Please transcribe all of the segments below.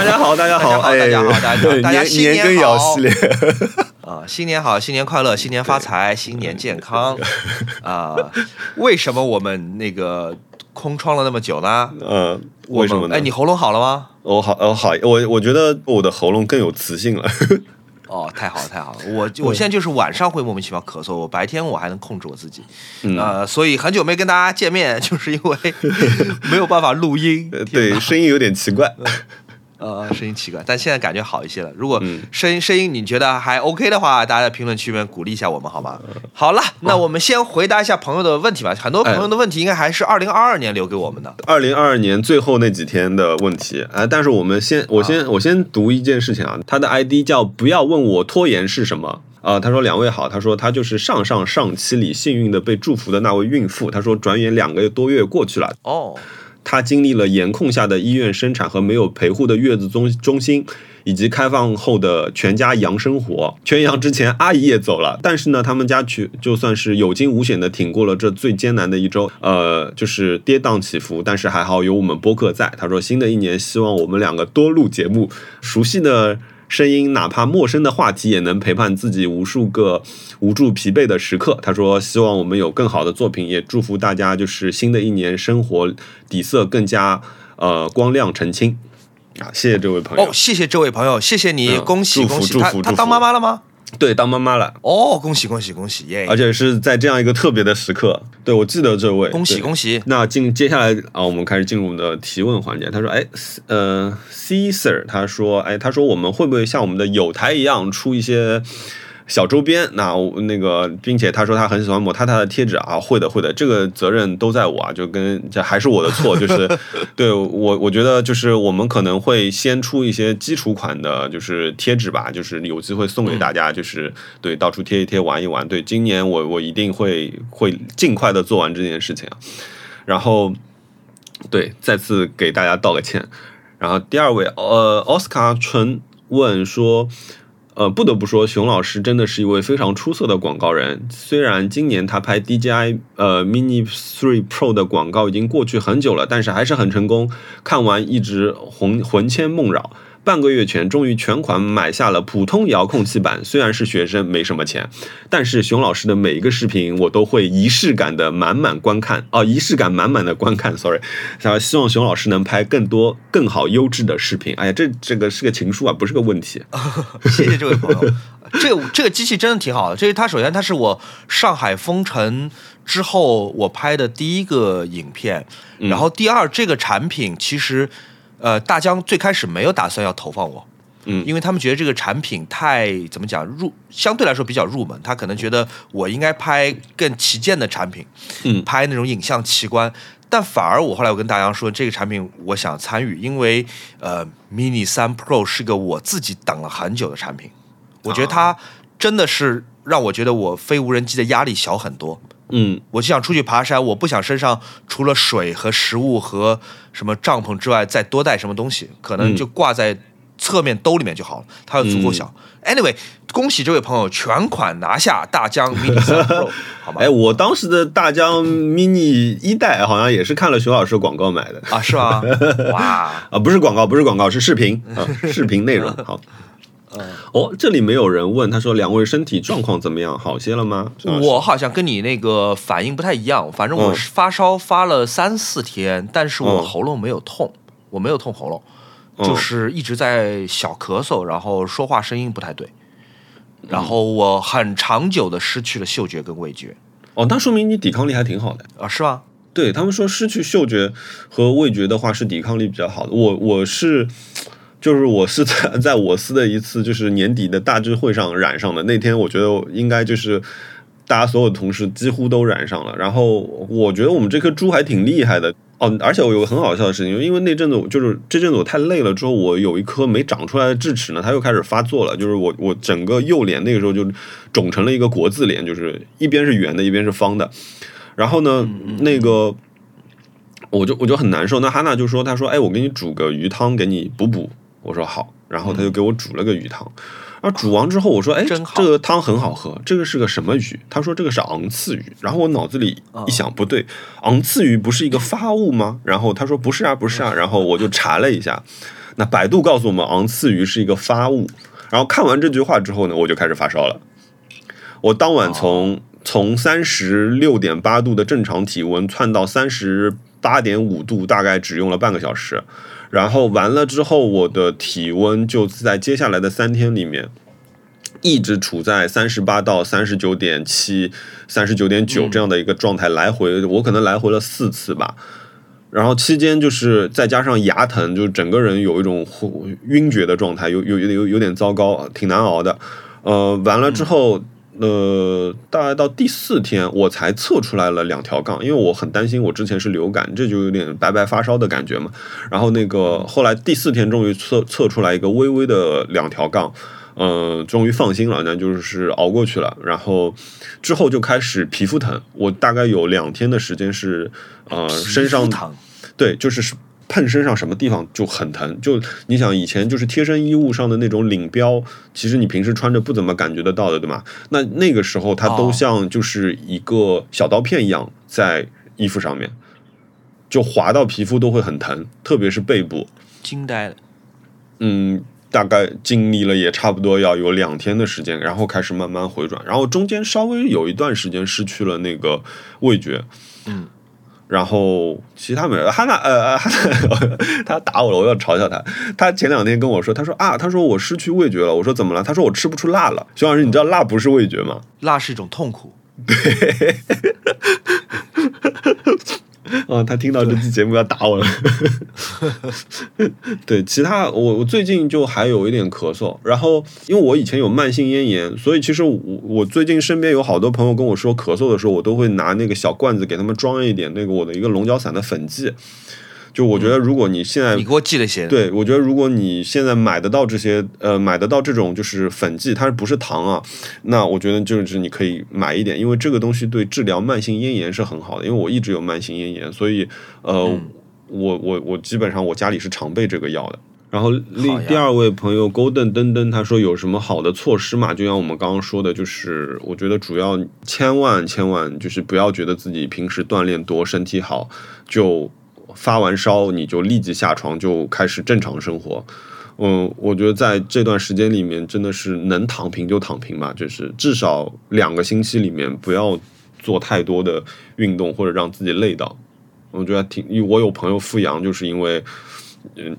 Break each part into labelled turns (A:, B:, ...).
A: 大家好，大家好，
B: 大家好，大家好，大家新
A: 年羹
B: 好 啊，新年好，新年快乐，新年发财，新年健康 啊！为什么我们那个空窗了那么久
A: 呢？嗯，为什么呢？
B: 哎，你喉咙好了吗？
A: 我好，我好，我我觉得我的喉咙更有磁性了。
B: 哦，太好了，太好了！我我现在就是晚上会莫名其妙咳嗽，我白天我还能控制我自己，呃，所以很久没跟大家见面，就是因为 没有办法录音，
A: 对，声音有点奇怪。
B: 呃，声音奇怪，但现在感觉好一些了。如果声音声音你觉得还 OK 的话，大家在评论区里面鼓励一下我们，好吗？好了，那我们先回答一下朋友的问题吧。很多朋友的问题应该还是二零二二年留给我们的。
A: 二零二二年最后那几天的问题，哎，但是我们先，我先，我先读一件事情啊。他的 ID 叫不要问我拖延是什么啊。他说两位好，他说他就是上上上期里幸运的被祝福的那位孕妇。他说转眼两个多月过去了哦。他经历了严控下的医院生产和没有陪护的月子中中心，以及开放后的全家羊生活。全羊之前，阿姨也走了，但是呢，他们家去就算是有惊无险的挺过了这最艰难的一周。呃，就是跌宕起伏，但是还好有我们播客在。他说，新的一年希望我们两个多录节目，熟悉的。声音，哪怕陌生的话题，也能陪伴自己无数个无助疲惫的时刻。他说：“希望我们有更好的作品，也祝福大家，就是新的一年生活底色更加呃光亮澄清。”啊，谢谢这位朋友。
B: 哦，谢谢这位朋友，谢谢你，恭喜恭喜
A: 他，
B: 他当妈妈了吗？
A: 对，当妈妈了
B: 哦，恭喜恭喜恭喜耶！
A: 而且是在这样一个特别的时刻。对，我记得这位，
B: 恭喜恭喜。
A: 那进接下来啊，我们开始进入我们的提问环节。他说：“哎，呃，C Sir，他说，哎，他说我们会不会像我们的友台一样出一些？”小周边，那那个，并且他说他很喜欢抹他他的贴纸啊，会的会的，这个责任都在我啊，就跟这还是我的错，就是 对我我觉得就是我们可能会先出一些基础款的，就是贴纸吧，就是有机会送给大家，就是对到处贴一贴玩一玩。对，今年我我一定会会尽快的做完这件事情啊。然后对，再次给大家道个歉。然后第二位，呃，奥斯卡纯问说。呃，不得不说，熊老师真的是一位非常出色的广告人。虽然今年他拍 DJI 呃 Mini Three Pro 的广告已经过去很久了，但是还是很成功。看完一直魂魂牵梦绕。半个月前，终于全款买下了普通遥控器版。虽然是学生，没什么钱，但是熊老师的每一个视频，我都会仪式感的满满观看。哦，仪式感满满的观看。Sorry，希望熊老师能拍更多、更好、优质的视频。哎呀，这这个是个情书啊，不是个问题。
B: 谢谢这位朋友。这个这个机器真的挺好的。这是它，首先它是我上海封城之后我拍的第一个影片。然后第二，这个产品其实。呃，大疆最开始没有打算要投放我，
A: 嗯，
B: 因为他们觉得这个产品太怎么讲入，相对来说比较入门，他可能觉得我应该拍更旗舰的产品，
A: 嗯，
B: 拍那种影像奇观。但反而我后来我跟大疆说，这个产品我想参与，因为呃，Mini 三 Pro 是个我自己等了很久的产品，我觉得它真的是让我觉得我飞无人机的压力小很多。
A: 嗯，
B: 我就想出去爬山，我不想身上除了水和食物和什么帐篷之外再多带什么东西，可能就挂在侧面兜里面就好了，它又足够小。Anyway，恭喜这位朋友全款拿下大疆 Mini 三 Pro，好吧？
A: 哎，我当时的大疆 Mini 一代好像也是看了熊老师广告买的
B: 啊，是吗？哇
A: 啊，不是广告，不是广告，是视频啊，视频内容 好。哦，这里没有人问，他说两位身体状况怎么样？好些了吗？
B: 我好像跟你那个反应不太一样，反正我是发烧发了三四天，但是我喉咙没有痛，我没有痛喉咙，就是一直在小咳嗽，然后说话声音不太对，然后我很长久的失去了嗅觉跟味觉。
A: 哦，那说明你抵抗力还挺好的
B: 啊？是吗？
A: 对他们说失去嗅觉和味觉的话是抵抗力比较好的。我我是。就是我是在 在我司的一次就是年底的大智会上染上的那天，我觉得应该就是大家所有同事几乎都染上了。然后我觉得我们这颗猪还挺厉害的哦，而且我有个很好笑的事情，因为那阵子就是这阵子我太累了之后，我有一颗没长出来的智齿呢，它又开始发作了。就是我我整个右脸那个时候就肿成了一个国字脸，就是一边是圆的，一边是方的。然后呢，那个我就我就很难受。那哈娜就说：“她说，哎，我给你煮个鱼汤给你补补。”我说好，然后他就给我煮了个鱼汤，然后煮完之后我说，哎，这个汤很好喝，这个是个什么鱼？他说这个是昂刺鱼，然后我脑子里一想，不对，昂刺鱼不是一个发物吗？然后他说不是啊，不是啊，然后我就查了一下，那百度告诉我们，昂刺鱼是一个发物。然后看完这句话之后呢，我就开始发烧了。我当晚从从三十六点八度的正常体温窜到三十八点五度，大概只用了半个小时。然后完了之后，我的体温就在接下来的三天里面，一直处在三十八到三十九点七、三十九点九这样的一个状态，来回我可能来回了四次吧。然后期间就是再加上牙疼，就整个人有一种晕厥的状态，有有有有点糟糕，挺难熬的。呃，完了之后。呃，大概到第四天我才测出来了两条杠，因为我很担心我之前是流感，这就有点白白发烧的感觉嘛。然后那个后来第四天终于测测出来一个微微的两条杠，呃，终于放心了，那就是熬过去了。然后之后就开始皮肤疼，我大概有两天的时间是呃身上
B: 疼，
A: 对，就是是。碰身上什么地方就很疼，就你想以前就是贴身衣物上的那种领标，其实你平时穿着不怎么感觉得到的，对吗？那那个时候它都像就是一个小刀片一样在衣服上面，就划到皮肤都会很疼，特别是背部。
B: 惊呆了。
A: 嗯，大概经历了也差不多要有两天的时间，然后开始慢慢回转，然后中间稍微有一段时间失去了那个味觉。嗯。然后其他没有，哈娜呃哈娜他打我了，我要嘲笑他。他前两天跟我说，他说啊，他说我失去味觉了。我说怎么了？他说我吃不出辣了。熊老师，你知道辣不是味觉吗？
B: 辣是一种痛苦。
A: 对。啊，他听到这期节目要打我了。对，其他我我最近就还有一点咳嗽，然后因为我以前有慢性咽炎，所以其实我我最近身边有好多朋友跟我说咳嗽的时候，我都会拿那个小罐子给他们装一点那个我的一个龙角散的粉剂。就我觉得，如果你现在
B: 你给我寄了些，
A: 对我觉得，如果你现在买得到这些，呃，买得到这种就是粉剂，它不是糖啊，那我觉得就是你可以买一点，因为这个东西对治疗慢性咽炎是很好的。因为我一直有慢性咽炎，所以呃，我我我基本上我家里是常备这个药的。然后另第二位朋友 Golden 登登他说有什么好的措施嘛？就像我们刚刚说的，就是我觉得主要千万千万就是不要觉得自己平时锻炼多，身体好就。发完烧你就立即下床就开始正常生活，嗯，我觉得在这段时间里面真的是能躺平就躺平吧，就是至少两个星期里面不要做太多的运动或者让自己累到。我觉得挺，我有朋友复阳就是因为，嗯，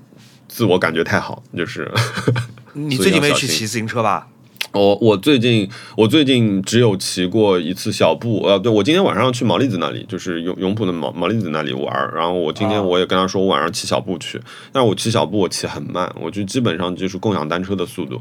A: 自我感觉太好，就是。
B: 你最近没去骑自行车吧？
A: 我我最近我最近只有骑过一次小步，呃，对我今天晚上去毛栗子那里，就是永永普的毛毛栗子那里玩然后我今天我也跟他说我晚上骑小步去，但是我骑小步我骑很慢，我就基本上就是共享单车的速度，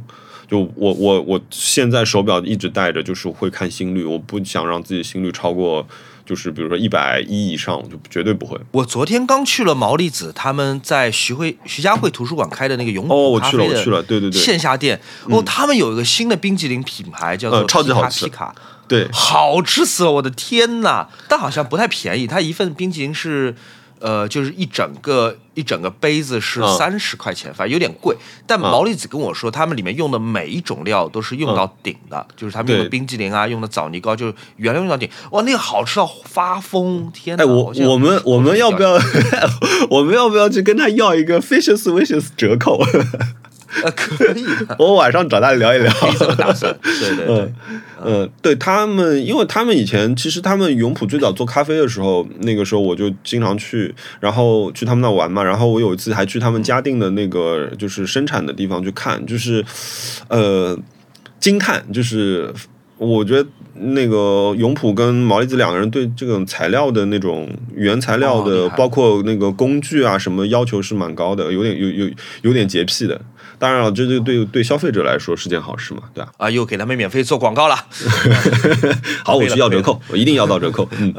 A: 就我我我现在手表一直戴着，就是会看心率，我不想让自己心率超过。就是比如说一百一以上，我就绝对不会。
B: 我昨天刚去了毛利子他们在徐汇徐家汇图书馆开的那个永
A: 普咖啡的
B: 线下店，哦，他们有一个新的冰激凌品牌叫做
A: 超级好吃，对，
B: 好吃死了！我的天呐，但好像不太便宜，它一份冰激凌是。呃，就是一整个一整个杯子是三十块钱，反正有点贵。但毛利子跟我说，他们里面用的每一种料都是用到顶的，就是他们用的冰激凌啊，用的枣泥糕，就是原料用到顶。哇，那个好吃到发疯！天哪！
A: 哎，我我们我们要不要 我们要不要去跟他要一个 fishes wishes 折扣？
B: 呃，可以。
A: 我晚上找他聊一聊。
B: 打算。对对对，
A: 嗯，对他们，因为他们以前其实他们永普最早做咖啡的时候，那个时候我就经常去，然后去他们那玩嘛。然后我有一次还去他们嘉定的那个就是生产的地方去看，就是呃惊叹，就是我觉得那个永普跟毛利子两个人对这种材料的那种原材料的，包括那个工具啊什么要求是蛮高的，有点有有有点洁癖的。当然了，这对对对消费者来说是件好事嘛，对吧？
B: 啊，又给他们免费做广告了。
A: 好，我去要折扣，我一定要到折扣。嗯，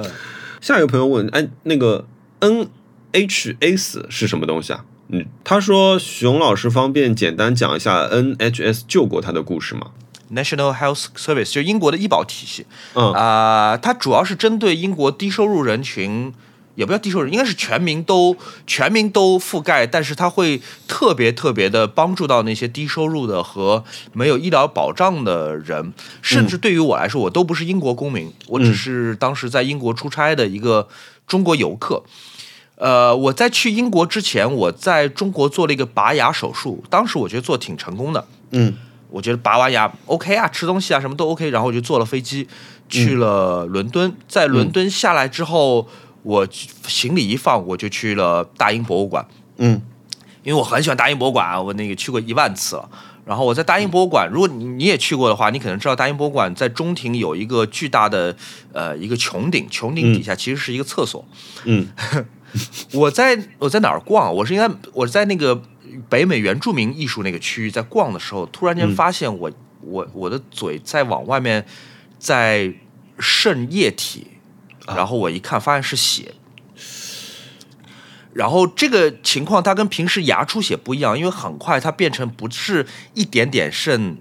A: 下一个朋友问，哎，那个 NHS 是什么东西啊？嗯，他说熊老师方便简单讲一下 NHS 救过他的故事吗
B: ？National Health Service 就英国的医保体系。嗯啊，它主要是针对英国低收入人群。也不叫低收入，应该是全民都全民都覆盖，但是它会特别特别的帮助到那些低收入的和没有医疗保障的人，甚至对于我来说，我都不是英国公民，我只是当时在英国出差的一个中国游客。呃，我在去英国之前，我在中国做了一个拔牙手术，当时我觉得做挺成功的。
A: 嗯，
B: 我觉得拔完牙 OK 啊，吃东西啊什么都 OK，然后我就坐了飞机去了伦敦。在伦敦下来之后，我行李一放，我就去了大英博物馆。
A: 嗯，
B: 因为我很喜欢大英博物馆啊，我那个去过一万次了。然后我在大英博物馆，如果你你也去过的话，你可能知道大英博物馆在中庭有一个巨大的呃一个穹顶，穹顶底下其实是一个厕所。
A: 嗯。
B: 我在我在哪儿逛？我是应该我在那个北美原住民艺术那个区域在逛的时候，突然间发现我我我的嘴在往外面在渗液体，然后我一看发现是血，然后这个情况它跟平时牙出血不一样，因为很快它变成不是一点点渗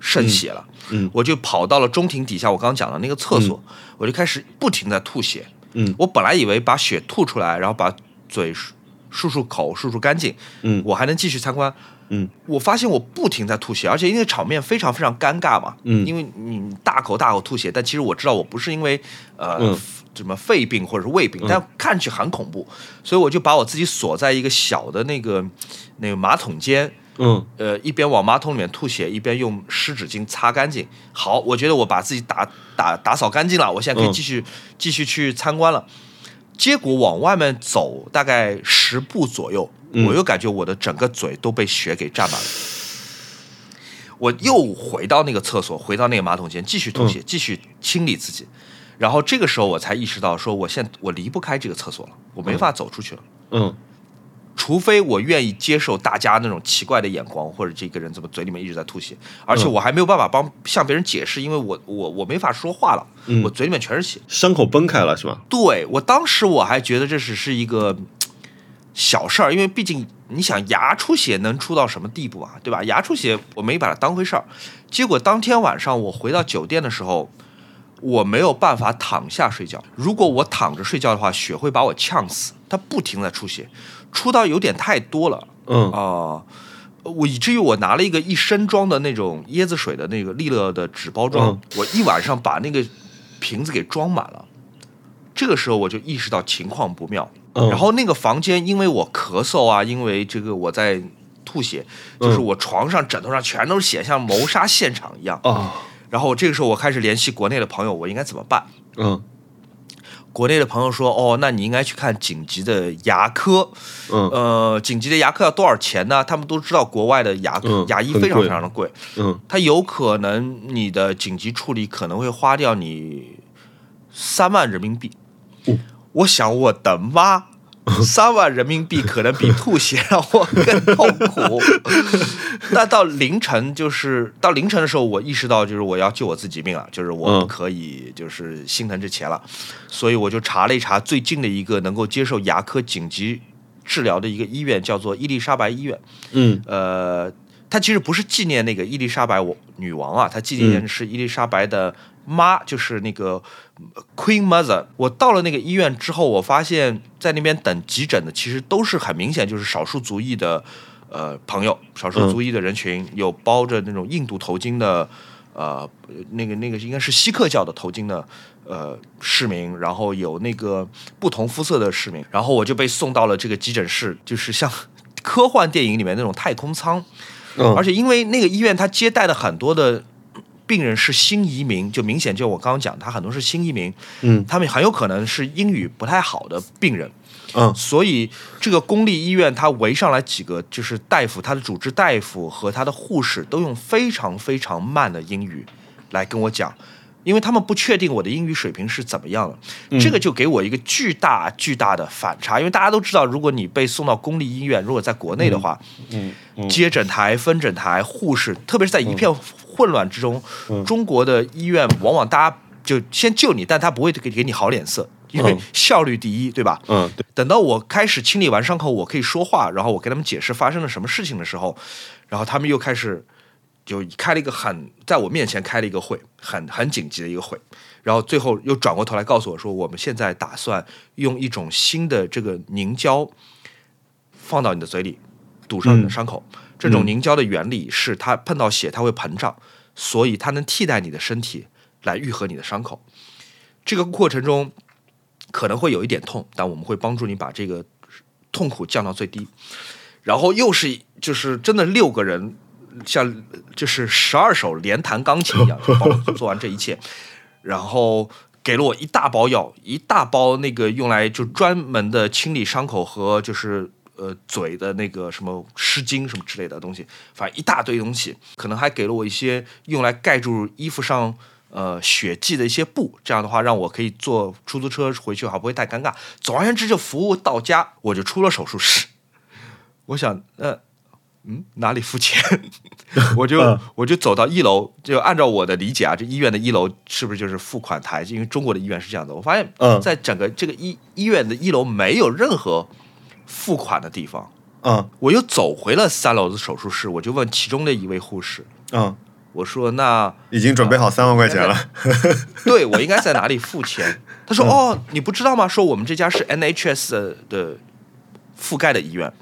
B: 渗血了，
A: 嗯，
B: 我就跑到了中庭底下我刚刚讲的那个厕所，我就开始不停的吐血。
A: 嗯，
B: 我本来以为把血吐出来，然后把嘴漱漱口、漱漱干净，
A: 嗯，
B: 我还能继续参观。
A: 嗯，
B: 我发现我不停在吐血，而且因为场面非常非常尴尬嘛，
A: 嗯，
B: 因为你大口大口吐血，但其实我知道我不是因为呃什么肺病或者是胃病，但看上去很恐怖，所以我就把我自己锁在一个小的那个那个马桶间。
A: 嗯，
B: 呃，一边往马桶里面吐血，一边用湿纸巾擦干净。好，我觉得我把自己打打打扫干净了，我现在可以继续继续去参观了。结果往外面走大概十步左右，我又感觉我的整个嘴都被血给占满了。我又回到那个厕所，回到那个马桶间，继续吐血，继续清理自己。然后这个时候我才意识到，说我现我离不开这个厕所了，我没法走出去了。
A: 嗯。
B: 除非我愿意接受大家那种奇怪的眼光，或者这个人怎么嘴里面一直在吐血，而且我还没有办法帮向别人解释，因为我我我没法说话了，我嘴里面全是血，
A: 伤口崩开了是吧？
B: 对我当时我还觉得这只是一个小事儿，因为毕竟你想牙出血能出到什么地步啊，对吧？牙出血我没把它当回事儿，结果当天晚上我回到酒店的时候，我没有办法躺下睡觉，如果我躺着睡觉的话，血会把我呛死，它不停在出血。出到有点太多了，
A: 嗯
B: 啊，我以至于我拿了一个一升装的那种椰子水的那个利乐的纸包装，我一晚上把那个瓶子给装满了。这个时候我就意识到情况不妙，然后那个房间因为我咳嗽啊，因为这个我在吐血，就是我床上枕头上全都是血，像谋杀现场一样
A: 啊。
B: 然后这个时候我开始联系国内的朋友，我应该怎么办？
A: 嗯。
B: 国内的朋友说：“哦，那你应该去看紧急的牙科。
A: 嗯，
B: 呃，紧急的牙科要多少钱呢？他们都知道国外的牙牙医非常非常的贵。
A: 嗯，
B: 他有可能你的紧急处理可能会花掉你三万人民币。我想我的妈！”三万人民币可能比吐血让我更痛苦。那到凌晨，就是到凌晨的时候，我意识到就是我要救我自己命了，就是我不可以就是心疼这钱了，所以我就查了一查最近的一个能够接受牙科紧急治疗的一个医院，叫做伊丽莎白医院。
A: 嗯，
B: 呃，它其实不是纪念那个伊丽莎白女王啊，它纪念的是伊丽莎白的。妈就是那个 Queen Mother。我到了那个医院之后，我发现在那边等急诊的其实都是很明显就是少数族裔的呃朋友，少数族裔的人群，有包着那种印度头巾的呃那个那个应该是锡克教的头巾的呃市民，然后有那个不同肤色的市民，然后我就被送到了这个急诊室，就是像科幻电影里面那种太空舱，而且因为那个医院它接待了很多的。病人是新移民，就明显就我刚刚讲，他很多是新移民，
A: 嗯，
B: 他们很有可能是英语不太好的病人，
A: 嗯，
B: 所以这个公立医院他围上来几个就是大夫，他的主治大夫和他的护士都用非常非常慢的英语来跟我讲，因为他们不确定我的英语水平是怎么样的，这个就给我一个巨大巨大的反差，因为大家都知道，如果你被送到公立医院，如果在国内的话，
A: 嗯，
B: 接诊台、分诊台、护士，特别是在一片。混乱之中，中国的医院往往大家就先救你，但他不会给给你好脸色，因为效率第一，对吧？
A: 嗯，对。
B: 等到我开始清理完伤口，我可以说话，然后我跟他们解释发生了什么事情的时候，然后他们又开始就开了一个很在我面前开了一个会，很很紧急的一个会，然后最后又转过头来告诉我说，我们现在打算用一种新的这个凝胶放到你的嘴里，堵上你的伤口。这种凝胶的原理是，它碰到血它会膨胀，所以它能替代你的身体来愈合你的伤口。这个过程中可能会有一点痛，但我们会帮助你把这个痛苦降到最低。然后又是就是真的六个人，像就是十二手连弹钢琴一样，帮我做完这一切，然后给了我一大包药，一大包那个用来就专门的清理伤口和就是呃嘴的那个什么湿巾什么之类的东西，反正一大堆东西，可能还给了我一些用来盖住衣服上呃血迹的一些布，这样的话让我可以坐出租车回去，话不会太尴尬。总而言之，就服务到家，我就出了手术室。我想，呃，嗯，哪里付钱？我就我就走到一楼，就按照我的理解啊，这医院的一楼是不是就是付款台？因为中国的医院是这样的。我发现，在整个这个医医院的一楼没有任何付款的地方。
A: 嗯，
B: 我又走回了三楼的手术室，我就问其中的一位护士，
A: 嗯，
B: 我说：“那
A: 已经准备好三万块钱了。
B: 对我应该在哪里付钱？”他说：“哦，你不知道吗？说我们这家是 NHS 的覆盖的医院。”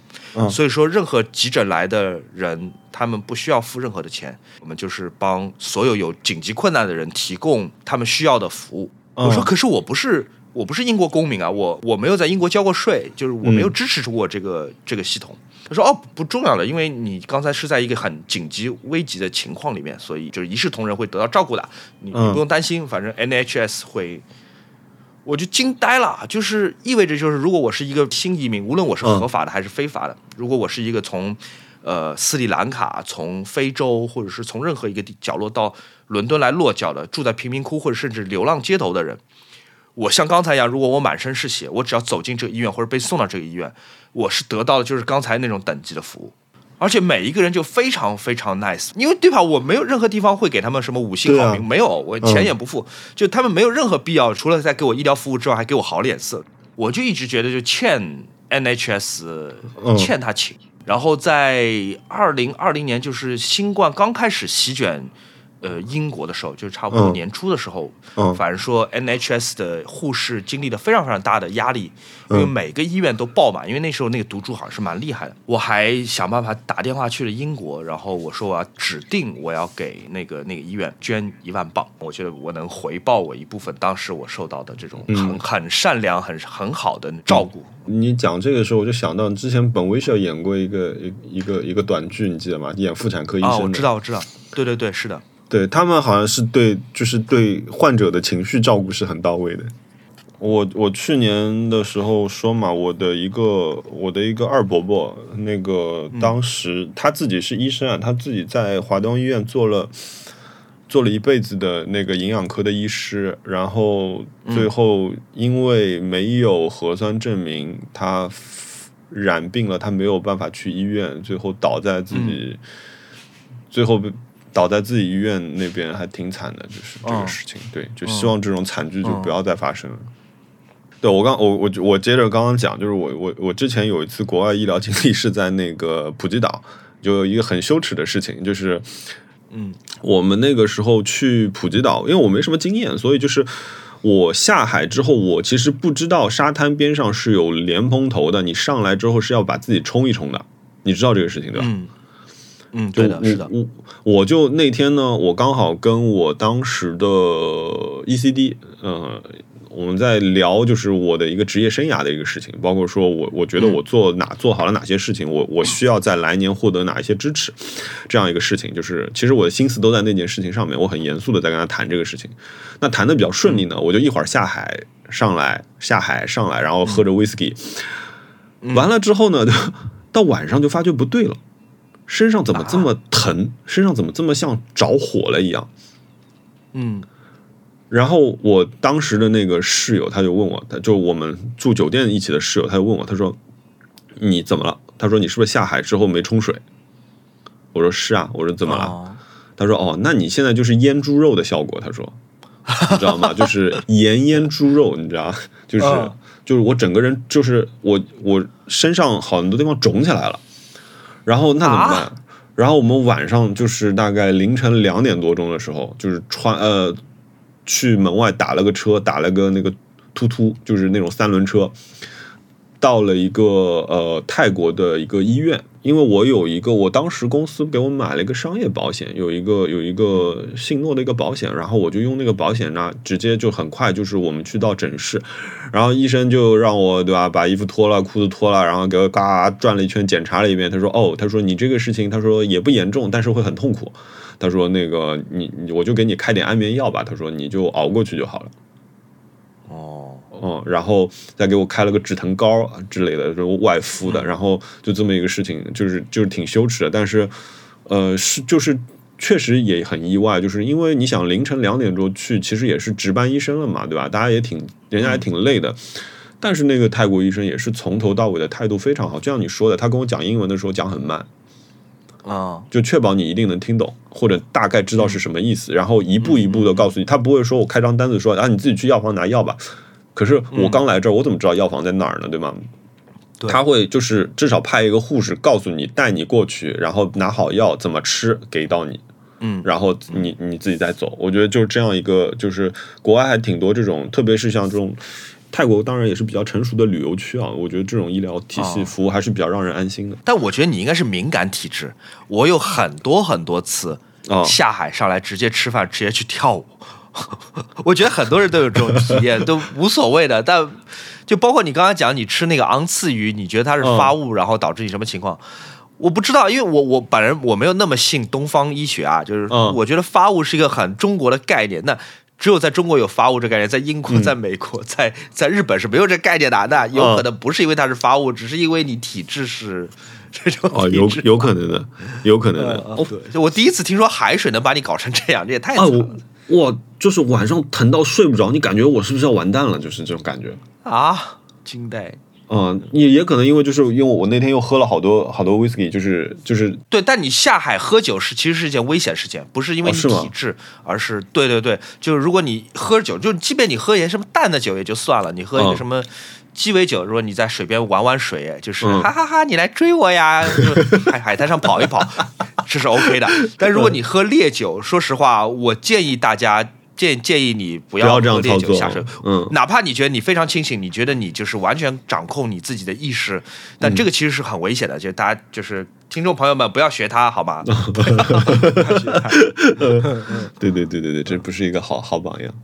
B: 所以说，任何急诊来的人，他们不需要付任何的钱，我们就是帮所有有紧急困难的人提供他们需要的服务。我说，可是我不是，我不是英国公民啊，我我没有在英国交过税，就是我没有支持过这个这个系统。他说，哦，不重要了，因为你刚才是在一个很紧急危急的情况里面，所以就是一视同仁会得到照顾的，你你不用担心，反正 NHS 会。我就惊呆了，就是意味着就是，如果我是一个新移民，无论我是合法的还是非法的，如果我是一个从呃斯里兰卡、从非洲或者是从任何一个地角落到伦敦来落脚的，住在贫民窟或者甚至流浪街头的人，我像刚才一样，如果我满身是血，我只要走进这个医院或者被送到这个医院，我是得到的就是刚才那种等级的服务。而且每一个人就非常非常 nice，因为对吧？我没有任何地方会给他们什么五星好评，没有，我钱也不付，就他们没有任何必要，除了在给我医疗服务之外，还给我好脸色。我就一直觉得就欠 NHS 欠他情。然后在二零二零年，就是新冠刚开始席卷。呃，英国的时候，就是差不多年初的时候，反正说 NHS 的护士经历了非常非常大的压力，因为每个医院都爆满，因为那时候那个毒株好像是蛮厉害的。我还想办法打电话去了英国，然后我说我要指定我要给那个那个医院捐一万镑，我觉得我能回报我一部分当时我受到的这种很很善良、很很好的照顾。
A: 你讲这个时候，我就想到之前本威少演过一个一一个一个短剧，你记得吗？演妇产科医生。啊，
B: 我知道，我知道，对对对，是的。
A: 对他们好像是对，就是对患者的情绪照顾是很到位的。我我去年的时候说嘛，我的一个我的一个二伯伯，那个当时他自己是医生啊，他自己在华东医院做了做了一辈子的那个营养科的医师，然后最后因为没有核酸证明，他染病了，他没有办法去医院，最后倒在自己最后被。倒在自己医院那边还挺惨的，就是这个事情。对，就希望这种惨剧就不要再发生了。对我刚我我我接着刚刚讲，就是我我我之前有一次国外医疗经历是在那个普吉岛，就有一个很羞耻的事情，就是
B: 嗯，
A: 我们那个时候去普吉岛，因为我没什么经验，所以就是我下海之后，我其实不知道沙滩边上是有莲蓬头的，你上来之后是要把自己冲一冲的，你知道这个事情对吧？
B: 嗯，对的，是的。
A: 我我就那天呢，我刚好跟我当时的 ECD，呃，我们在聊，就是我的一个职业生涯的一个事情，包括说我我觉得我做哪做好了哪些事情，我我需要在来年获得哪一些支持，这样一个事情，就是其实我的心思都在那件事情上面，我很严肃的在跟他谈这个事情。那谈的比较顺利呢，我就一会儿下海上来，下海上来，然后喝着 whisky，完了之后呢，到晚上就发觉不对了。身上怎么这么疼？身上怎么这么像着火了一样？
B: 嗯，
A: 然后我当时的那个室友他就问我，他就我们住酒店一起的室友，他就问我，他说你怎么了？他说你是不是下海之后没冲水？我说是啊，我说怎么了？他说哦，那你现在就是腌猪肉的效果。他说你知道吗？就是盐腌猪肉，你知道？就是就是我整个人就是我我身上很多地方肿起来了。然后那怎么办？然后我们晚上就是大概凌晨两点多钟的时候，就是穿呃去门外打了个车，打了个那个突突，就是那种三轮车，到了一个呃泰国的一个医院，因为我有一个，我当时公司给我买了一个商业保险，有一个有一个信诺的一个保险，然后我就用那个保险呢，直接就很快就是我们去到诊室，然后医生就让我对吧，把衣服脱了，裤子脱了，然后给我嘎转了一圈，检查了一遍，他说哦，他说你这个事情，他说也不严重，但是会很痛苦，他说那个你我就给你开点安眠药吧，他说你就熬过去就好了。
B: 哦，
A: 嗯，然后再给我开了个止疼膏之类的，这种外敷的，然后就这么一个事情，就是就是挺羞耻的，但是，呃，是就是确实也很意外，就是因为你想凌晨两点钟去，其实也是值班医生了嘛，对吧？大家也挺，人家也挺累的，但是那个泰国医生也是从头到尾的态度非常好，就像你说的，他跟我讲英文的时候讲很慢。
B: 啊，
A: 就确保你一定能听懂，或者大概知道是什么意思，然后一步一步的告诉你。他不会说我开张单子说啊，你自己去药房拿药吧。可是我刚来这儿，我怎么知道药房在哪儿呢？对吗？他会就是至少派一个护士告诉你，带你过去，然后拿好药怎么吃给到你。
B: 嗯，
A: 然后你你自己再走。我觉得就是这样一个，就是国外还挺多这种，特别是像这种。泰国当然也是比较成熟的旅游区啊，我觉得这种医疗体系服务还是比较让人安心的。
B: 但我觉得你应该是敏感体质，我有很多很多次下海上来直接吃饭，直接去跳舞。我觉得很多人都有这种体验，都无所谓的。但就包括你刚刚讲，你吃那个昂刺鱼，你觉得它是发物，然后导致你什么情况？我不知道，因为我我本人我没有那么信东方医学啊，就是我觉得发物是一个很中国的概念。那只有在中国有发物这概念，在英国、在美国、在在日本是没有这概念的。那有可能不是因为它是发物，只是因为你体质是这种
A: 哦，有有可能的，有可能的。
B: 哦，就我第一次听说海水能把你搞成这样，这也太惨了。
A: 哇，就是晚上疼到睡不着，你感觉我是不是要完蛋了？就是这种感觉
B: 啊，惊呆。
A: 嗯，也也可能因为就是因为我那天又喝了好多好多 whisky，就是就是
B: 对，但你下海喝酒是其实是一件危险事件，不是因为你体质，而是对对对，就是如果你喝酒，就即便你喝一些什么淡的酒也就算了，你喝一个什么鸡尾酒，如果你在水边玩玩水，就是哈哈哈，你来追我呀，海海滩上跑一跑，这是 OK 的。但如果你喝烈酒，说实话，我建议大家。建建议你不
A: 要这样
B: 烈酒下
A: 水，嗯，
B: 哪怕你觉得你非常清醒，你觉得你就是完全掌控你自己的意识，但这个其实是很危险的，就大家就是听众朋友们不要学他，好吗？
A: 对对对对对，这不是一个好好榜样。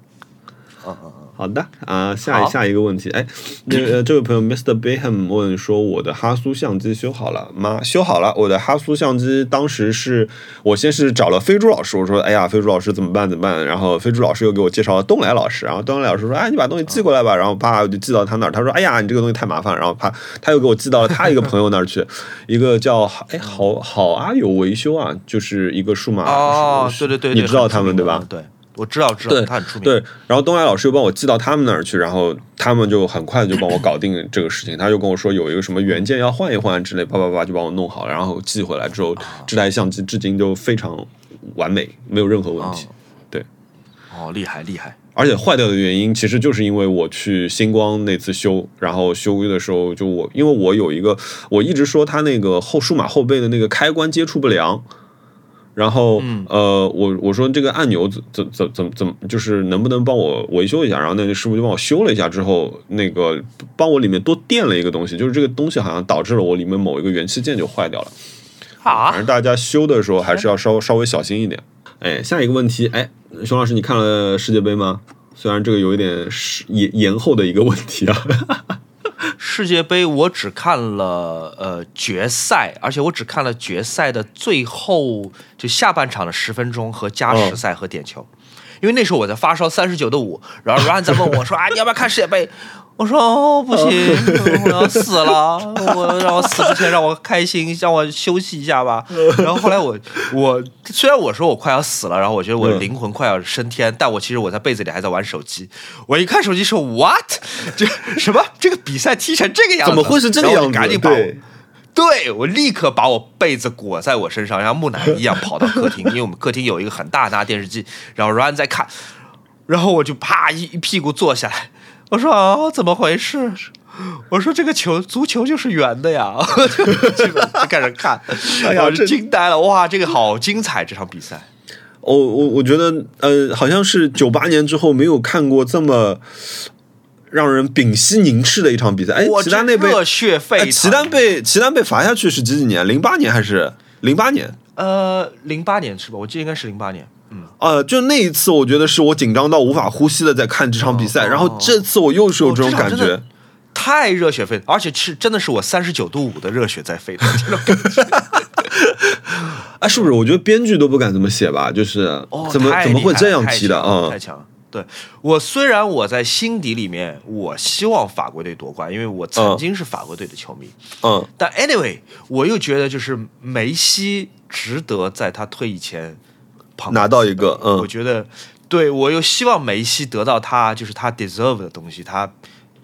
B: 嗯嗯。
A: 好的啊，下一下一个问题，哎，那这位朋友 Mr. Beham 问说，我的哈苏相机修好了吗？修好了，我的哈苏相机当时是我先是找了飞猪老师，我说，哎呀，飞猪老师怎么办怎么办？然后飞猪老师又给我介绍了东来老师，然后东来老师说，哎，你把东西寄过来吧，然后啪就寄到他那儿，他说，哎呀，你这个东西太麻烦，然后啪他又给我寄到了他一个朋友那儿去，一个叫哎好好阿友维修啊，就是一个数码
B: 哦，对对对，
A: 你知道他们对吧？
B: 对。我知道，知道，他很出名。对，
A: 然后东来老师又帮我寄到他们那儿去，然后他们就很快就帮我搞定这个事情。他就跟我说有一个什么原件要换一换之类，叭叭叭就帮我弄好了，然后寄回来之后，这台相机至今就非常完美，没有任何问题。对，
B: 哦，厉害厉害！
A: 而且坏掉的原因其实就是因为我去星光那次修，然后修的时候就我因为我有一个，我一直说它那个后数码后背的那个开关接触不良。然后，呃，我我说这个按钮怎怎怎怎怎么，就是能不能帮我维修一下？然后那个师傅就帮我修了一下，之后那个帮我里面多垫了一个东西，就是这个东西好像导致了我里面某一个元器件就坏掉了。
B: 啊！
A: 反正大家修的时候还是要稍稍微小心一点。哎，下一个问题，哎，熊老师，你看了世界杯吗？虽然这个有一点延延后的一个问题啊。
B: 世界杯我只看了呃决赛，而且我只看了决赛的最后就下半场的十分钟和加时赛和点球，因为那时候我在发烧三十九度五，然后 Ryan 在问我说啊你要不要看世界杯？我说哦不行，我要死了，我让我死之前让我开心，让我休息一下吧。然后后来我我虽然我说我快要死了，然后我觉得我灵魂快要升天，但我其实我在被子里还在玩手机。我一看手机说 What？这什么？这个比赛踢成这个样子？
A: 怎么会是这个样子？
B: 赶紧把我，对我立刻把我被子裹在我身上，像木乃伊一样跑到客厅，因为我们客厅有一个很大大电视机，然后 Ryan 在看，然后我就啪一一屁股坐下来。我说啊，怎么回事？我说这个球，足球就是圆的呀，就开始看，哎呀，惊呆了！哇，这个好精彩，这场比赛。
A: 我我我觉得，呃，好像是九八年之后没有看过这么让人屏息凝视的一场比赛。哎，齐丹那被
B: 热血沸腾。
A: 齐丹被齐丹被罚下去是几几年？零八年还是零八年？
B: 呃，零八年是吧？我记得应该是零八年。嗯，
A: 呃，就那一次，我觉得是我紧张到无法呼吸的在看这场比赛。然后这次我又是有这种感觉，
B: 太热血沸腾，而且是真的是我三十九度五的热血在沸腾这种感觉。
A: 哎，是不是？我觉得编剧都不敢这么写吧？就是怎么怎么会这样踢的
B: 啊？太强！对我虽然我在心底里面，我希望法国队夺冠，因为我曾经是法国队的球迷。
A: 嗯，
B: 但 anyway，我又觉得就是梅西值得在他退役前
A: 拿到一个。嗯，
B: 我觉得，对我又希望梅西得到他就是他 deserve 的东西，他。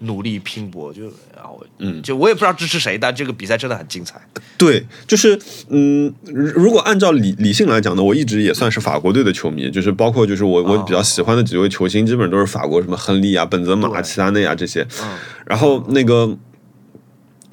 B: 努力拼搏，就然后嗯，就我也不知道支持谁，但这个比赛真的很精彩。
A: 对，就是嗯，如果按照理理性来讲呢，我一直也算是法国队的球迷，就是包括就是我我比较喜欢的几位球星，基本都是法国，什么亨利啊、本泽马、齐达内啊这些。然后那个。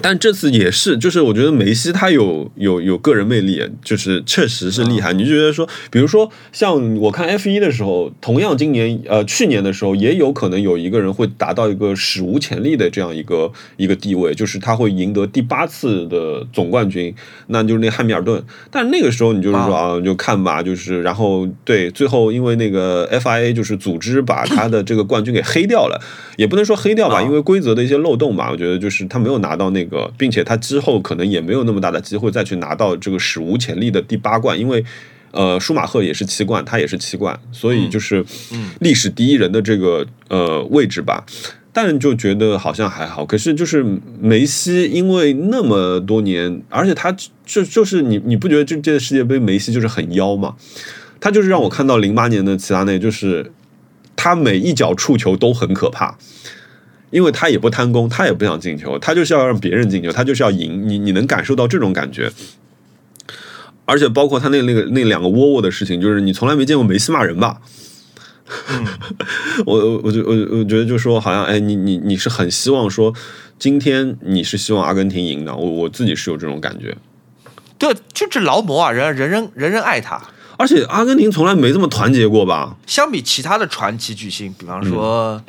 A: 但这次也是，就是我觉得梅西他有有有个人魅力，就是确实是厉害。你就觉得说，比如说像我看 F 一的时候，同样今年呃去年的时候，也有可能有一个人会达到一个史无前例的这样一个一个地位，就是他会赢得第八次的总冠军，那就是那汉密尔顿。但那个时候你就是说啊，就看吧，就是然后对最后因为那个 FIA 就是组织把他的这个冠军给黑掉了，也不能说黑掉吧，因为规则的一些漏洞吧，我觉得就是他没有拿到那。个，并且他之后可能也没有那么大的机会再去拿到这个史无前例的第八冠，因为，呃，舒马赫也是七冠，他也是七冠，所以就是历史第一人的这个呃位置吧。但就觉得好像还好，可是就是梅西，因为那么多年，而且他就就是你你不觉得这届世界杯梅西就是很妖吗？他就是让我看到零八年的齐达内，就是他每一脚触球都很可怕。因为他也不贪功，他也不想进球，他就是要让别人进球，他就是要赢。你你能感受到这种感觉，而且包括他那那个那两个窝窝的事情，就是你从来没见过梅西骂人吧？
B: 嗯，
A: 我我就我我觉得就说好像哎，你你你是很希望说今天你是希望阿根廷赢的，我我自己是有这种感觉。
B: 对，就这劳模啊，人人人人人爱他，
A: 而且阿根廷从来没这么团结过吧？
B: 相比其他的传奇巨星，比方说。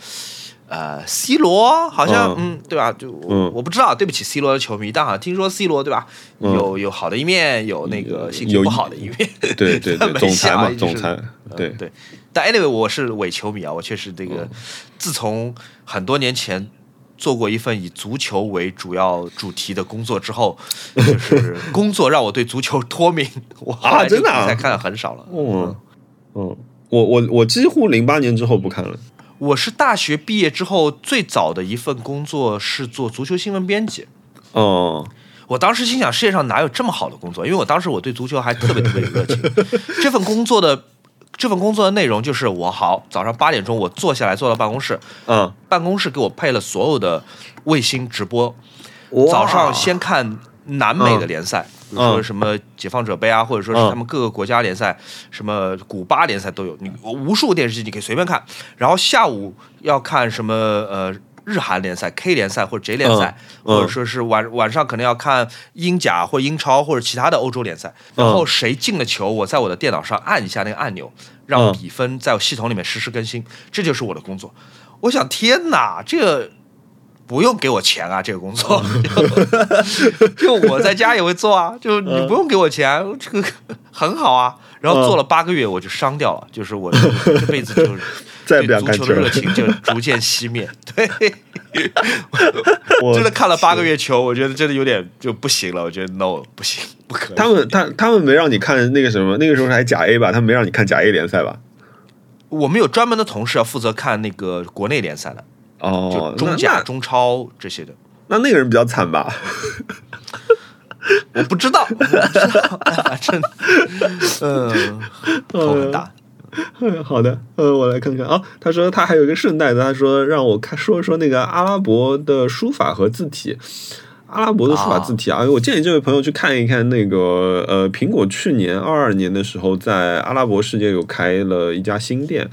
B: 呃，C 罗好像嗯，对吧？就我我不知道，对不起 C 罗的球迷，但好像听说 C 罗对吧？有有好的一面，有那个性情不好的一面。
A: 对 对对，总裁嘛，总裁。对
B: 对。但 anyway，我是伪球迷啊，我确实这个，自从很多年前做过一份以足球为主要主题的工作之后，就是工作让我对足球脱敏，我
A: 啊真的
B: 比赛看的很少了。
A: 嗯嗯，我我我几乎零八年之后不看了。
B: 我是大学毕业之后最早的一份工作是做足球新闻编辑。
A: 哦，
B: 我当时心想，世界上哪有这么好的工作？因为我当时我对足球还特别特别有热情。这份工作的这份工作的内容就是，我好早上八点钟我坐下来坐到办公室，
A: 嗯，
B: 办公室给我配了所有的卫星直播，早上先看南美的联赛。比如说什么解放者杯啊，或者说是他们各个国家联赛，什么古巴联赛都有，你无数电视机你可以随便看。然后下午要看什么呃日韩联赛、K 联赛或者 J 联赛，或者说是晚晚上可能要看英甲或英超或者其他的欧洲联赛。然后谁进了球，我在我的电脑上按一下那个按钮，让比分在系统里面实时更新，这就是我的工作。我想，天哪，这个。不用给我钱啊，这个工作，就我在家也会做啊，就你不用给我钱，这个很好啊。然后做了八个月，我就伤掉了，就是我这辈子就是 对足球的热情就逐渐熄灭。对，真的看了八个月球，我觉得真的有点就不行了。我觉得 no 不行，不可。
A: 他们他他们没让你看那个什么，那个时候还甲 A 吧？他们没让你看甲 A 联赛吧？
B: 我们有专门的同事要负责看那个国内联赛的。
A: 哦，
B: 中甲、中超这些的，
A: 那那个人比较惨吧？
B: 我不知道，反正，嗯，头很大。
A: 好的，呃，我来看看啊。他说他还有一个顺带的，他说让我看说说那个阿拉伯的书法和字体。阿拉伯的书法字体啊，我建议这位朋友去看一看那个呃，苹果去年二二年的时候在阿拉伯世界有开了一家新店，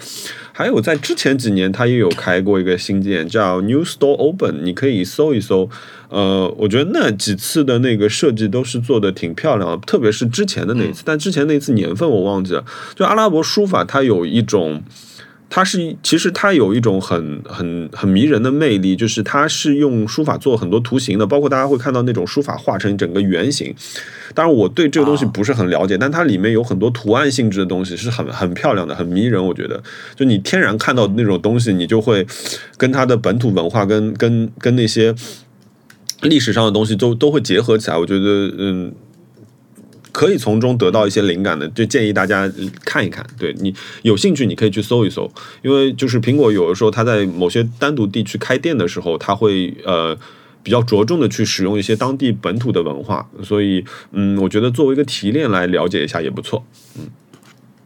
A: 还有在之前几年他也有开过一个新店叫 New Store Open，你可以搜一搜。呃，我觉得那几次的那个设计都是做的挺漂亮的，特别是之前的那一次，但之前那次年份我忘记了。就阿拉伯书法它有一种。它是其实它有一种很很很迷人的魅力，就是它是用书法做很多图形的，包括大家会看到那种书法画成整个圆形。当然我对这个东西不是很了解，但它里面有很多图案性质的东西是很很漂亮的，很迷人。我觉得，就你天然看到那种东西，你就会跟它的本土文化跟跟跟那些历史上的东西都都会结合起来。我觉得，嗯。可以从中得到一些灵感的，就建议大家看一看。对你有兴趣，你可以去搜一搜，因为就是苹果有的时候它在某些单独地区开店的时候，它会呃比较着重的去使用一些当地本土的文化，所以嗯，我觉得作为一个提炼来了解一下也不错。嗯，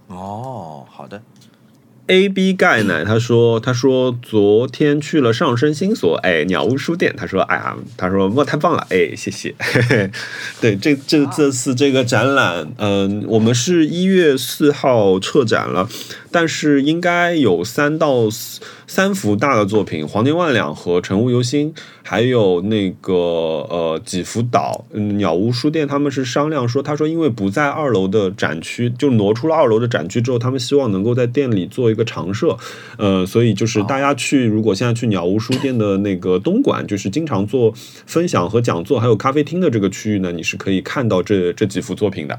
B: 哦，好的。
A: A B 钙奶，他说，他说昨天去了上升新所，哎，鸟屋书店，他说，哎呀，他说哇，太棒了，哎，谢谢。对，这这这次这个展览，嗯，我们是一月四号撤展了，但是应该有三到。三幅大的作品，《黄金万两》和《乘雾游心》，还有那个呃几幅岛，嗯，鸟屋书店他们是商量说，他说因为不在二楼的展区，就挪出了二楼的展区之后，他们希望能够在店里做一个常设，呃，所以就是大家去，如果现在去鸟屋书店的那个东莞，就是经常做分享和讲座，还有咖啡厅的这个区域呢，你是可以看到这这几幅作品的。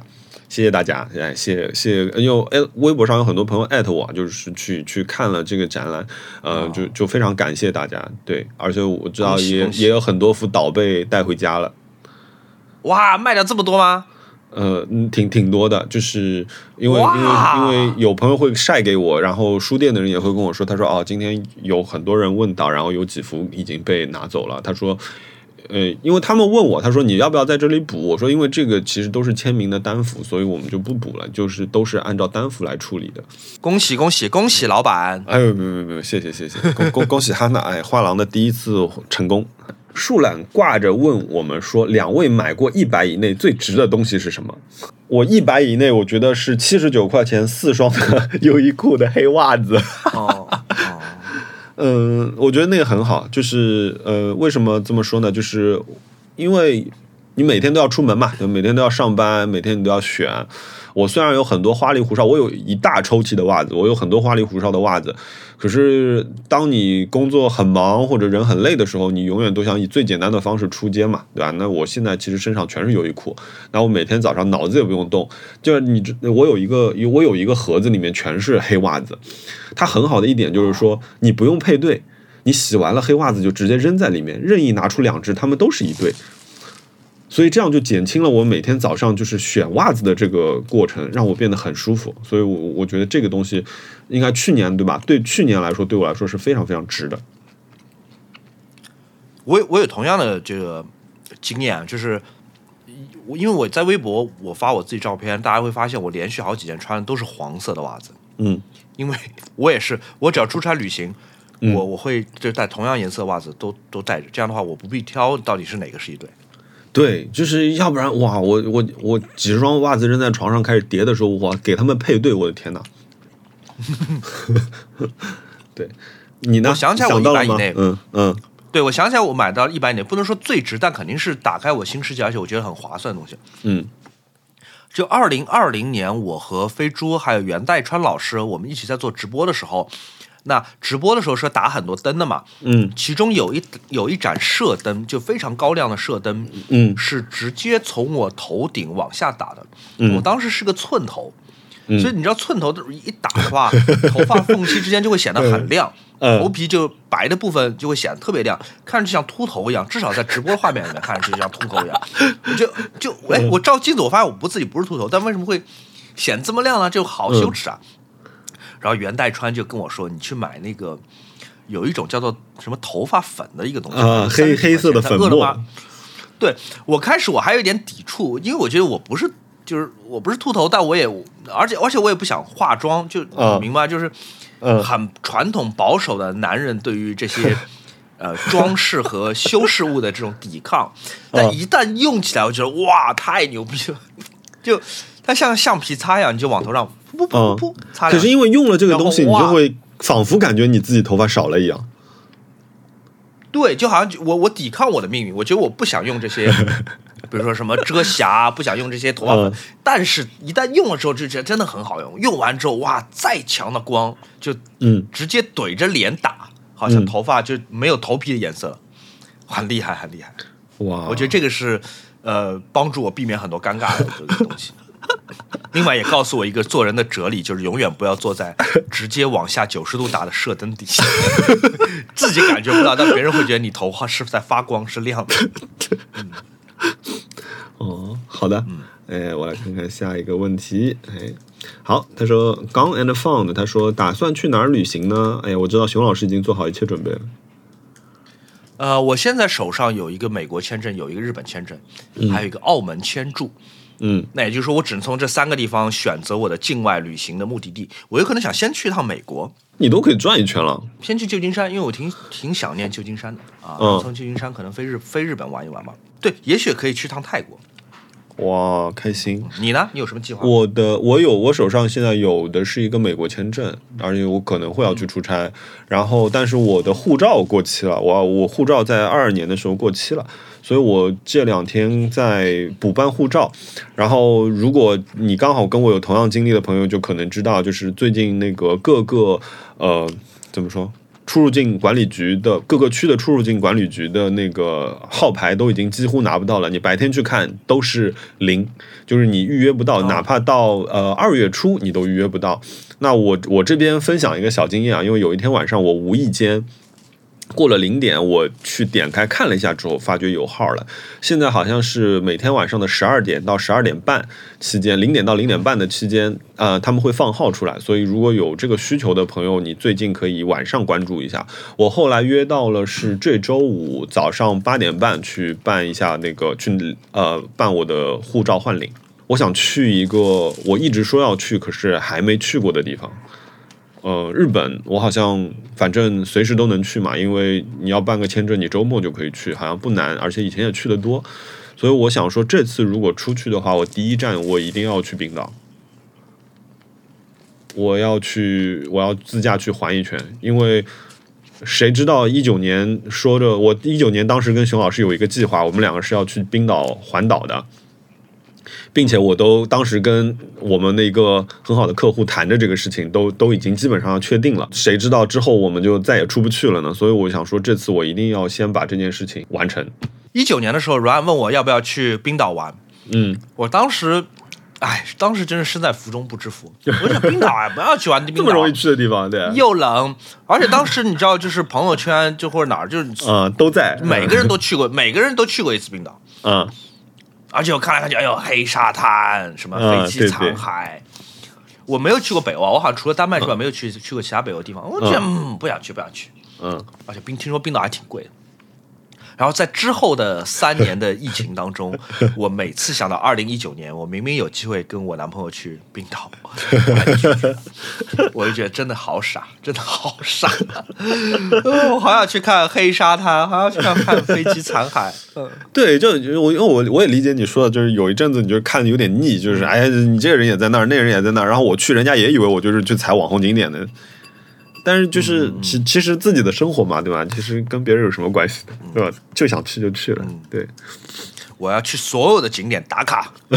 A: 谢谢大家，哎，谢谢谢，因为哎，微博上有很多朋友艾特我，就是去去看了这个展览，呃，就就非常感谢大家，对，而且我知道也也有很多幅岛被带回家了，
B: 哇，卖掉这么多吗？
A: 呃，挺挺多的，就是因为因为因为有朋友会晒给我，然后书店的人也会跟我说，他说哦，今天有很多人问到，然后有几幅已经被拿走了，他说。呃，因为他们问我，他说你要不要在这里补？我说因为这个其实都是签名的单幅，所以我们就不补了，就是都是按照单幅来处理的。
B: 恭喜恭喜恭喜老板！
A: 哎呦，没没没，谢谢谢谢，恭恭恭喜哈娜！哎，画廊的第一次成功。树懒挂着问我们说，两位买过一百以内最值的东西是什么？我一百以内，我觉得是七十九块钱四双的 优衣库的黑袜子。哦。嗯，我觉得那个很好，就是呃，为什么这么说呢？就是因为你每天都要出门嘛，就每天都要上班，每天你都要选。我虽然有很多花里胡哨，我有一大抽屉的袜子，我有很多花里胡哨的袜子。可是当你工作很忙或者人很累的时候，你永远都想以最简单的方式出街嘛，对吧？那我现在其实身上全是优衣库，那我每天早上脑子也不用动，就是你我有一个我有一个盒子里面全是黑袜子，它很好的一点就是说你不用配对，你洗完了黑袜子就直接扔在里面，任意拿出两只，它们都是一对。所以这样就减轻了我每天早上就是选袜子的这个过程，让我变得很舒服。所以，我我觉得这个东西应该去年对吧？对去年来说，对我来说是非常非常值的。
B: 我我有同样的这个经验，就是因为我在微博我发我自己照片，大家会发现我连续好几天穿的都是黄色的袜子。
A: 嗯，
B: 因为我也是，我只要出差旅行，我我会就带同样颜色袜子都都带着，这样的话我不必挑到底是哪个是一对。
A: 对，就是要不然哇，我我我几十双袜子扔在床上开始叠的时候，哇给他们配对，我的天哪！对，你呢？
B: 我想起来我一百以内，
A: 嗯嗯，
B: 对，我想起来我买到一百以内，不能说最值，但肯定是打开我新世界，而且我觉得很划算的东西。
A: 嗯，
B: 就二零二零年，我和飞猪还有袁代川老师，我们一起在做直播的时候。那直播的时候是打很多灯的嘛？
A: 嗯，
B: 其中有一有一盏射灯，就非常高亮的射灯，
A: 嗯，
B: 是直接从我头顶往下打的。
A: 嗯，
B: 我当时是个寸头，所以你知道寸头的一打的话，头发缝隙之间就会显得很亮，头皮就白的部分就会显得特别亮，看上去像秃头一样。至少在直播画面里面看上去就像秃头一样。就就哎，我照镜子，我发现我不自己不是秃头，但为什么会显这么亮呢？就好羞耻啊！然后袁代川就跟我说：“你去买那个有一种叫做什么头发粉的一个东西
A: 啊，黑黑色的粉末。”
B: 对我开始我还有一点抵触，因为我觉得我不是就是我不是秃头，但我也而且而且我也不想化妆，就明白就是很传统保守的男人对于这些 呃装饰和修饰物的这种抵抗。但一旦用起来，我觉得哇，太牛逼了！就它像橡皮擦一样，你就往头上。噗噗噗！擦
A: 可是因为用了这个东西，你就会仿佛感觉你自己头发少了一样。
B: 对，就好像我我抵抗我的命运，我觉得我不想用这些 比如说什么遮瑕，不想用这些头发粉，但是一旦用了之后，就觉得真的很好用。用完之后，哇，再强的光就
A: 嗯
B: 直接怼着脸打，好像头发就没有头皮的颜色了，很厉害，很厉害。
A: 哇，
B: 我觉得这个是呃帮助我避免很多尴尬的这个东西。另外也告诉我一个做人的哲理，就是永远不要坐在直接往下九十度打的射灯底下，自己感觉不到，但别人会觉得你头发是在发光，是亮的。
A: 哦，好的，哎，我来看看下一个问题。哎，好，他说 Gone and Found，他说打算去哪儿旅行呢？哎呀，我知道熊老师已经做好一切准备了。
B: 呃，我现在手上有一个美国签证，有一个日本签证，还有一个澳门签注。
A: 嗯，
B: 那也就是说，我只能从这三个地方选择我的境外旅行的目的地。我有可能想先去一趟美国，
A: 你都可以转一圈了。
B: 先去旧金山，因为我挺挺想念旧金山的啊。
A: 嗯
B: 从旧金山可能飞日飞日本玩一玩嘛。对，也许可以去趟泰国。
A: 哇，开心！
B: 你呢？你有什么计划？
A: 我的我有我手上现在有的是一个美国签证，而且我可能会要去出差。然后，但是我的护照过期了，我我护照在二二年的时候过期了，所以我这两天在补办护照。然后，如果你刚好跟我有同样经历的朋友，就可能知道，就是最近那个各个呃怎么说？出入境管理局的各个区的出入境管理局的那个号牌都已经几乎拿不到了，你白天去看都是零，就是你预约不到，哪怕到呃二月初你都预约不到。那我我这边分享一个小经验啊，因为有一天晚上我无意间。过了零点，我去点开看了一下之后，发觉有号了。现在好像是每天晚上的十二点到十二点半期间，零点到零点半的期间，呃，他们会放号出来。所以如果有这个需求的朋友，你最近可以晚上关注一下。我后来约到了是这周五早上八点半去办一下那个去呃办我的护照换领。我想去一个我一直说要去，可是还没去过的地方。呃，日本我好像反正随时都能去嘛，因为你要办个签证，你周末就可以去，好像不难，而且以前也去的多，所以我想说，这次如果出去的话，我第一站我一定要去冰岛，我要去，我要自驾去环一圈，因为谁知道一九年说着，我一九年当时跟熊老师有一个计划，我们两个是要去冰岛环岛的。并且我都当时跟我们的一个很好的客户谈着这个事情，都都已经基本上要确定了。谁知道之后我们就再也出不去了呢？所以我想说，这次我一定要先把这件事情完成。
B: 一九年的时候，Ryan 问我要不要去冰岛玩，
A: 嗯，
B: 我当时，哎，当时真是身在福中不知福。我想冰岛啊，不要去玩冰岛，
A: 这么容易去的地方，对，
B: 又冷，而且当时你知道，就是朋友圈就或者哪儿，就是
A: 啊、都在，
B: 每个人都去过，每个人都去过一次冰岛。
A: 嗯
B: 而且我看来看去，哎呦，黑沙滩，什么飞机
A: 嗯对对
B: 残骸。我没有去过北欧，我好像除了丹麦之外，没有去去过其他北欧地方。我觉得嗯，不想去，不想去。
A: 嗯
B: 而且冰听说冰岛还挺贵的。然后在之后的三年的疫情当中，我每次想到二零一九年，我明明有机会跟我男朋友去冰岛，我就觉得真的好傻，真的好傻。呃 我好想去看黑沙滩，好想去看看飞机残骸。嗯，
A: 对，就就我因为我我也理解你说的，就是有一阵子你就看的有点腻，就是哎呀，你这个人也在那儿，那个人也在那儿，然后我去，人家也以为我就是去踩网红景点的。但是就是其其实自己的生活嘛，对吧？其实跟别人有什么关系的，对吧？就想去就去了，对。
B: 我要去所有的景点打卡。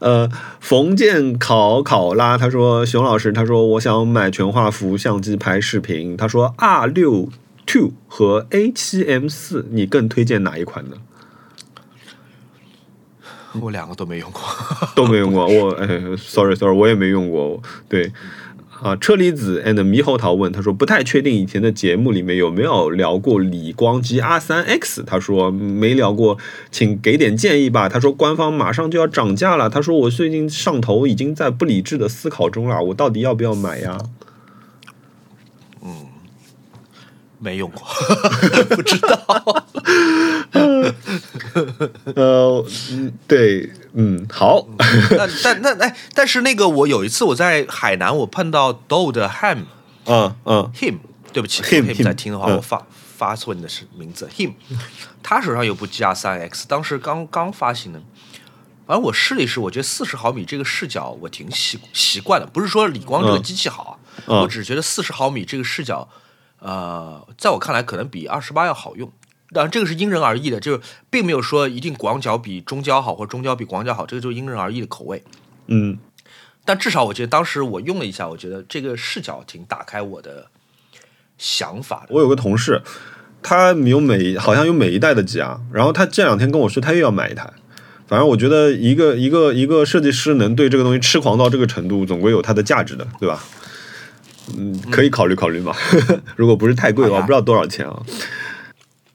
A: 呃，冯建考考拉他说，熊老师他说我想买全画幅相机拍视频，他说 R 六 Two 和 A 七 M 四，你更推荐哪一款呢？
B: 我两个都没用过。
A: 都没用过，我哎，sorry sorry，我也没用过，对。啊，车厘子 and 猕猴桃问他说不太确定以前的节目里面有没有聊过理光机 R 三 X，他说没聊过，请给点建议吧。他说官方马上就要涨价了，他说我最近上头已经在不理智的思考中了，我到底要不要买呀？
B: 嗯没用过，不知道。
A: 呃，嗯，对，嗯，好，
B: 那但那哎，但是那个我有一次我在海南，我碰到 Do 的 Ham
A: 嗯嗯。
B: Him，对不起
A: Him，
B: 在听的话，
A: 嗯。
B: 我发发错你的是名字。Him，他手上有部 GR 三 X，当时刚刚发行的。反正我试了一试，我觉得四十毫米这个视角我挺习习惯的，不是说理光这个
A: 嗯。
B: 机器好我只是觉得四十毫米这个视角，呃，在我看来可能比二十八要好用。当然这个是因人而异的，就是并没有说一定广角比中焦好，或中焦比广角好，这个就因人而异的口味。
A: 嗯，
B: 但至少我觉得当时我用了一下，我觉得这个视角挺打开我的想法的。
A: 我有个同事，他有每好像有每一代的机啊，然后他这两天跟我说他又要买一台。反正我觉得一个一个一个设计师能对这个东西痴狂到这个程度，总归有它的价值的，对吧？嗯，可以考虑考虑嘛。如果不是太贵的话，不知道多少钱啊？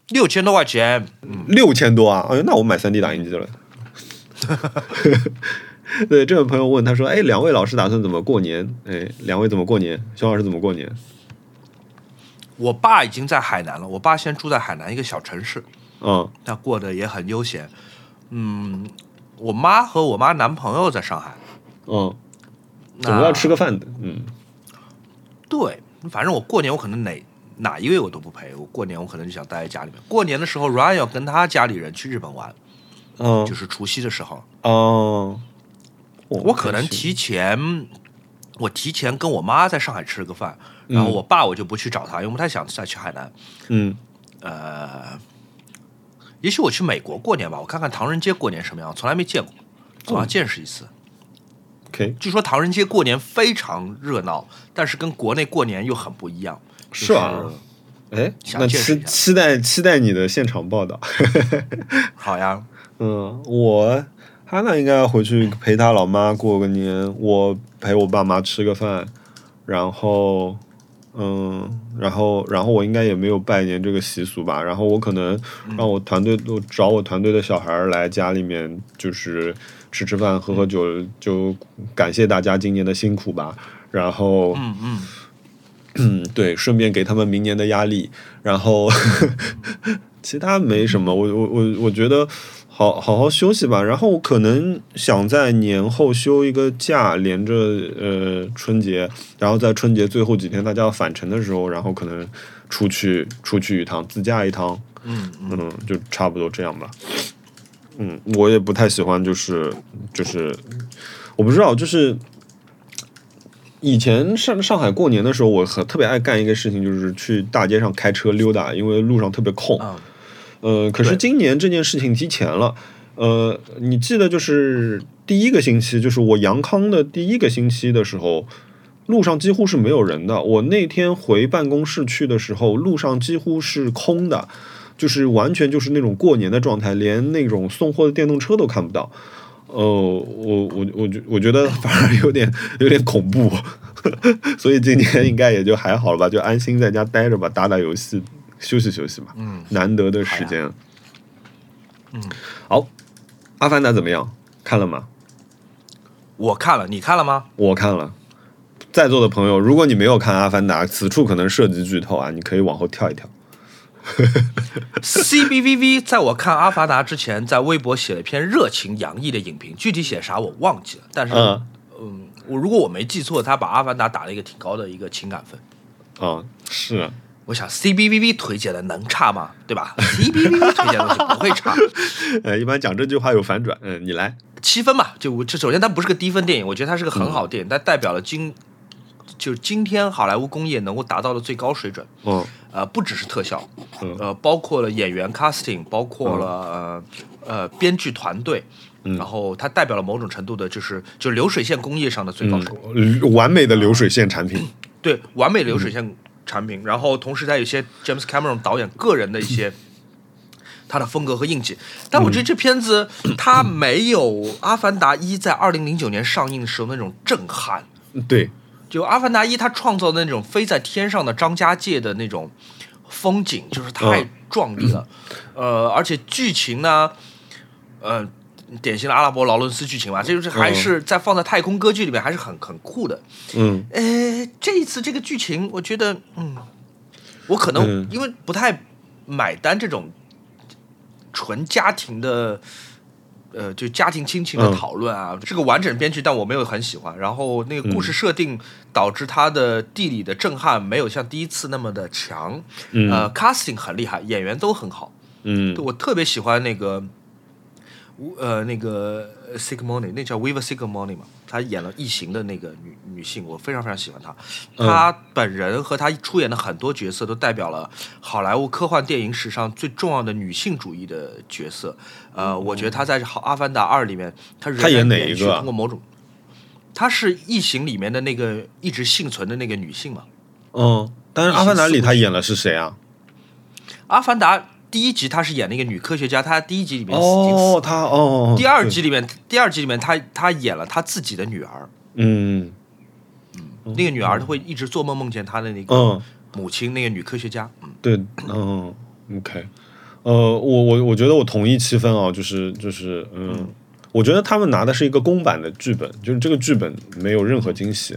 B: 六千多块钱，
A: 六千多啊！哎呦，那我买三 D 打印机了。对，这位朋友问他说：“哎，两位老师打算怎么过年？哎，两位怎么过年？熊老师怎么过年？”
B: 我爸已经在海南了，我爸现在住在海南一个小城市，
A: 嗯，
B: 他过得也很悠闲。嗯，我妈和我妈男朋友在上海。
A: 嗯，总要吃个饭的。嗯，
B: 对，反正我过年我可能哪哪一位我都不陪。我过年我可能就想待在家里面。过年的时候，Ryan 要跟他家里人去日本玩。
A: 嗯，
B: 就是除夕的时候。
A: 哦，
B: 我可能提前，我提前跟我妈在上海吃了个饭，然后我爸我就不去找他，因为我不太想再去海南。
A: 嗯，
B: 呃。也许我去美国过年吧，我看看唐人街过年什么样，从来没见过，总要见识一次。
A: OK，
B: 据说唐人街过年非常热闹，但是跟国内过年又很不一样。是
A: 啊，哎，那期期待期待你的现场报道。
B: 好呀，
A: 嗯，我哈娜应该要回去陪他老妈过个年，我陪我爸妈吃个饭，然后。嗯，然后，然后我应该也没有拜年这个习俗吧。然后我可能让我团队都找我团队的小孩来家里面，就是吃吃饭、喝喝酒，就感谢大家今年的辛苦吧。然后，
B: 嗯嗯，
A: 嗯，对，顺便给他们明年的压力。然后，其他没什么。我我我我觉得。好好好休息吧，然后可能想在年后休一个假，连着呃春节，然后在春节最后几天大家要返程的时候，然后可能出去出去一趟，自驾一趟，
B: 嗯
A: 嗯，就差不多这样吧。嗯，我也不太喜欢，就是就是我不知道，就是以前上上海过年的时候，我很特别爱干一个事情，就是去大街上开车溜达，因为路上特别空。呃，可是今年这件事情提前了。呃，你记得就是第一个星期，就是我阳康的第一个星期的时候，路上几乎是没有人的。我那天回办公室去的时候，路上几乎是空的，就是完全就是那种过年的状态，连那种送货的电动车都看不到。呃，我我我觉我觉得反而有点有点恐怖，所以今年应该也就还好了吧，就安心在家待着吧，打打游戏。休息休息吧，
B: 嗯，
A: 难得的时间，
B: 嗯，
A: 好，阿凡达怎么样？看了吗？
B: 我看了，你看了吗？
A: 我看了，在座的朋友，如果你没有看阿凡达，此处可能涉及剧透啊，你可以往后跳一跳。
B: C B V V 在我看阿凡达之前，在微博写了一篇热情洋溢的影评，具体写啥我忘记了，但是，嗯，我如果我没记错，他把阿凡达打了一个挺高的一个情感分。
A: 啊，是。
B: 我想 C B V V 推荐的能差吗？对吧？C B V V 推荐的东西不会差。
A: 呃，一般讲这句话有反转。嗯，你来
B: 七分吧？就这首先它不是个低分电影，我觉得它是个很好电影，它代表了今就是今天好莱坞工业能够达到的最高水准。
A: 嗯，
B: 呃，不只是特效，呃，包括了演员 casting，包括了呃呃编剧团队，然后它代表了某种程度的就是就流水线工业上的最高水
A: 准，完美的流水线产品。
B: 对，完美流水线。产品，然后同时它有些 James Cameron 导演个人的一些他的风格和印记，但我觉得这片子它没有《阿凡达一》在二零零九年上映的时候那种震撼。
A: 对，
B: 就《阿凡达一》他创造的那种飞在天上的张家界的那种风景，就是太壮丽了。呃，而且剧情呢，呃。典型的阿拉伯劳伦斯剧情嘛，这就是还是在放在太空歌剧里面还是很很酷的。
A: 嗯，
B: 呃，这一次这个剧情，我觉得，嗯，我可能因为不太买单这种纯家庭的，呃，就家庭亲情的讨论啊，是个完整编剧，但我没有很喜欢。然后那个故事设定导致它的地理的震撼没有像第一次那么的强。呃，casting 很厉害，演员都很好。
A: 嗯，
B: 我特别喜欢那个。呃，那个 Sigmoni，那叫 Viva Sigmoni 嘛，她演了《异形》的那个女女性，我非常非常喜欢她。她本人和她出演的很多角色都代表了好莱坞科幻电影史上最重要的女性主义的角色。呃，我觉得她在《好阿凡达二》里面，她
A: 她演哪一个？
B: 通过某种，她是《异形》里面的那个一直幸存的那个女性嘛？
A: 嗯，但是《阿凡达》里她演了是谁啊？
B: 《阿凡达》。第一集她是演那个女科学家，她第一集里面死
A: 哦，她哦。
B: 第二集里面，第二集里面她她演了她自己的女儿。
A: 嗯。
B: 嗯，那个女儿她会一直做梦梦见她的那个母亲，那个女科学家。嗯，
A: 对，嗯，OK，呃，我我我觉得我同意七分啊，就是就是嗯，我觉得他们拿的是一个公版的剧本，就是这个剧本没有任何惊喜，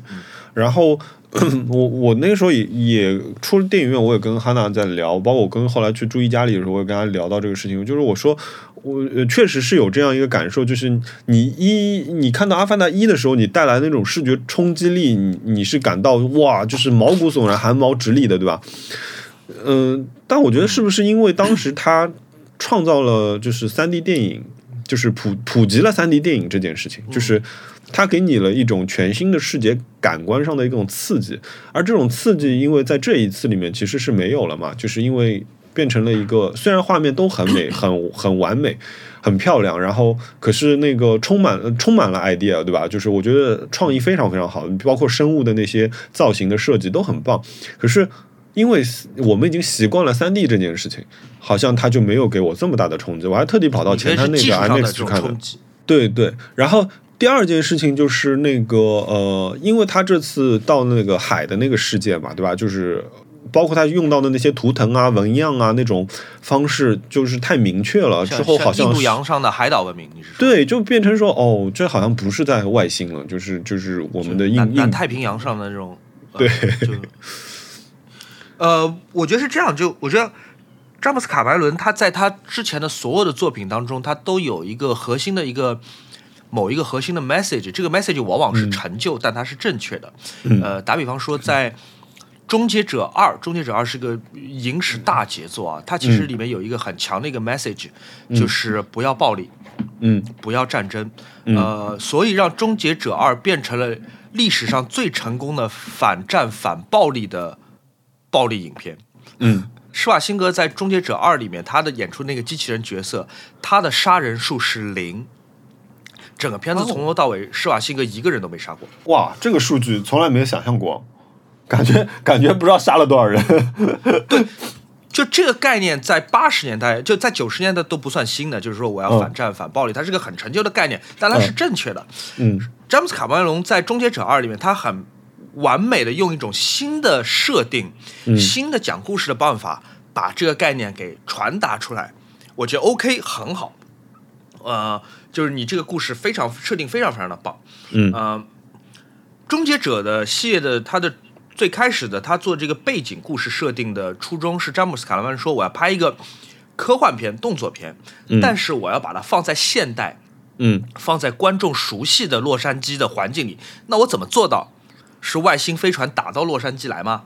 A: 然后。我我那个时候也也出了电影院，我也跟哈娜在聊，包括我跟后来去朱一家里的时候，我也跟他聊到这个事情，就是我说我确实是有这样一个感受，就是你一你看到《阿凡达一》的时候，你带来那种视觉冲击力，你你是感到哇，就是毛骨悚然、寒毛直立的，对吧？嗯，但我觉得是不是因为当时他创造了就是三 D 电影，就是普普及了三 D 电影这件事情，就是。它给你了一种全新的视觉感官上的一种刺激，而这种刺激，因为在这一次里面其实是没有了嘛，就是因为变成了一个虽然画面都很美、很很完美、很漂亮，然后可是那个充满充满了 idea，对吧？就是我觉得创意非常非常好，包括生物的那些造型的设计都很棒。可是因为我们已经习惯了三 D 这件事情，好像它就没有给我这么大的冲击。我还特地跑到前滩那个 IMAX 去看的，对对，然后。第二件事情就是那个呃，因为他这次到那个海的那个世界嘛，对吧？就是包括他用到的那些图腾啊、纹样啊那种方式，就是太明确了。之后好像印
B: 度洋上的海岛文明，你是说？
A: 对，就变成说哦，这好像不是在外星了，就是就是我们的印印
B: 太平洋上的这种。
A: 对。
B: 呃，我觉得是这样，就我觉得詹姆斯卡梅伦他在他之前的所有的作品当中，他都有一个核心的一个。某一个核心的 message，这个 message 往往是陈旧，但它是正确的。呃，打比方说，在《终结者二》，《终结者二》是个影史大杰作啊，它其实里面有一个很强的一个 message，就是不要暴力，
A: 嗯，
B: 不要战争，呃，所以让《终结者二》变成了历史上最成功的反战反暴力的暴力影片。
A: 嗯，
B: 施瓦辛格在《终结者二》里面，他的演出那个机器人角色，他的杀人数是零。整个片子从头到尾，施瓦辛格一个人都没杀过。
A: 哇，这个数据从来没有想象过，感觉感觉不知道杀了多少人。
B: 对，就这个概念，在八十年代，就在九十年代都不算新的。就是说，我要反战、反暴力，它是个很陈旧的概念，但它是正确的。
A: 嗯，
B: 詹姆斯卡梅隆在《终结者二》里面，他很完美的用一种新的设定、新的讲故事的办法，把这个概念给传达出来。我觉得 OK，很好。呃。就是你这个故事非常设定非常非常的棒，
A: 嗯
B: 呃，终结者的系列的它的最开始的他做这个背景故事设定的初衷是詹姆斯卡拉曼说我要拍一个科幻片动作片，但是我要把它放在现代，
A: 嗯，
B: 放在观众熟悉的洛杉矶的环境里，那我怎么做到？是外星飞船打到洛杉矶来吗？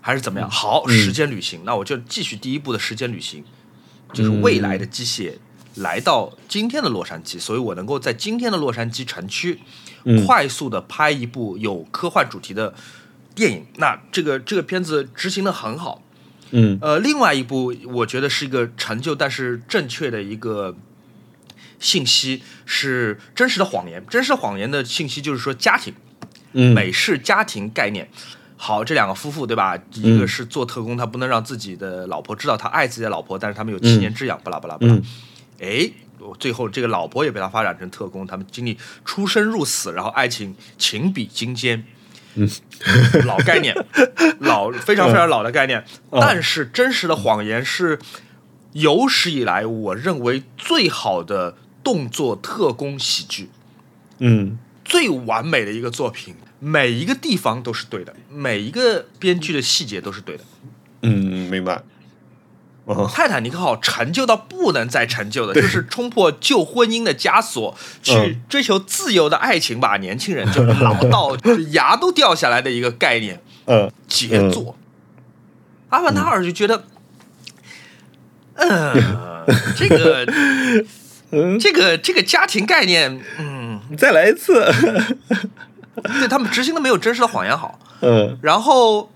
B: 还是怎么样？好，时间旅行，那我就继续第一步的时间旅行，就是未来的机械。来到今天的洛杉矶，所以我能够在今天的洛杉矶城区快速的拍一部有科幻主题的电影。那这个这个片子执行的很好。
A: 嗯，
B: 呃，另外一部我觉得是一个成就，但是正确的一个信息是真实的谎言。真实的谎言的信息就是说家庭，美式家庭概念。好，这两个夫妇对吧？一个是做特工，他不能让自己的老婆知道他爱自己的老婆，但是他们有七年之痒，巴拉巴拉巴拉。哎，最后这个老婆也被他发展成特工，他们经历出生入死，然后爱情情比金坚，
A: 嗯，
B: 老概念，老非常非常老的概念。但是真实的谎言是有史以来我认为最好的动作特工喜剧，
A: 嗯，
B: 最完美的一个作品，每一个地方都是对的，每一个编剧的细节都是对的。
A: 嗯，明白。
B: 泰坦尼克号成就到不能再成就的，就是冲破旧婚姻的枷锁，去追求自由的爱情吧。年轻人就老到牙都掉下来的一个概念。
A: 嗯，
B: 杰作。阿凡达二就觉得，嗯，这个
A: 嗯，
B: 这个这个家庭概念，嗯，
A: 再来一次，
B: 对他们执行的没有真实的谎言好。
A: 嗯
B: 然后，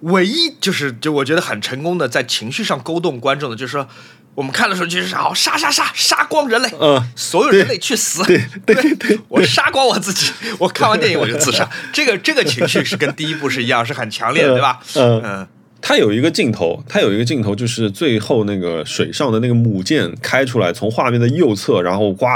B: 唯一就是就我觉得很成功的在情绪上勾动观众的，就是说我们看的时候就是好杀杀杀杀光人类，
A: 嗯，
B: 所有人类去死，
A: 对对对对，
B: 我杀光我自己，我看完电影我就自杀，这个这个情绪是跟第一部是一样，是很强烈的，对吧？
A: 嗯
B: 嗯
A: 他有一个镜头，他有一个镜头，就是最后那个水上的那个母舰开出来，从画面的右侧，然后呱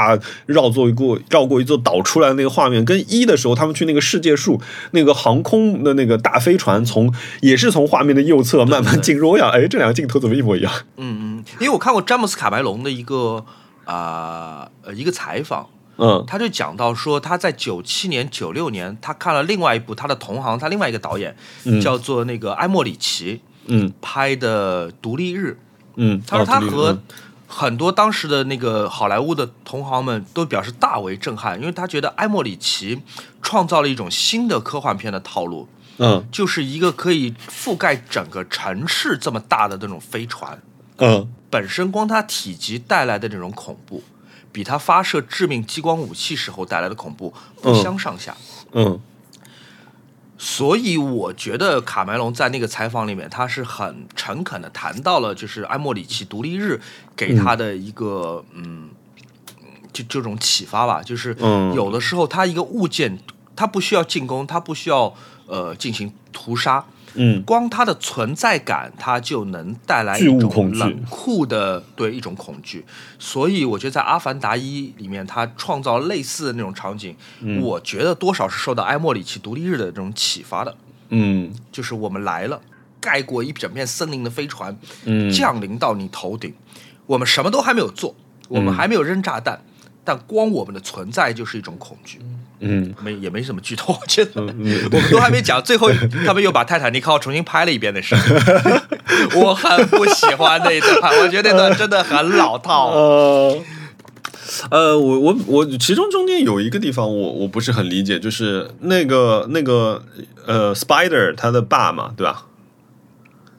A: 绕过一过绕过一座岛出来的那个画面，跟一的时候他们去那个世界树那个航空的那个大飞船从也是从画面的右侧慢慢进入，我想，哎，这两个镜头怎么一模一样？
B: 嗯嗯，因为我看过詹姆斯卡梅隆的一个啊呃一个采访，
A: 嗯。
B: 他就讲到说，他在九七年、九六年，他看了另外一部他的同行，他另外一个导演、
A: 嗯。
B: 叫做那个埃莫里奇
A: 嗯。
B: 拍的《独立日》，
A: 嗯，
B: 他说他和很多当时的那个好莱坞的同行们都表示大为震撼，因为他觉得埃莫里奇创造了一种新的科幻片的套路，
A: 嗯。
B: 就是一个可以覆盖整个城市这么大的那种飞船，
A: 嗯。
B: 本身光它体积带来的这种恐怖，比他发射致命激光武器时候带来的恐怖不相上下。
A: 嗯。
B: 所以我觉得卡梅隆在那个采访里面，他是很诚恳的谈到了，就是埃莫里奇独立日给他的一个嗯就这种启发吧，就是
A: 嗯。
B: 有的时候他一个物件，他不需要进攻，他不需要呃进行屠杀，
A: 嗯。
B: 光它的存在感，它就能带来一种冷酷的对一种恐惧。所以我觉得在《阿凡达一》里面，它创造类似的那种场景，
A: 嗯。
B: 我觉得多少是受到埃莫里奇独立日的这种启发的。
A: 嗯。
B: 就是我们来了，盖过一整片森林的飞船，
A: 嗯。
B: 降临到你头顶，我们什么都还没有做，我们
A: 嗯。
B: 还没有扔炸弹，但光我们的存在就是一种恐惧。
A: 嗯
B: 没也没什么剧透，我觉得、
A: 嗯
B: 我们都还没讲，最后他们又把泰坦尼克号重新拍了一遍的事情，我很不喜欢那一段，我觉得那段真的很老套。
A: 呃，呃，我我我，其中中间有一个地方我我不是很理解，就是那个那个呃，Spider 他的爸嘛，对吧？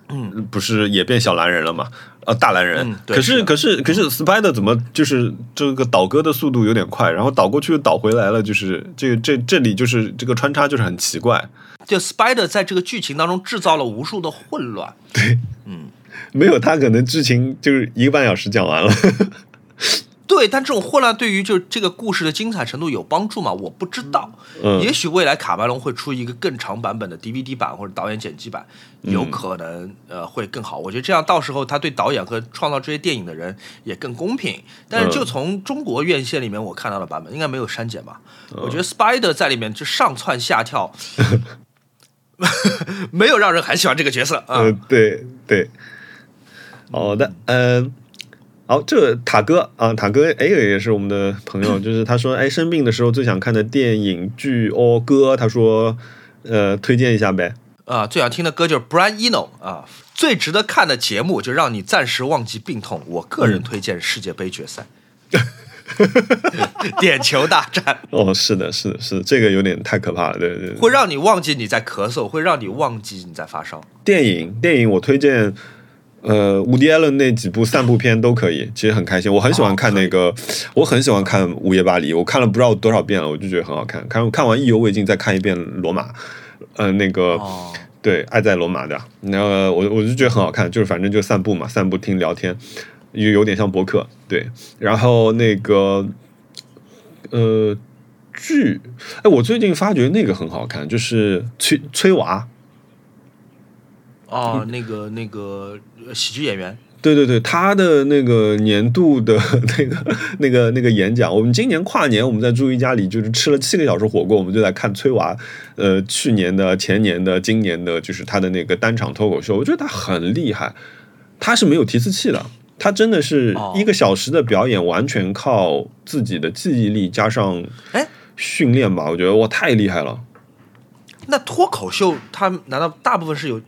B: 嗯，
A: 不是也变小蓝人了嘛？呃，大蓝人。可是
B: 是
A: 可是可是 Spider 怎么就是这个倒戈的速度有点快，然后倒过去又倒回来了，就是这这这里就是这个穿插就是很奇怪，
B: 就 Spider 在这个剧情当中制造了无数的混乱。
A: 对，嗯没有他可能剧情就是一个半小时讲完了。
B: 对，但这种混乱对于就这个故事的精彩程度有帮助吗？我不知道。
A: 嗯
B: 也许未来卡梅隆会出一个更长版本的 DVD 版或者导演剪辑版，有可能呃会更好。我觉得这样到时候他对导演和创造这些电影的人也更公平。但是就从中国院线里面我看到的版本，应该没有删减吧？我觉得 Spider 在里面就上蹿下跳，没有让人很喜欢这个角色啊。
A: 呃，对对，好的，嗯、好，这塔哥啊，塔哥，哎，也是我们的朋友，就是他说，哎，生病的时候最想看的电影剧哦歌，他说，呃，推荐一下呗。
B: 啊，最想听的歌就是 Brian Eno 啊，最值得看的节目就让你暂时忘记病痛。我个人推荐世界杯决赛，点球大战
A: 哦，是的，是的，是的，这个有点太可怕了，对对对。
B: 会让你忘记你在咳嗽，会让你忘记你在发烧。
A: 电影，电影，我推荐。呃，伍迪·艾伦那几部散步片都可以，其实很开心。我很喜欢看那个，我很喜欢看《午夜巴黎》，我看了不知道多少遍了，我就觉得很好看。看看完意犹未尽，再看一遍《罗马》，呃，那个、
B: 哦，
A: 对，爱在罗马的，然后我我就觉得很好看，就是反正就散步嘛，散步听聊天，有有点像博客，对。然后那个呃剧，哎，我最近发觉那个很好看，就是催催娃，
B: 哦，那个那个呃喜剧演员，
A: 对对对，他的那个年度的那个那个那个演讲，我们今年跨年我们在朱一家里就是吃了七个小时火锅，我们就在看崔娃，呃，去年的、前年的、今年的，就是他的那个单场脱口秀，我觉得他很厉害，他是没有提词器的，他真的是
B: 哦。
A: 一个小时的表演，完全靠自己的记忆力加上
B: 哎，
A: 训练吧，我觉得哇太厉害了。
B: 那脱口秀他难道大部分是有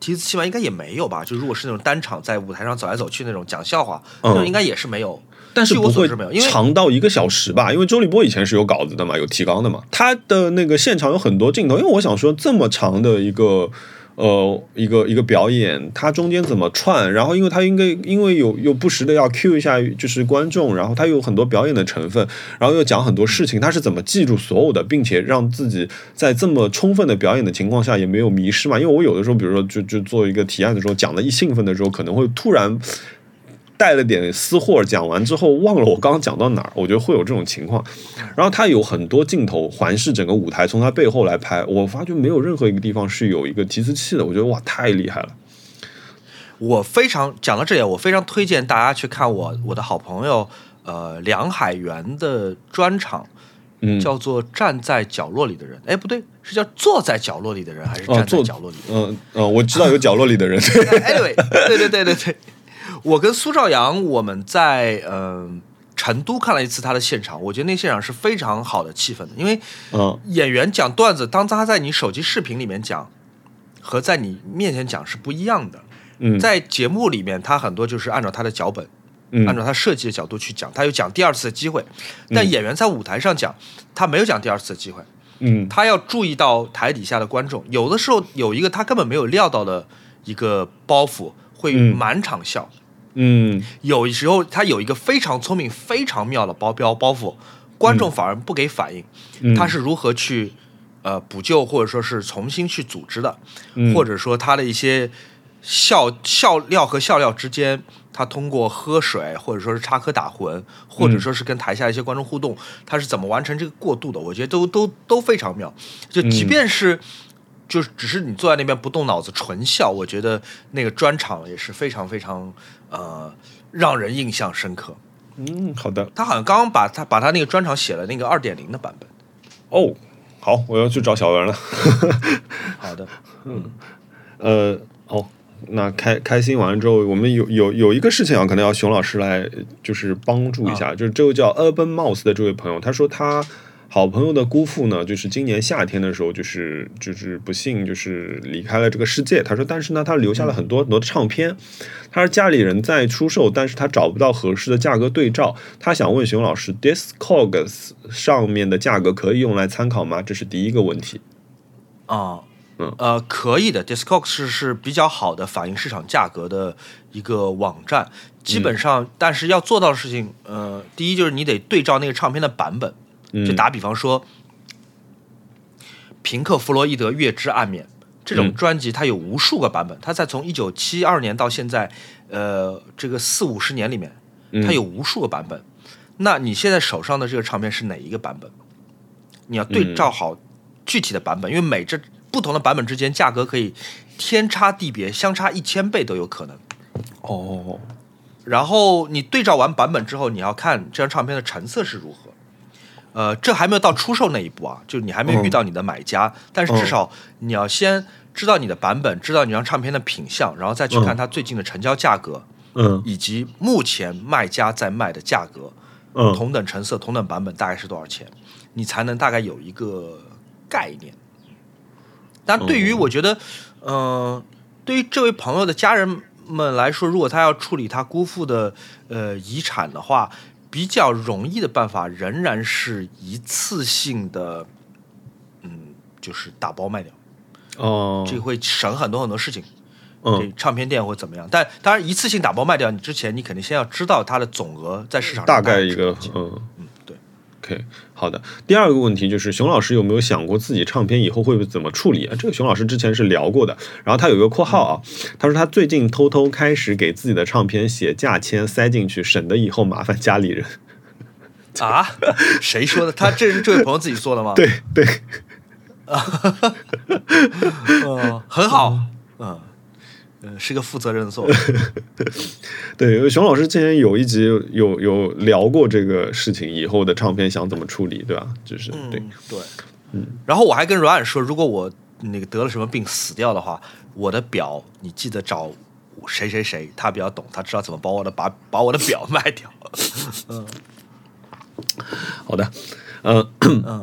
B: 提词器玩？应该也没有吧。就如果是那种单场在舞台上走来走去那种讲笑话，
A: 嗯
B: 那种应该也是没有。
A: 但是不会
B: 我所知没有，因为
A: 长到一个小时吧？因为周立波以前是有稿子的嘛，有提纲的嘛。他的那个现场有很多镜头，因为我想说这么长的一个呃，一个一个表演，它中间怎么串？然后，因为它应该因为有有不时的要 Q 一下，就是观众，然后它有很多表演的成分，然后又讲很多事情，他是怎么记住所有的，并且让自己在这么充分的表演的情况下也没有迷失嘛？因为我有的时候，比如说就就做一个提案的时候，讲的一兴奋的时候，可能会突然。带了点私货，讲完之后忘了我刚刚讲到哪儿，我觉得会有这种情况。然后他有很多镜头环视整个舞台，从他背后来拍，我发觉没有任何一个地方是有一个提词器的，我觉得哇，太厉害了。
B: 我非常讲到这里，我非常推荐大家去看我我的好朋友呃梁海源的专场，
A: 嗯，
B: 叫做《站在角落里的人》。哎，不对，是叫坐在角落里的人，还是站在角落里？
A: 嗯嗯，我知道有角落里的人。
B: Anyway，对对对对对。我跟苏兆阳，我们在嗯成都看了一次他的现场，我觉得那现场是非常好的气氛的，因为
A: 嗯
B: 演员讲段子，当他在你手机视频里面讲，和在你面前讲是不一样的。
A: 嗯，
B: 在节目里面，他很多就是按照他的脚本，按照他设计的角度去讲，他有讲第二次的机会。但演员在舞台上讲，他没有讲第二次的机会。
A: 嗯，
B: 他要注意到台底下的观众，有的时候有一个他根本没有料到的一个包袱，会满场笑。
A: 嗯，
B: 有时候他有一个非常聪明、非常妙的包标包袱，观众反而不给反应。他是如何去呃补救，或者说是重新去组织的，或者说他的一些笑笑料和笑料之间，他通过喝水，或者说是插科打诨，或者说是跟台下一些观众互动，他是怎么完成这个过渡的？我觉得都都都非常妙。就即便是就是只是你坐在那边不动脑子纯笑，我觉得那个专场也是非常非常。呃，让人印象深刻。
A: 嗯，好的。
B: 他好像刚刚把他把他那个专场写了那个二点零的版本。
A: 哦，好，我要去找小文了。
B: 好的，
A: 嗯，呃，好，那开开心完了之后，我们有有有一个事情啊，可能要熊老师来就是帮助一下，就是这位叫 Urban Mouse 的这位朋友，他说他。好朋友的姑父呢，就是今年夏天的时候，就是就是不幸就是离开了这个世界。他说，但是呢，他留下了很多很多的唱片。他说家里人在出售，但是他找不到合适的价格对照。他想问熊老师，Discogs 上面的价格可以用来参考吗？这是第一个问题。
B: 啊，
A: 嗯，
B: 呃，可以的。Discogs 是是比较好的反映市场价格的一个网站。基本上，但是要做到的事情，呃，第一就是你得对照那个唱片的版本。就打比方说，平克·弗洛伊德《月之暗面》这种专辑，它有无数个版本。它在从一九七二年到现在，呃，这个四五十年里面，它有无数个版本。那你现在手上的这个唱片是哪一个版本？你要对照好具体的版本，因为每这不同的版本之间价格可以天差地别，相差一千倍都有可能。
A: 哦。
B: 然后你对照完版本之后，你要看这张唱片的成色是如何。呃，这还没有到出售那一步啊，就你还没有遇到你的买家，但是至少你要先知道你的版本，知道你张唱片的品相，然后再去看它最近的成交价格，
A: 嗯，
B: 以及目前卖家在卖的价格，
A: 嗯，
B: 同等成色、同等版本大概是多少钱，你才能大概有一个概念。但对于我觉得，嗯，对于这位朋友的家人们来说，如果他要处理他姑父的呃遗产的话。比较容易的办法仍然是一次性的，嗯，就是打包卖掉，
A: 哦，
B: 这会省很多很多事情，
A: 嗯，
B: 唱片店或怎么样。但当然，一次性打包卖掉，你之前你肯定先要知道它的总额在市场上
A: 大概一个，
B: 嗯
A: ，OK，好的。第二个问题就是，熊老师有没有想过自己唱片以后会怎么处理啊？这个熊老师之前是聊过的，然后他有一个括号啊，他说他最近偷偷开始给自己的唱片写价签塞进去，省得以后麻烦家里人。
B: 啊？谁说的？他这是这位朋友自己说的吗？
A: 对 对，
B: 啊，很好，嗯嗯，是个负责任的做法。
A: 对，熊老师之前有一集有有聊过这个事情，以后的唱片想怎么处理，对吧？就是对
B: 对，
A: 嗯。
B: 然后我还跟阮说，如果我那个得了什么病死掉的话，我的表你记得找谁谁谁，他比较懂，他知道怎么把我的把把我的表 卖掉。嗯。
A: 好的，呃，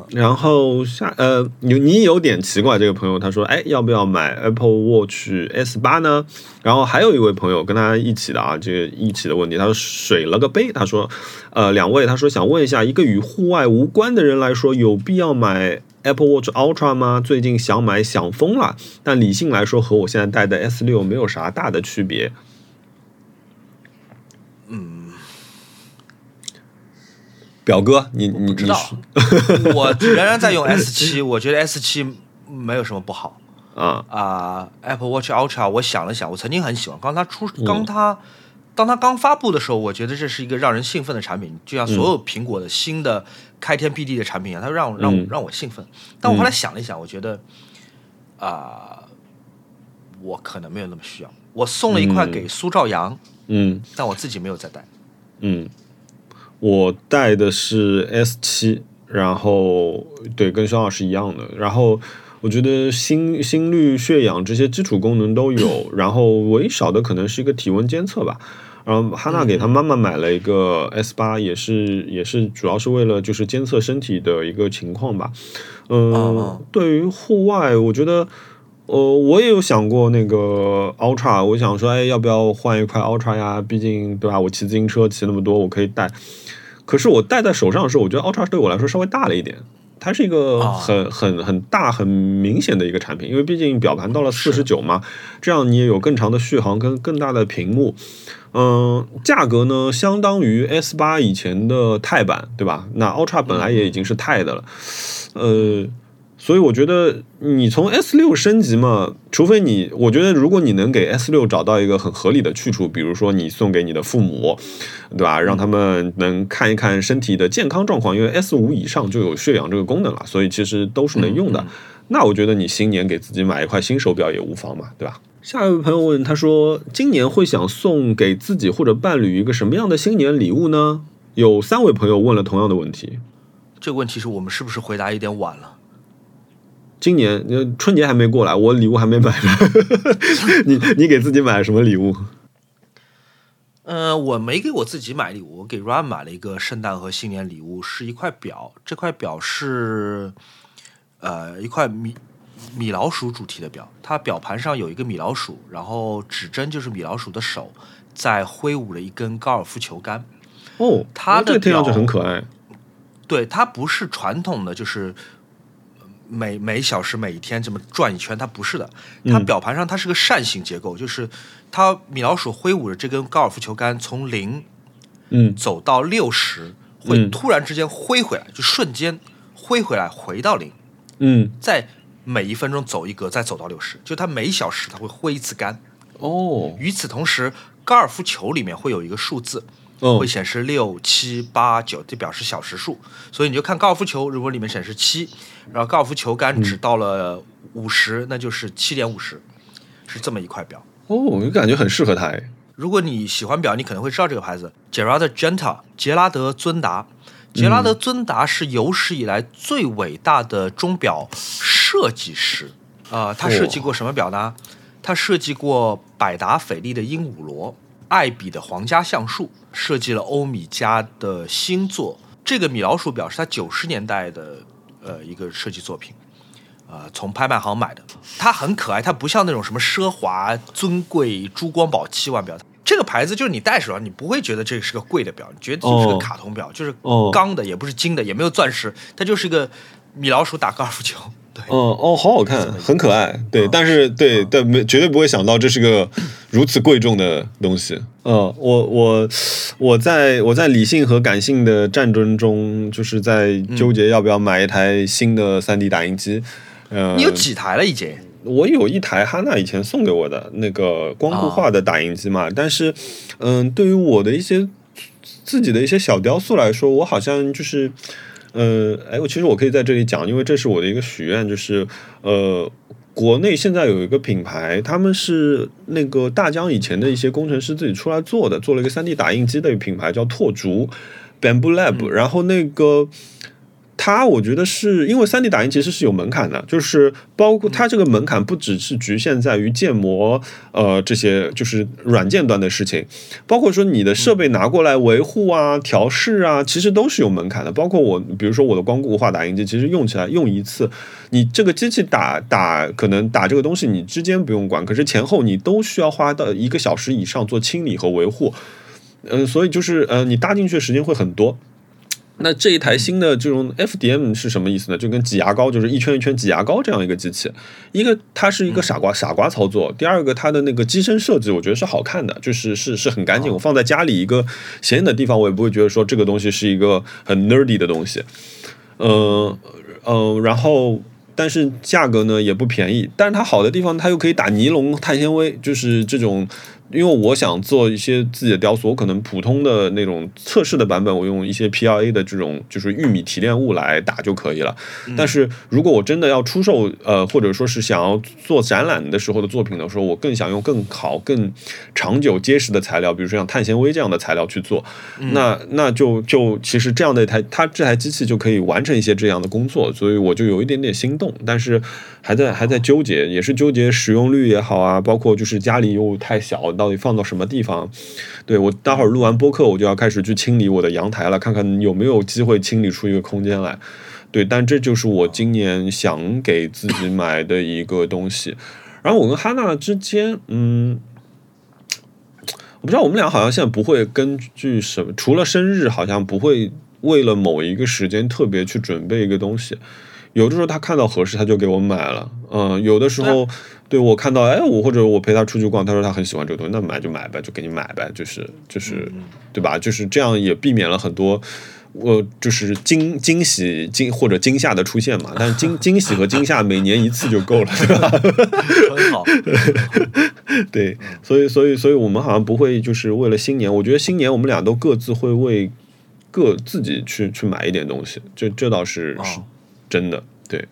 A: 然后下呃，你你有点奇怪，这个朋友他说，哎，要不要买 Apple Watch S 八呢？然后还有一位朋友跟他一起的啊，这个一起的问题，他说水了个杯，他说，呃，两位，他说想问一下，一个与户外无关的人来说，有必要买 Apple Watch Ultra 吗？最近想买想疯了，但理性来说，和我现在戴的 S 六没有啥大的区别。表哥，你你
B: 知道，我仍然在用 S 七，我觉得 S 七没有什么不好。
A: 啊
B: 啊，Apple Watch Ultra，我想了想，我曾经很喜欢。刚它出，刚它，当它刚发布的时候，我觉得这是一个让人兴奋的产品，就像所有苹果的新的开天辟地的产品一样，它让让让我兴奋。但我后来想了一想，我觉得啊，我可能没有那么需要。我送了一块给苏兆阳，
A: 嗯，
B: 但我自己没有再戴。
A: 嗯，我带的是 S 七，然后对，跟肖老师一样的，然后。我觉得心心率、血氧这些基础功能都有，然后唯一少的可能是一个体温监测吧。然后哈娜给她妈妈买了一个 S 八，也是也是主要是为了就是监测身体的一个情况吧。嗯，对于户外，我觉得呃我也有想过那个 Ultra，我想说哎要不要换一块 Ultra 呀？毕竟对吧，我骑自行车骑那么多，我可以带。可是我戴在手上的时候，我觉得 Ultra 对我来说稍微大了一点。它是一个很很很大很明显的一个产品，因为毕竟表盘到了四十九嘛，这样你也有更长的续航跟更大的屏幕，嗯，价格呢相当于 S 八以前的钛版，对吧？那 Ultra 本来也已经是钛的了，呃。所以我觉得你从 S 六升级嘛，除非你，我觉得如果你能给 S 六找到一个很合理的去处，比如说你送给你的父母，对吧？让他们能看一看身体的健康状况，因为 S 五以上就有血氧这个功能了，所以其实都是能用的。那我觉得你新年给自己买一块新手表也无妨嘛，对吧？下一位朋友问他说，今年会想送给自己或者伴侣一个什么样的新年礼物呢？有三位朋友问了同样的问题，
B: 这个问题是我们是不是回答有点晚了？
A: 今年春节还没过来，我礼物还没买呢。你你给自己买了什么礼物？
B: 呃，我没给我自己买礼物，我给 Run 买了一个圣诞和新年礼物，是一块表。这块表是呃一块米米老鼠主题的表，它表盘上有一个米老鼠，然后指针就是米老鼠的手在挥舞了一根高尔夫球杆。
A: 哦，
B: 它的
A: 听上去很可爱。
B: 对，它不是传统的，就是。每每小时每一天这么转一圈，它不是的，它表盘上它是个扇形结构，就是它米老鼠挥舞着这根高尔夫球杆从零，
A: 嗯，
B: 走到六十，会突然之间挥回来，就瞬间挥回来回到零，
A: 嗯，
B: 在每一分钟走一格，再走到六十，就它每小时它会挥一次杆，
A: 哦，
B: 与此同时，高尔夫球里面会有一个数字。会显示六七八九，这表示小时数，所以你就看高尔夫球，如果里面显示七，然后高尔夫球杆只到了五十，那就是七点五十，是这么一块表。
A: 哦，我感觉很适合他。
B: 如果你喜欢表，你可能会知道这个牌子，Gerard Genta，杰拉德尊达。杰拉德尊达是有史以来最伟大的钟表设计师啊，他设计过什么表呢？他设计过百达翡丽的鹦鹉螺。爱彼的皇家橡树设计了欧米茄的新作，这个米老鼠表是他九十年代的呃一个设计作品，呃从拍卖行买的。它很可爱，它不像那种什么奢华尊贵珠光宝气腕表。这个牌子就是你戴手上，你不会觉得这是个贵的表，你觉得就是个卡通表，就是钢的，也不是金的，也没有钻石，它就是一个米老鼠打高尔夫球。
A: 哦哦，好好看，很可爱。对，但是对但，没绝对不会想到这是个如此贵重的东西。嗯，我我我在我在理性和感性的战争中，就是在纠结要不要买一台新的三 D 打印机。呃，
B: 你有几台了已经？
A: 我有一台哈娜以前送给我的那个光固化的打印机嘛，但是嗯，对于我的一些自己的一些小雕塑来说，我好像就是。呃，哎，我其实我可以在这里讲，因为这是我的一个许愿，就是呃，国内现在有一个品牌，他们是那个大疆以前的一些工程师自己出来做的，做了一个三 D 打印机的一个品牌，叫拓竹 Bamboo Lab，然后那个。它我觉得是因为三 D 打印其实是有门槛的，就是包括它这个门槛不只是局限在于建模，呃，这些就是软件端的事情，包括说你的设备拿过来维护啊、调试啊，其实都是有门槛的。包括我，比如说我的光固化打印机，其实用起来用一次，你这个机器打打可能打这个东西，你之间不用管，可是前后你都需要花到一个小时以上做清理和维护，嗯，所以就是呃，你搭进去的时间会很多。那这一台新的这种 FDM 是什么意思呢？就跟挤牙膏，就是一圈一圈挤牙膏这样一个机器。一个它是一个傻瓜傻瓜操作，第二个它的那个机身设计，我觉得是好看的，就是是是很干净。我放在家里一个显眼的地方，我也不会觉得说这个东西是一个很 nerdy 的东西。嗯嗯，然后但是价格呢也不便宜，但是它好的地方，它又可以打尼龙碳纤维，就是这种。因为我想做一些自己的雕塑，我可能普通的那种测试的版本，我用一些 PLA 的这种就是玉米提炼物来打就可以了。但是如果我真的要出售，呃，或者说是想要做展览的时候的作品的时候，我更想用更好、更长久、结实的材料，比如说像碳纤维这样的材料去做。那那就就其实这样的一台，它这台机器就可以完成一些这样的工作，所以我就有一点点心动，但是还在还在纠结，也是纠结使用率也好啊，包括就是家里又太小。到底放到什么地方？对我待会儿录完播客，我就要开始去清理我的阳台了，看看有没有机会清理出一个空间来。对，但这就是我今年想给自己买的一个东西。然后我跟哈娜之间，嗯，我不知道我们俩好像现在不会根据什么，除了生日，好像不会为了某一个时间特别去准备一个东西。有的时候他看到合适，他就给我买了。嗯，有的时候。对我看到，哎，我或者我陪他出去逛，他说他很喜欢这个东西，那买就买呗，就给你买呗，就是就是，对吧？就是这样也避免了很多，我就是惊惊喜惊或者惊吓的出现嘛。但是惊惊喜和惊吓每年一次就够了，对吧？
B: 很好。
A: 对，所以所以所以我们好像不会就是为了新年，我觉得新年我们俩都各自会为各自己去去买一点东西，这这倒是是真的。对。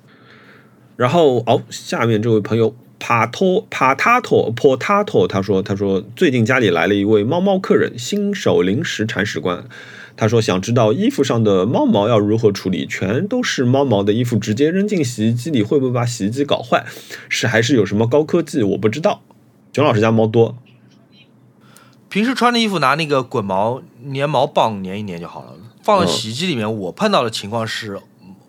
A: 然后哦，下面这位朋友。Pato Patato Potato，他说：“他说最近家里来了一位猫猫客人，新手临时铲屎官。他说想知道衣服上的猫毛要如何处理，全都是猫毛的衣服，直接扔进洗衣机里会不会把洗衣机搞坏？是还是有什么高科技？我不知道。”熊老师家猫多，
B: 平时穿的衣服拿那个滚毛粘毛棒粘一粘就好了，放到洗衣机里面。我碰到的情况是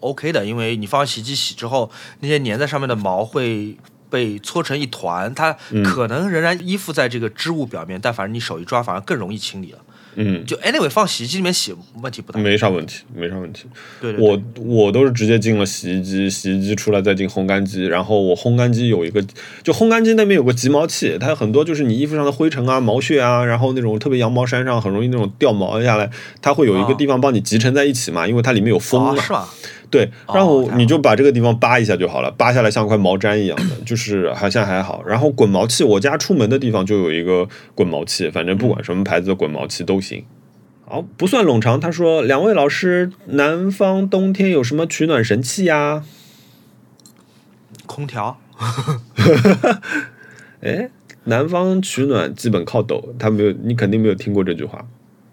B: OK 的，因为你放洗衣机洗之后，那些粘在上面的毛会。被搓成一团，它可能仍然依附在这个织物表面，但反正你手一抓，反而更容易清理了。
A: 嗯，
B: 就 anyway 放洗衣机里面洗，问题不大，
A: 没啥问题，没啥问题。
B: 对，
A: 我我都是直接进了洗衣机，洗衣机出来再进烘干机，然后我烘干机有一个，就烘干机那边有个集毛器，它很多就是你衣服上的灰尘啊、毛屑啊，然后那种特别羊毛衫上很容易那种掉毛下来，它会有一个地方帮你集成在一起嘛，因为它里面有风嘛。
B: 是吧？
A: 对，然后你就把这个地方扒一下就好了，扒下来像块毛毡一样的，就是好像还好。然后滚毛器，我家出门的地方就有一个滚毛器，反正不管什么牌子的滚毛器都行。好，不算冗长。他说：“两位老师，南方冬天有什么取暖神器呀？”
B: 空调。
A: 哎，南方取暖基本靠抖，他没有，你肯定没有听过这句话，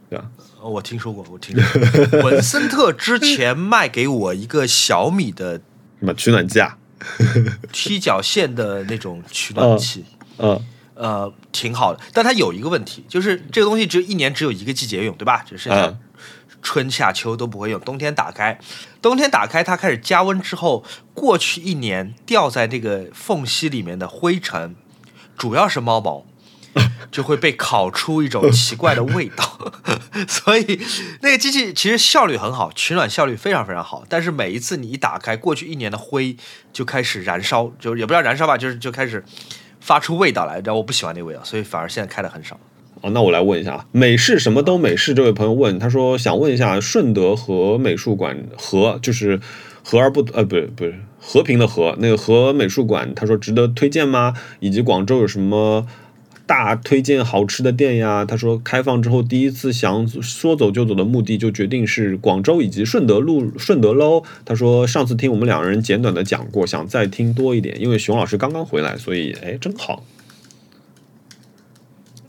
A: 对吧？
B: 我听说过，我听说过。文森特之前卖给我一个小米的
A: 什么取暖机啊，
B: 踢脚线的那种取暖器，
A: 嗯，
B: 呃，挺好的。但它有一个问题，就是这个东西只有一年只有一个季节用，对吧？只剩下春夏秋都不会用。冬天打开，冬天打开，它开始加温之后，过去一年掉在这个缝隙里面的灰尘，主要是猫毛。就会被烤出一种奇怪的味道，所以那个机器其实效率很好，取暖效率非常非常好。但是每一次你一打开，过去一年的灰就开始燃烧，就也不知道燃烧吧，就是就开始发出味道来，然后我不喜欢那味道，所以反而现在开的很少。
A: 哦，那我来问一下啊，美式什么都美式这位朋友问，他说想问一下顺德和美术馆和就是和而不呃不是不是和平的和那个和美术馆，他说值得推荐吗？以及广州有什么？大推荐好吃的店呀！他说开放之后第一次想说走就走的目的就决定是广州以及顺德路顺德喽。他说上次听我们两个人简短的讲过，想再听多一点，因为熊老师刚刚回来，所以哎真好。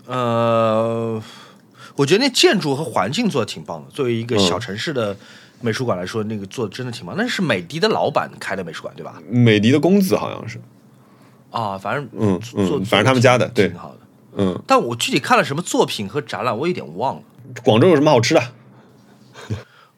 B: 呃，我觉得那建筑和环境做的挺棒的。作为一个小城市的美术馆来说，那个做的真的挺棒。那是美的的老板开的美术馆对吧？
A: 美的的公子好像是
B: 啊，反正
A: 嗯嗯，反正他们家的对。嗯，
B: 但我具体看了什么作品和展览，我有点忘了。
A: 广州有什么好吃的？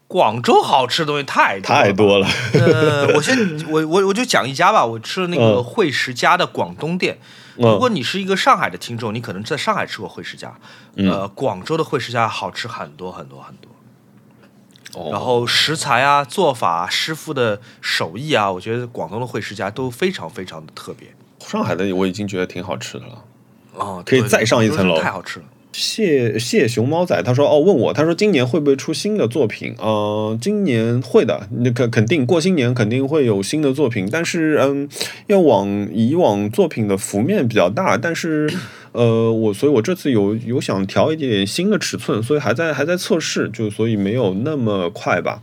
B: 广州好吃的东西太
A: 太多了。
B: 呃，我先我我我就讲一家吧。我吃了那个惠食家的广东店。如果你是一个上海的听众，你可能在上海吃过惠食家。呃，广州的惠食家好吃很多很多很多。然后食材啊、做法、师傅的手艺啊，我觉得广东的惠食家都非常非常的特别。
A: 上海的我已经觉得挺好吃的了，
B: 哦，
A: 可以再上一层楼，
B: 太好吃了。
A: 谢谢熊猫仔，他说哦，问我，他说今年会不会出新的作品？呃，今年会的，那肯肯定过新年肯定会有新的作品，但是嗯，要往以往作品的幅面比较大，但是呃，我所以，我这次有有想调一点新的尺寸，所以还在还在测试，就所以没有那么快吧。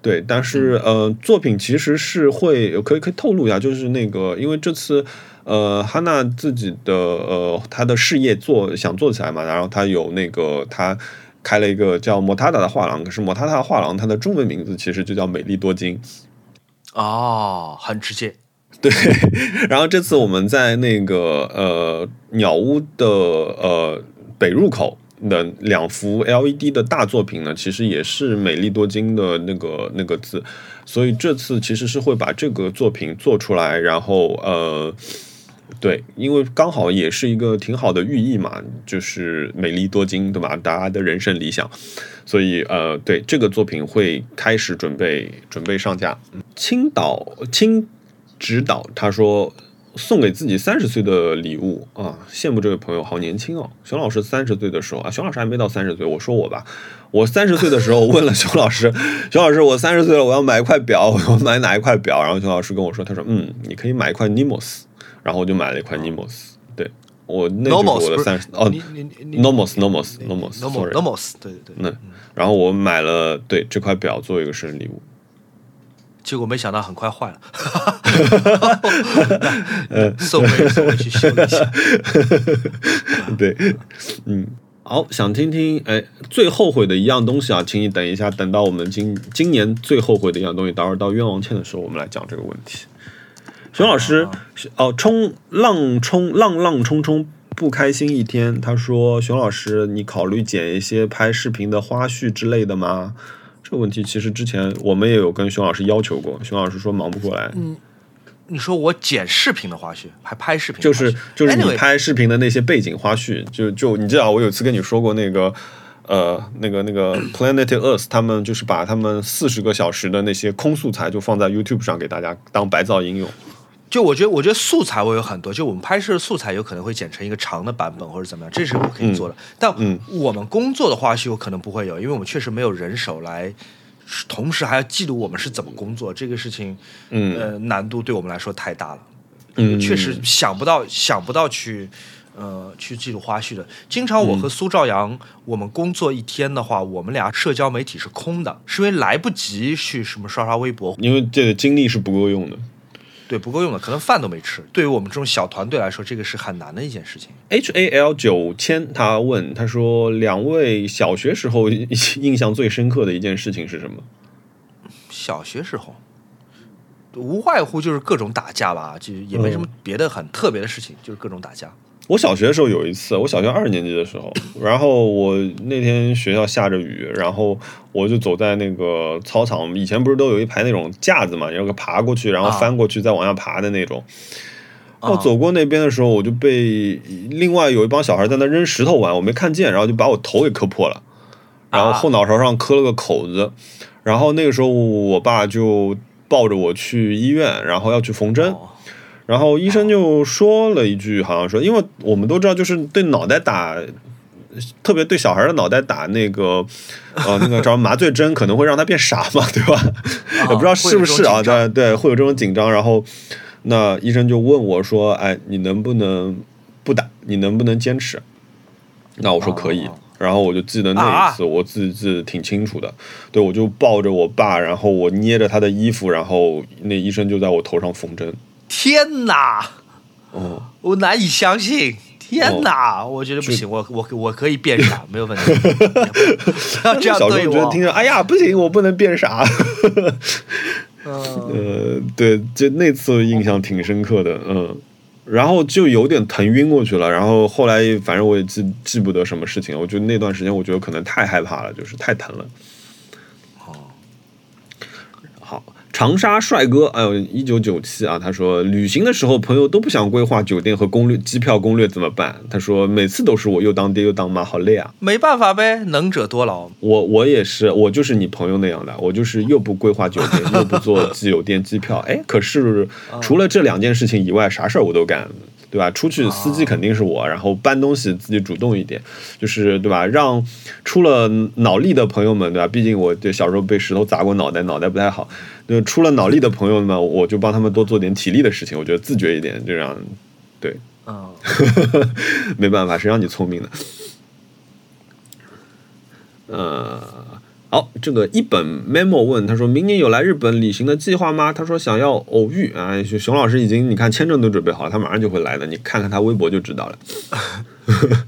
A: 对，但是呃，作品其实是会可以可以透露一下，就是那个因为这次。呃，哈娜自己的呃，他的事业做想做起来嘛，然后他有那个他开了一个叫莫塔达的画廊，可是莫塔达画廊它的中文名字其实就叫美丽多金。
B: 哦，很直接。
A: 对，然后这次我们在那个呃鸟屋的呃北入口的两幅 LED 的大作品呢，其实也是美丽多金的那个那个字，所以这次其实是会把这个作品做出来，然后呃。对，因为刚好也是一个挺好的寓意嘛，就是美丽多金，对吧？大家的人生理想，所以呃，对这个作品会开始准备准备上架。青岛青指导他说送给自己三十岁的礼物啊，羡慕这位朋友好年轻哦。熊老师三十岁的时候啊，熊老师还没到三十岁，我说我吧，我三十岁的时候 问了熊老师，熊老师我三十岁了，我要买一块表，我要买哪一块表？然后熊老师跟我说，他说嗯，你可以买一块 Nimos。然后我就买了一块 Nimos，对我那就是我的三十哦，Nomos Nomos Nomos
B: Nomos，对对对。
A: 那然后我买了对这块表作为一个生日礼物，
B: 结果没想到很快坏了，送回送回去修一下。
A: 对，嗯，好，想听听哎最后悔的一样东西啊，请你等一下，等到我们今今年最后悔的一样东西，待会儿到冤枉钱的时候，我们来讲这个问题。熊老师，哦，冲浪冲浪浪冲冲不开心一天。他说：“熊老师，你考虑剪一些拍视频的花絮之类的吗？”这个问题其实之前我们也有跟熊老师要求过，熊老师说忙不过来。
B: 嗯，你说我剪视频的花絮，还拍视频？
A: 就是就是你拍视频的那些背景花絮，就就你知道，我有次跟你说过那个呃那个那个 Planet Earth，他们就是把他们四十个小时的那些空素材就放在 YouTube 上给大家当白噪音用。
B: 就我觉得，我觉得素材我有很多，就我们拍摄的素材有可能会剪成一个长的版本或者怎么样，这是我可以做的。但我们工作的花絮我可能不会有，因为我们确实没有人手来，同时还要记录我们是怎么工作，这个事情，呃，难度对我们来说太大了。嗯，确实想不到，想不到去，呃，去记录花絮的。经常我和苏兆阳，我们工作一天的话，我们俩社交媒体是空的，是因为来不及去什么刷刷微博，
A: 因为这个精力是不够用的。
B: 对，不够用的，可能饭都没吃。对于我们这种小团队来说，这个是很难的一件事情。
A: H A L 九千，他问他说：“两位小学时候 印象最深刻的一件事情是什么？”
B: 小学时候，无外乎就是各种打架吧，就也没什么别的很特别的事情，就是各种打架。
A: 我小学的时候有一次，我小学二年级的时候，然后我那天学校下着雨，然后我就走在那个操场，以前不是都有一排那种架子嘛，有个爬过去，然后翻过去再往下爬的那种。我走过那边的时候，我就被另外有一帮小孩在那扔石头玩，我没看见，然后就把我头给磕破了，然后后脑勺上磕了个口子，然后那个时候我爸就抱着我去医院，然后要去缝针。然后医生就说了一句，好像说，因为我们都知道，就是对脑袋打，特别对小孩的脑袋打那个，呃，那个叫麻醉针，可能会让他变傻嘛，对吧？也 不知道是不是啊？对对，会有这种紧张。然后那医生就问我说：“哎，你能不能不打？你能不能坚持？”那我说可以。然后我就记得那一次，我自己记得挺清楚的。对，我就抱着我爸，然后我捏着他的衣服，然后那医生就在我头上缝针。
B: 天哪！哦，我难以相信！天哪，我觉得不行，我我我可以变傻，没有问题。要这样对
A: 我，听着，哎呀，不行，我不能变傻。呃，对，就那次印象挺深刻的，嗯，然后就有点疼晕过去了，然后后来反正我也记记不得什么事情，我觉得那段时间我觉得可能太害怕了，就是太疼了。长沙帅哥，哎呦，一九九七啊，他说旅行的时候朋友都不想规划酒店和攻略、机票攻略怎么办？他说每次都是我又当爹又当妈，好累啊。
B: 没办法呗，能者多劳。
A: 我我也是，我就是你朋友那样的，我就是又不规划酒店，又不做酒店机票，哎，可是 除了这两件事情以外，啥事儿我都干。对吧？出去司机肯定是我，然后搬东西自己主动一点，就是对吧？让出了脑力的朋友们，对吧？毕竟我这小时候被石头砸过脑袋，脑袋不太好。那出了脑力的朋友们，我就帮他们多做点体力的事情。我觉得自觉一点，这样对。
B: 嗯，
A: 没办法，谁让你聪明呢？呃。好，这个一本 memo 问他说明年有来日本旅行的计划吗？他说想要偶遇啊，熊老师已经你看签证都准备好了，他马上就会来的，你看看他微博就知道了。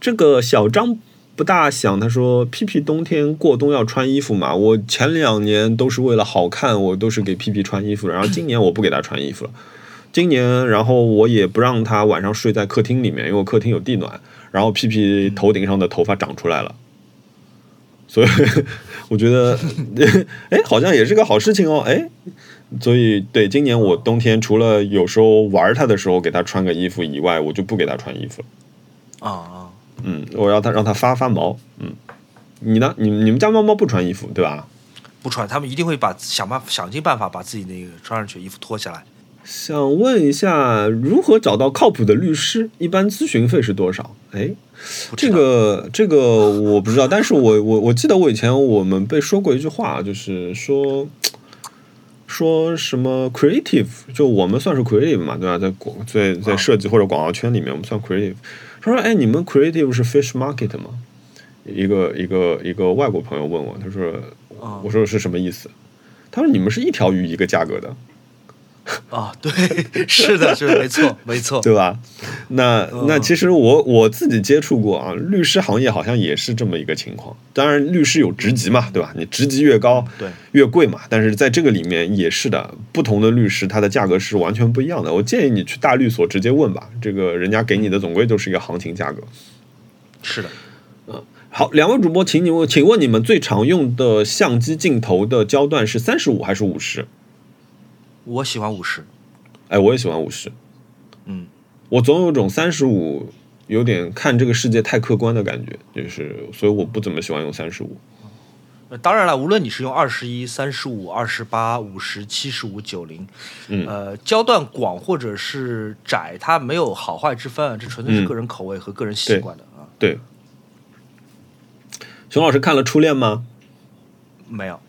A: 这个小张不大想，他说屁屁冬天过冬要穿衣服嘛？我前两年都是为了好看，我都是给屁屁穿衣服，然后今年我不给他穿衣服了。今年然后我也不让他晚上睡在客厅里面，因为客厅有地暖，然后屁屁头顶上的头发长出来了。所以 我觉得，哎，好像也是个好事情哦，哎，所以对，今年我冬天除了有时候玩它的时候给它穿个衣服以外，我就不给它穿衣服了。
B: 啊啊，
A: 嗯，我要它让它发发毛，嗯，你呢？你你们家猫猫不穿衣服对吧？
B: 不穿，他们一定会把想办法想尽办法把自己那个穿上去衣服脱下来。
A: 想问一下，如何找到靠谱的律师？一般咨询费是多少？哎。这个这个我不知道，但是我我我记得我以前我们被说过一句话，就是说说什么 creative，就我们算是 creative 嘛，对吧？在广在在设计或者广告圈里面，我们算 creative。他说：“哎，你们 creative 是 fish market 吗？”一个一个一个外国朋友问我，他说：“我说是什么意思？”他说：“你们是一条鱼一个价格的。”
B: 啊，对，是的，是没错，没错，
A: 对吧？那那其实我我自己接触过啊，律师行业好像也是这么一个情况。当然，律师有职级嘛，对吧？你职级越高，
B: 对，
A: 越贵嘛。但是在这个里面也是的，不同的律师他的价格是完全不一样的。我建议你去大律所直接问吧，这个人家给你的总归都是一个行情价格。
B: 是的，
A: 嗯，好，两位主播，请你问，请问你们最常用的相机镜头的焦段是三十五还是五十？
B: 我喜欢五十，
A: 哎，我也喜欢五十，
B: 嗯，
A: 我总有种三十五有点看这个世界太客观的感觉，就是所以我不怎么喜欢用三十五。
B: 当然了，无论你是用二十一、三十五、二十八、五十、七十五、九零，
A: 嗯，
B: 呃，焦段广或者是窄，它没有好坏之分，这纯粹是个人口味和个人习惯的啊。
A: 对，熊老师看了《初恋》吗？
B: 没有。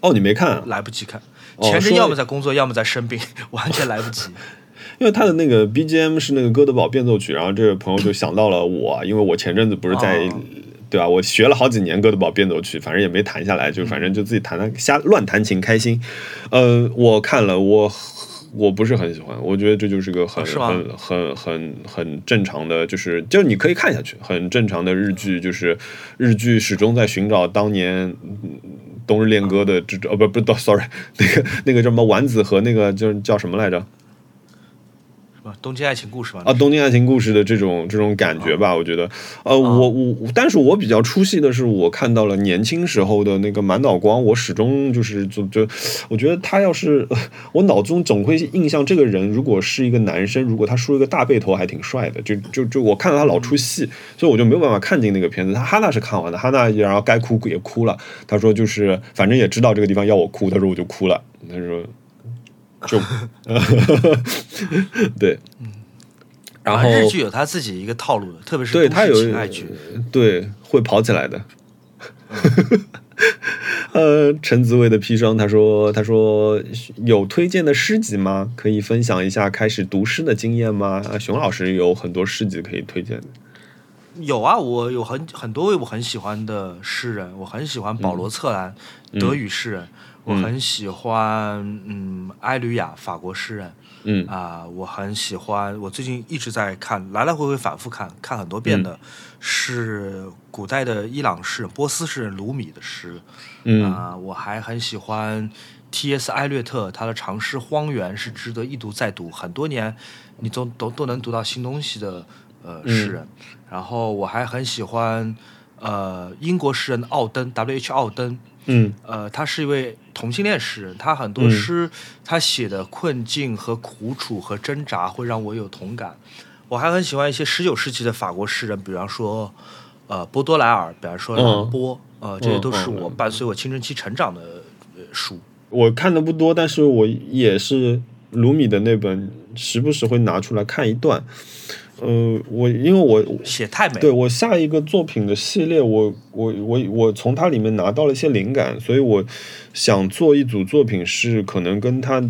A: 哦，你没看？
B: 来不及看。前阵要么在工作，要么在生病，完全来不及。
A: 因为他的那个 BGM 是那个《哥德堡变奏曲》，然后这位朋友就想到了我，因为我前阵子不是在，对吧？我学了好几年《哥德堡变奏曲》，反正也没弹下来，就反正就自己弹弹瞎乱弹琴开心。呃，我看了，我我不是很喜欢，我觉得这就是个很很很很很正常的，就是就是你可以看下去，很正常的日剧，就是日剧始终在寻找当年。冬日恋歌的这哦不不，sorry，那个那个叫什么丸子和那个就是叫什么来着？
B: 东京爱情故事吧？
A: 啊，东京爱情故事的这种这种感觉吧，我觉得，呃，我我，但是我比较出戏的是，我看到了年轻时候的那个满脑光，我始终就是就就，我觉得他要是我脑中总会印象这个人，如果是一个男生，如果他梳一个大背头，还挺帅的，就就就我看到他老出戏，所以我就没有办法看进那个片子。他哈娜是看完的，哈娜然后该哭也哭了，他说就是反正也知道这个地方要我哭，他说我就哭了，他说。就，对，然后
B: 日剧有他自己一个套路的，特别是
A: 对他有
B: 情爱剧，
A: 对会跑起来的。呃，陈子伟的砒霜，他说：“他说有推荐的诗集吗？可以分享一下开始读诗的经验吗？”啊，熊老师有很多诗集可以推荐的。
B: 有啊，我有很很多位我很喜欢的诗人，我很喜欢保罗策兰，德语诗人。我很喜欢，嗯，埃吕亚，法国诗人，
A: 嗯
B: 啊，我很喜欢，我最近一直在看，来来回回反复看，看很多遍的，是古代的伊朗诗人、波斯诗人鲁米的诗，
A: 嗯
B: 啊，我还很喜欢 T.S. 艾略特，他的长诗《荒原》是值得一读再读，很多年你都都都能读到新东西的呃诗人，然后我还很喜欢。呃，英国诗人奥登 W.H. 奥登，
A: 嗯，
B: 呃，他是一位同性恋诗人，他很多诗他写的困境和苦楚和挣扎会让我有同感。我还很喜欢一些十九世纪的法国诗人，比方说呃波多莱尔，比方说朗波，呃，这些都是我伴随我青春期成长的书。
A: 我看的不多，但是我也是卢米的那本，时不时会拿出来看一段。呃，我因为我
B: 写太美，
A: 对我下一个作品的系列，我我我我从它里面拿到了一些灵感，所以我想做一组作品，是可能跟它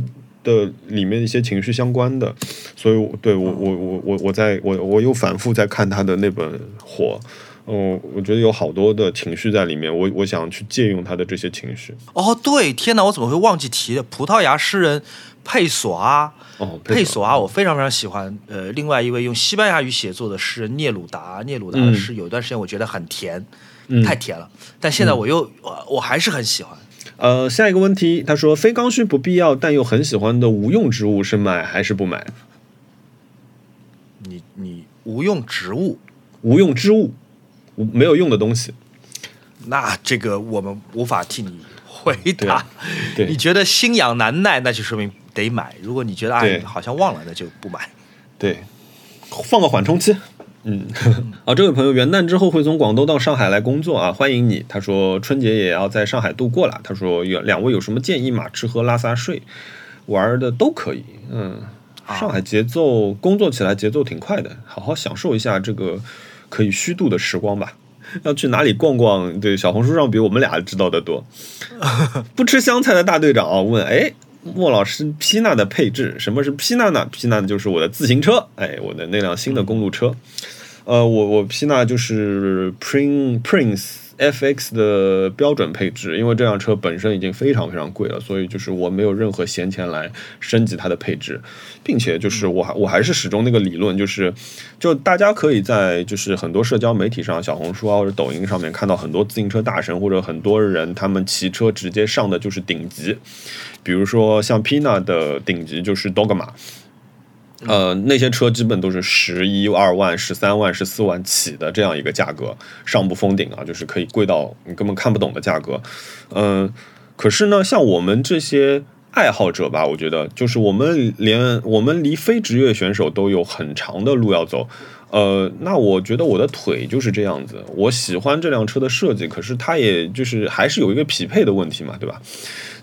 A: 的里面一些情绪相关的。所以，对我我我我我在我我又反复在看他的那本《火》。哦，我觉得有好多的情绪在里面，我我想去借用他的这些情绪。
B: 哦，对，天哪，我怎么会忘记提的？葡萄牙诗人佩索阿，
A: 哦，
B: 佩索阿，我非常非常喜欢。呃，另外一位用西班牙语写作的诗人聂鲁达，聂鲁达的诗有一段时间我觉得很甜，太甜了，但现在我又我我还是很喜欢。
A: 呃，下一个问题，他说非刚需不必要但又很喜欢的无用植物是买还是不买？
B: 你你无用植物，
A: 无用之物。没有用的东西，
B: 那这个我们无法替你回答。
A: 对，
B: 你觉得心痒难耐，那就说明得买；如果你觉得哎好像忘了，那就不买。
A: 对，放个缓冲期。嗯，啊，这位朋友元旦之后会从广东到上海来工作啊，欢迎你。他说春节也要在上海度过了。他说有两位有什么建议吗？吃喝拉撒睡玩的都可以。嗯，上海节奏工作起来节奏挺快的，好好享受一下这个。可以虚度的时光吧，要去哪里逛逛？对，小红书上比我们俩知道的多。不吃香菜的大队长啊，问：哎，莫老师，皮纳的配置，什么是皮纳呢？皮纳就是我的自行车，哎，我的那辆新的公路车。呃，我我皮纳就是 Prince Prince。F X 的标准配置，因为这辆车本身已经非常非常贵了，所以就是我没有任何闲钱来升级它的配置，并且就是我还我还是始终那个理论，就是就大家可以在就是很多社交媒体上，小红书啊或者抖音上面看到很多自行车大神或者很多人他们骑车直接上的就是顶级，比如说像 Pina 的顶级就是 Dogma。呃，那些车基本都是十一二万、十三万、十四万起的这样一个价格，上不封顶啊，就是可以贵到你根本看不懂的价格。嗯，可是呢，像我们这些爱好者吧，我觉得就是我们连我们离非职业选手都有很长的路要走。呃，那我觉得我的腿就是这样子，我喜欢这辆车的设计，可是它也就是还是有一个匹配的问题嘛，对吧？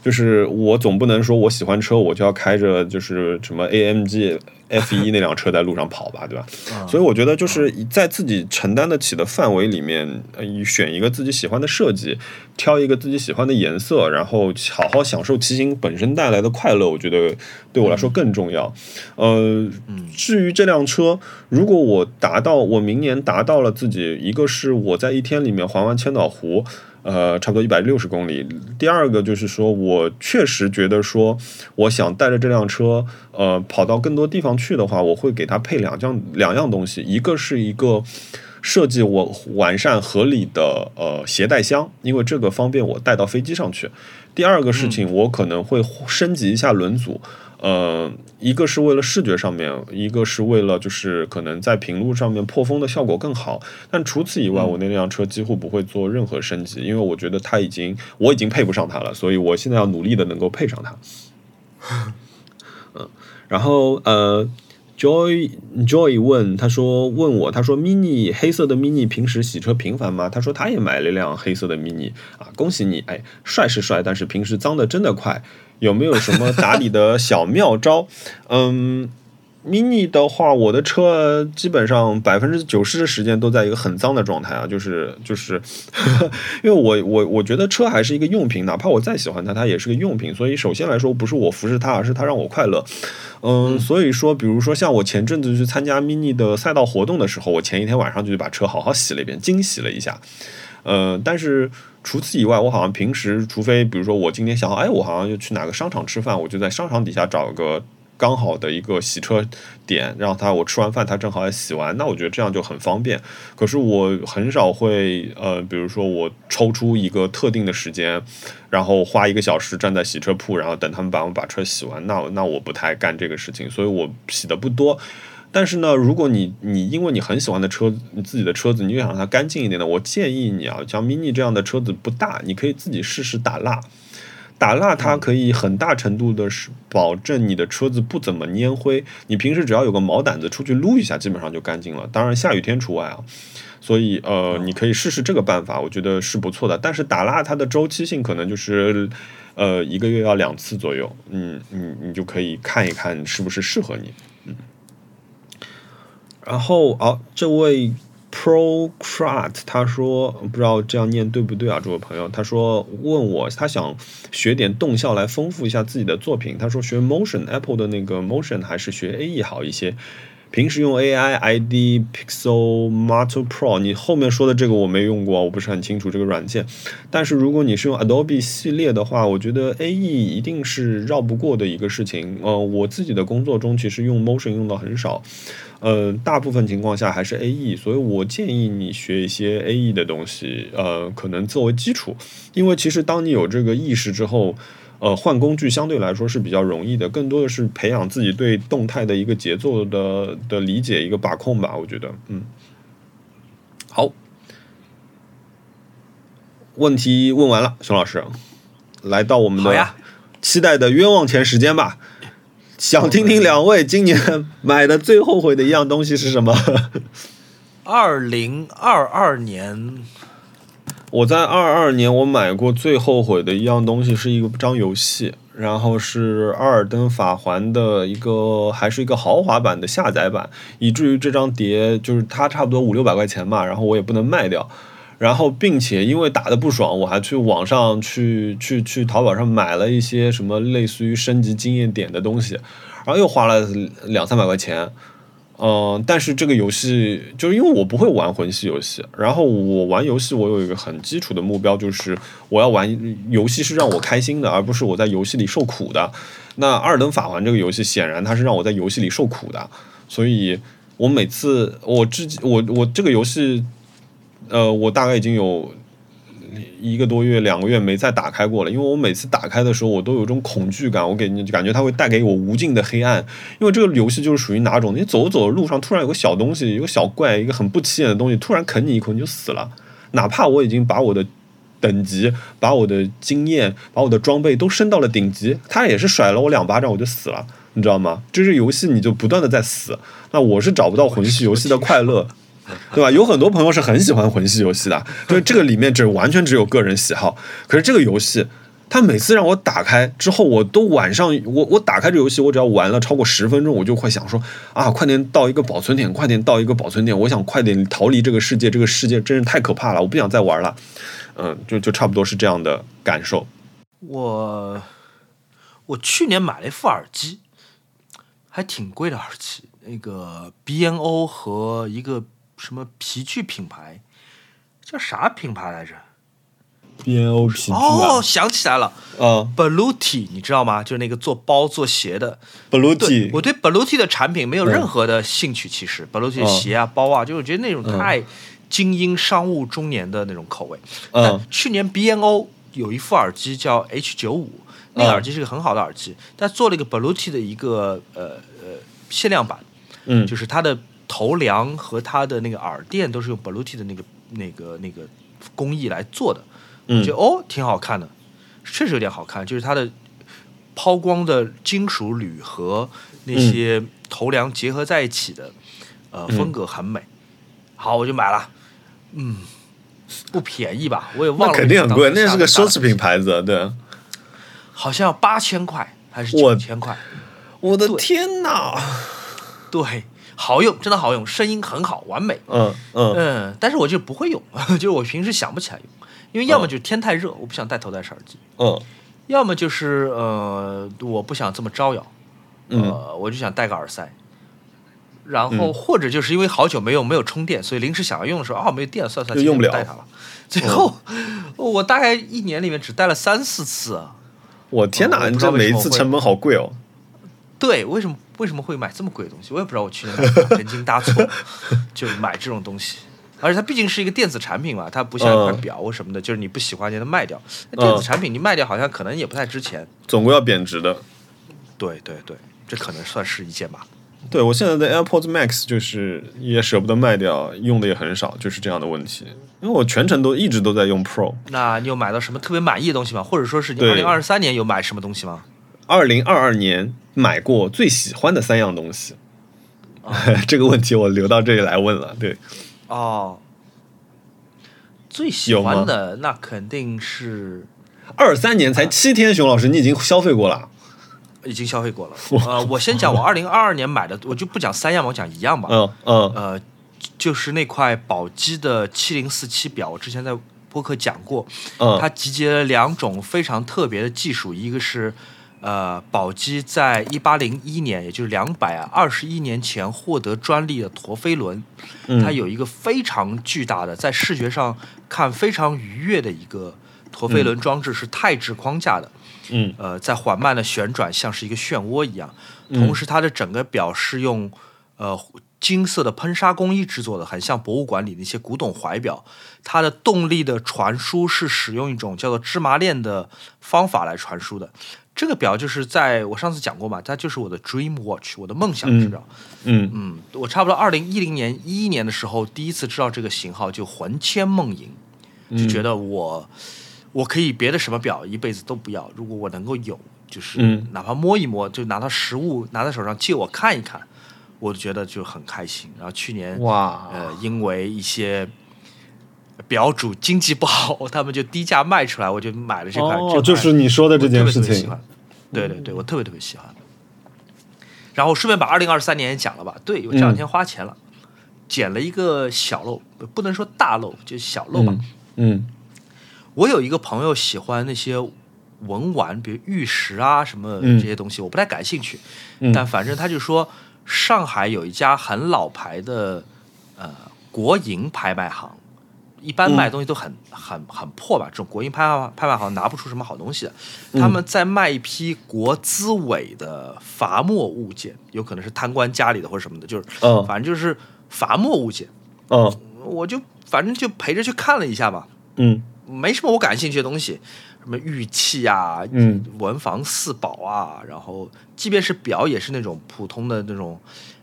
A: 就是我总不能说我喜欢车，我就要开着就是什么 AMG F 一那辆车在路上跑吧，对吧？所以我觉得就是在自己承担得起的范围里面，选一个自己喜欢的设计，挑一个自己喜欢的颜色，然后好好享受骑行本身带来的快乐，我觉得对我来说更重要。呃，至于这辆车，如果我达到我明年达到了自己，一个是我在一天里面环完千岛湖。呃，差不多一百六十公里。第二个就是说，我确实觉得说，我想带着这辆车，呃，跑到更多地方去的话，我会给它配两样两样东西，一个是一个设计我完善合理的呃携带箱，因为这个方便我带到飞机上去。第二个事情，我可能会升级一下轮组。呃，一个是为了视觉上面，一个是为了就是可能在平路上面破风的效果更好。但除此以外，我那辆车几乎不会做任何升级，因为我觉得它已经我已经配不上它了，所以我现在要努力的能够配上它。嗯，然后呃，Joy Joy 问他说问我他说 Mini 黑色的 Mini 平时洗车频繁吗？他说他也买了一辆黑色的 Mini 啊，恭喜你，哎，帅是帅，但是平时脏的真的快。有没有什么打理的小妙招？嗯，mini 的话，我的车基本上百分之九十的时间都在一个很脏的状态啊，就是就是，因为我我我觉得车还是一个用品，哪怕我再喜欢它，它也是个用品。所以首先来说，不是我服侍它，而是它让我快乐。嗯，所以说，比如说像我前阵子去参加 mini 的赛道活动的时候，我前一天晚上就去把车好好洗了一遍，精洗了一下。呃，但是除此以外，我好像平时，除非比如说我今天想，哎，我好像要去哪个商场吃饭，我就在商场底下找个刚好的一个洗车点，让他我吃完饭，他正好也洗完，那我觉得这样就很方便。可是我很少会，呃，比如说我抽出一个特定的时间，然后花一个小时站在洗车铺，然后等他们把我把车洗完，那那我不太干这个事情，所以我洗的不多。但是呢，如果你你因为你很喜欢的车，你自己的车子，你就想让它干净一点的，我建议你啊，像 Mini 这样的车子不大，你可以自己试试打蜡。打蜡它可以很大程度的是保证你的车子不怎么粘灰。你平时只要有个毛掸子出去撸一下，基本上就干净了。当然下雨天除外啊。所以呃，你可以试试这个办法，我觉得是不错的。但是打蜡它的周期性可能就是呃一个月要两次左右。嗯你，你就可以看一看是不是适合你。嗯。然后啊，这位。Procrat，他说不知道这样念对不对啊？这位朋友，他说问我，他想学点动效来丰富一下自己的作品。他说学 Motion，Apple 的那个 Motion 还是学 AE 好一些。平时用 AI ID Pixel Motor Pro，你后面说的这个我没用过，我不是很清楚这个软件。但是如果你是用 Adobe 系列的话，我觉得 AE 一定是绕不过的一个事情。呃，我自己的工作中其实用 Motion 用的很少。呃，大部分情况下还是 A E，所以我建议你学一些 A E 的东西，呃，可能作为基础，因为其实当你有这个意识之后，呃，换工具相对来说是比较容易的，更多的是培养自己对动态的一个节奏的的理解，一个把控吧，我觉得，嗯，好，问题问完了，熊老师，来到我们的期待的冤枉钱时间吧。想听听两位今年买的最后悔的一样东西是什么？
B: 二零二二年，
A: 我在二二年我买过最后悔的一样东西是一个张游戏，然后是《阿尔登法环》的一个，还是一个豪华版的下载版，以至于这张碟就是它差不多五六百块钱嘛，然后我也不能卖掉。然后，并且因为打的不爽，我还去网上去去去淘宝上买了一些什么类似于升级经验点的东西，然后又花了两三百块钱。嗯，但是这个游戏就是因为我不会玩魂系游戏，然后我玩游戏我有一个很基础的目标，就是我要玩游戏是让我开心的，而不是我在游戏里受苦的。那《二等法环》这个游戏显然它是让我在游戏里受苦的，所以我每次我之我我这个游戏。呃，我大概已经有一个多月、两个月没再打开过了，因为我每次打开的时候，我都有种恐惧感，我给你感觉它会带给我无尽的黑暗。因为这个游戏就是属于哪种，你走着走着路上，突然有个小东西，有个小怪，一个很不起眼的东西，突然啃你一口，你就死了。哪怕我已经把我的等级、把我的经验、把我的装备都升到了顶级，他也是甩了我两巴掌，我就死了，你知道吗？这是游戏，你就不断的在死。那我是找不到魂系游戏的快乐。对吧？有很多朋友是很喜欢魂系游戏的，所以这个里面只完全只有个人喜好。可是这个游戏，它每次让我打开之后，我都晚上我我打开这游戏，我只要玩了超过十分钟，我就会想说啊，快点到一个保存点，快点到一个保存点，我想快点逃离这个世界，这个世界真是太可怕了，我不想再玩了。嗯，就就差不多是这样的感受。
B: 我我去年买了一副耳机，还挺贵的耳机，那个 B N O 和一个。什么皮具品牌？叫啥品牌来着
A: ？B N O 皮具
B: 哦，想起来了，嗯，Bluti，你知道吗？就是那个做包做鞋的
A: Bluti。
B: 我对 Bluti 的产品没有任何的兴趣，其实 Bluti 的鞋啊、包啊，就我觉得那种太精英商务中年的那种口味。嗯，去年 B N O 有一副耳机叫 H 九五，那个耳机是个很好的耳机，但做了一个 Bluti 的一个呃呃限量版，嗯，就是它的。头梁和它的那个耳垫都是用 Bluetooth 的那个、那个、那个工艺来做的，我觉得哦挺好看的，确实有点好看。就是它的抛光的金属铝和那些头梁结合在一起的，呃，风格很美。好，我就买了。嗯，不便宜吧？我也忘了。
A: 肯定很贵，那是个奢侈品牌子，对。
B: 好像八千块还是九千块？
A: 我的天哪！
B: 对。好用，真的好用，声音很好，完美。嗯嗯嗯，但是我就不会用，就是我平时想不起来用，因为要么就是天太热，我不想戴头戴式耳机。嗯，要么就是呃，我不想这么招摇，呃，我就想戴个耳塞。然后或者就是因为好久没用，没有充电，所以临时想要用的时候，哦，没有电，算算，就
A: 用不了，
B: 带它了。最后我大概一年里面只戴了三四次。
A: 我天哪，你这每一次成本好贵哦。
B: 对，为什么？为什么会买这么贵的东西？我也不知道。我去年神经搭错，就买这种东西。而且它毕竟是一个电子产品嘛，它不像一块表或什么的，就是你不喜欢就能卖掉。电子产品你卖掉好像可能也不太值钱，
A: 总归要贬值的。
B: 对对对，这可能算是一件吧。
A: 对我现在的 AirPods Max 就是也舍不得卖掉，用的也很少，就是这样的问题。因为我全程都一直都在用 Pro。
B: 那你有买到什么特别满意的东西吗？或者说是你二零二三年有买什么东西吗？
A: 二零二二年买过最喜欢的三样东西，这个问题我留到这里来问了。对，
B: 哦，最喜欢的那肯定是
A: 二三年才七天，熊老师你已经消费过了，
B: 已经消费过了。呃，我先讲我二零二二年买的，我就不讲三样嘛，我讲一样吧。
A: 嗯
B: 嗯，呃，就是那块宝鸡的七零四七表，我之前在播客讲过，
A: 嗯，
B: 它集结了两种非常特别的技术，一个是。呃，宝鸡在一八零一年，也就是两百二十一年前获得专利的陀飞轮，它有一个非常巨大的，在视觉上看非常愉悦的一个陀飞轮装置，是钛制框架的。
A: 嗯，
B: 呃，在缓慢的旋转，像是一个漩涡一样。同时，它的整个表是用呃金色的喷砂工艺制作的，很像博物馆里那些古董怀表。它的动力的传输是使用一种叫做芝麻链的方法来传输的。这个表就是在我上次讲过嘛，它就是我的 Dream Watch，我的梦想之表。
A: 嗯
B: 嗯，我差不多二零一零年一一年的时候，第一次知道这个型号，就魂牵梦萦，就觉得我我可以别的什么表一辈子都不要，如果我能够有，就是哪怕摸一摸，就拿到实物拿在手上借我看一看，我就觉得就很开心。然后去年
A: 哇，
B: 呃，因为一些。表主经济不好，他们就低价卖出来，我就买了这款。
A: 哦，就是你说的这件事情。
B: 对对对，我特别特别喜欢。然后顺便把二零二三年也讲了吧。对我这两天花钱了，捡了一个小漏，不能说大漏，就小漏吧。
A: 嗯。
B: 我有一个朋友喜欢那些文玩，比如玉石啊什么这些东西，我不太感兴趣。但反正他就说，上海有一家很老牌的呃国营拍卖行。一般卖东西都很很很破吧，这种国营拍卖拍卖行拿不出什么好东西的。他们在卖一批国资委的罚没物件，有可能是贪官家里的或者什么的，就是，反正就是罚没物件。
A: 嗯，
B: 我就反正就陪着去看了一下吧。
A: 嗯，
B: 没什么我感兴趣的东西，什么玉器啊，嗯，文房四宝啊，然后即便是表也是那种普通的那种。